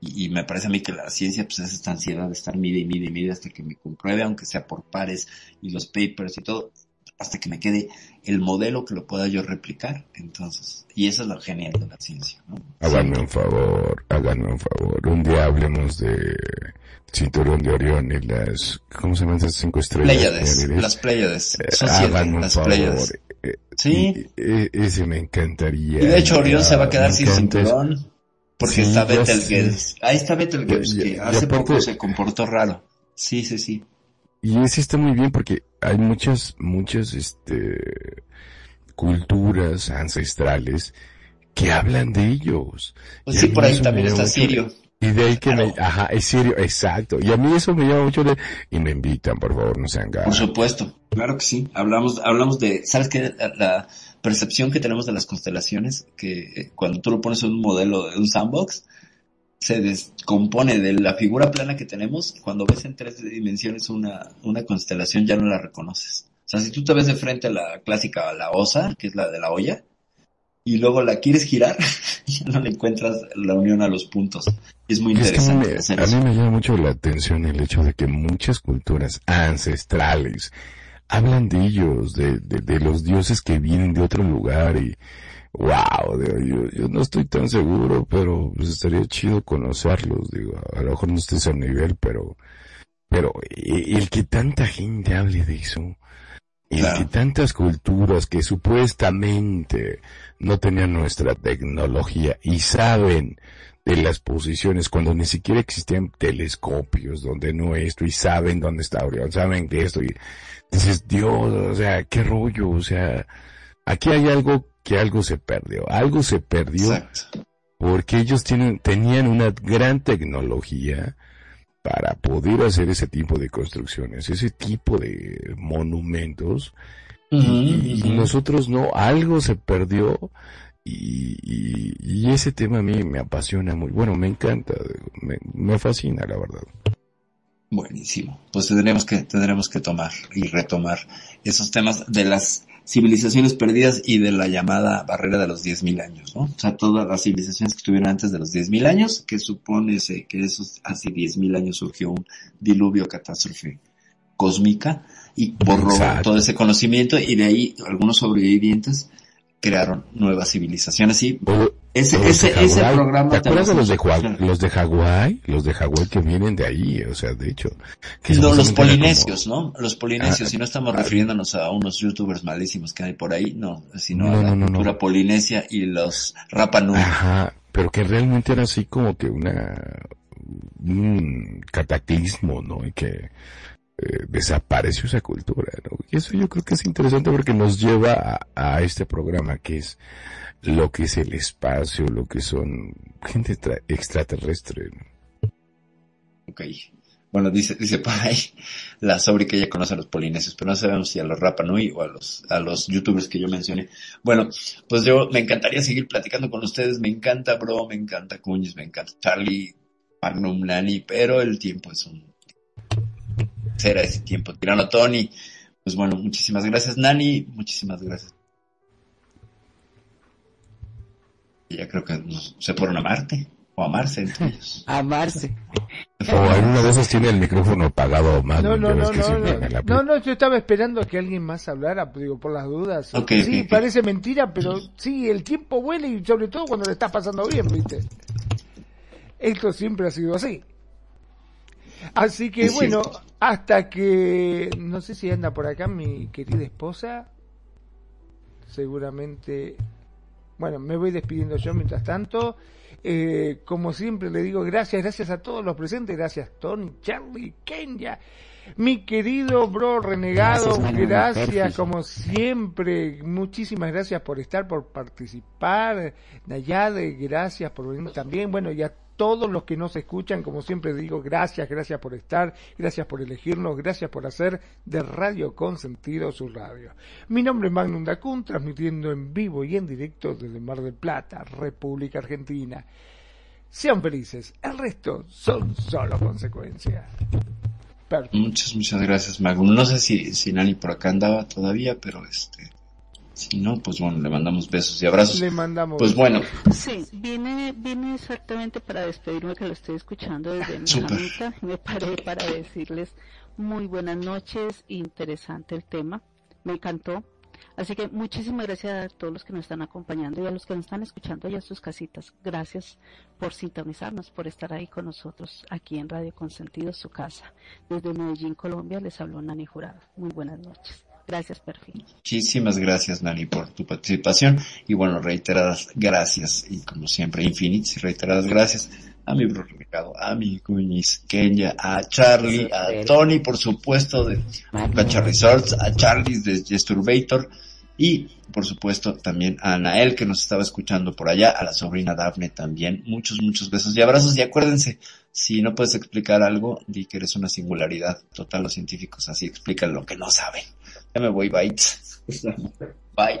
Y, y me parece a mí que la ciencia pues es esta ansiedad de estar mide y mide y mide hasta que me compruebe, aunque sea por pares y los papers y todo, hasta que me quede el modelo que lo pueda yo replicar. Entonces, y eso es lo genial de la ciencia. ¿no? Háganme un favor, háganme un favor. Un día hablemos de Cinturón de Orión y las, ¿cómo se llaman esas cinco estrellas? Pléyades, las Pléyades, eh, son siete, háganme un las favor. Pléyades. Eh, Sí. y- e- ese me encantaría. Y de hecho Orión se va a quedar sin cinturón, porque Sí, está Betelgeuse. Ahí está Betelgeuse, que hace aparte- poco se comportó raro. Sí, sí, sí. Y ese está muy bien porque hay muchas, muchas, este, culturas ancestrales que hablan de ellos. Pues sí, por ahí también está Sirio. Y de ahí que me, ajá, es serio, exacto. Y a mí eso me llama mucho de, y me invitan, por favor, no sean Por ganas. supuesto, claro que sí. Hablamos, hablamos de, ¿sabes qué? La, la percepción que tenemos de las constelaciones, que eh, cuando tú lo pones en un modelo de un sandbox, se descompone de la figura plana que tenemos. Cuando ves en tres dimensiones una, una constelación ya no la reconoces. O sea, si tú te ves de frente a la clásica, la osa, que es la de la olla, y luego la quieres girar, ya no le encuentras la unión a los puntos. Es muy es que interesante me, a mí me llama mucho la atención el hecho de que muchas culturas ancestrales hablan de ellos, de, de, de los dioses que vienen de otro lugar y, wow, digo, yo, yo no estoy tan seguro, pero pues estaría chido conocerlos, digo, a lo mejor no estoy a nivel, pero, pero el que tanta gente hable de eso, el Claro. que tantas culturas que supuestamente no tenían nuestra tecnología y saben de las posiciones cuando ni siquiera existían telescopios donde no esto y saben dónde está Orión, saben de esto y dices, Dios, o sea, qué rollo, o sea, aquí hay algo que algo se perdió, algo se perdió Exacto. porque ellos tienen, tenían una gran tecnología para poder hacer ese tipo de construcciones, ese tipo de monumentos, y, nosotros no, algo se perdió, y, y, y ese tema a mí me apasiona muy, bueno, me encanta, me, me fascina, la verdad. Buenísimo. Pues tendremos que, tendremos que tomar y retomar esos temas de las civilizaciones perdidas y de la llamada barrera de los 10.000 años, ¿no? O sea, todas las civilizaciones que estuvieron antes de los 10.000 años, que supone que esos, hace 10.000 años surgió un diluvio catástrofe cósmica y borró todo ese conocimiento y de ahí algunos sobrevivientes crearon nuevas civilizaciones y ese, ese, ese programa ¿Te acuerdas de los de, los de Hawái? Los de Hawái que vienen de ahí, o sea, de hecho. no, los polinesios, ¿no? Los polinesios, ah, si no estamos ah, refiriéndonos a unos youtubers malísimos que hay por ahí, no, sino a la cultura polinesia y los Rapa Nui. Ajá, pero que realmente era así como que una, un cataclismo, ¿no? Y que, eh, desapareció esa cultura, ¿no? Y eso yo creo que es interesante porque nos lleva a, este programa que es lo que es el espacio, lo que son gente extraterrestre. Ok. Bueno, dice, dice por ahí la sobre que ella conoce a los polinesios, pero no sabemos si a los Rapa Nui o a los, a los youtubers que yo mencioné. Bueno, pues yo me encantaría seguir platicando con ustedes. Me encanta Bro, me encanta Cuñiz, me encanta Charlie, Magnum, Nani, pero el tiempo es un era ese tiempo. Tirano Tony, pues bueno, muchísimas gracias Nani, muchísimas gracias. Ya creo que se fueron a Marte, o a Marse entre ellos. Amarse. O en una de esas tiene el micrófono apagado más. No, no, no, no, no, no, yo estaba esperando a que alguien más hablara, digo, por las dudas. sí, parece mentira, pero sí, el tiempo vuela y sobre todo cuando le está pasando bien, ¿viste? Esto siempre ha sido así. Así que bueno, hasta que no sé si anda por acá mi querida esposa. Seguramente. Bueno, me voy despidiendo yo mientras tanto. Eh, como siempre le digo gracias, gracias a todos los presentes, gracias Tony, Charlie, Kenya, mi querido bro renegado, gracias, como siempre, muchísimas gracias por estar, por participar, Nayade, gracias por venir también, bueno, ya todos los que nos escuchan, como siempre digo, gracias, gracias por estar, gracias por elegirnos, gracias por hacer de Radio Consentido su radio. Mi nombre es Magnum Dacun, transmitiendo en vivo y en directo desde Mar del Plata, República Argentina. Sean felices, el resto son solo consecuencias. Muchas, muchas gracias, Magnum. No sé si, si Nani por acá andaba todavía, pero este si no, pues bueno, le mandamos besos y abrazos. Le mandamos. Pues bueno. Sí, viene, viene exactamente para despedirme que lo estoy escuchando desde mi camita. Me paré para decirles muy buenas noches, interesante el tema, me encantó. Así que muchísimas gracias a todos los que nos están acompañando y a los que nos están escuchando allá en sus casitas. Gracias por sintonizarnos, por estar ahí con nosotros aquí en Radio Consentido, su casa. Desde Medellín, Colombia, les habló Nani Jurado. Muy buenas noches. Gracias, Perfil. Muchísimas gracias, Nani, por tu participación. Y bueno, reiteradas gracias. Y como siempre, infinitas y reiteradas gracias a mi bro a mi Cuñiz, Kenya, a Charlie, a Tony, por supuesto, de Gacha Resorts, a Charlie de Gesturbator y, por supuesto, también a Anael que nos estaba escuchando por allá, a la sobrina Dafne también. Muchos, muchos besos y abrazos. Y acuérdense, si no puedes explicar algo, di que eres una singularidad. Total, los científicos así explican lo que no saben. Ya me voy, bye. Bye.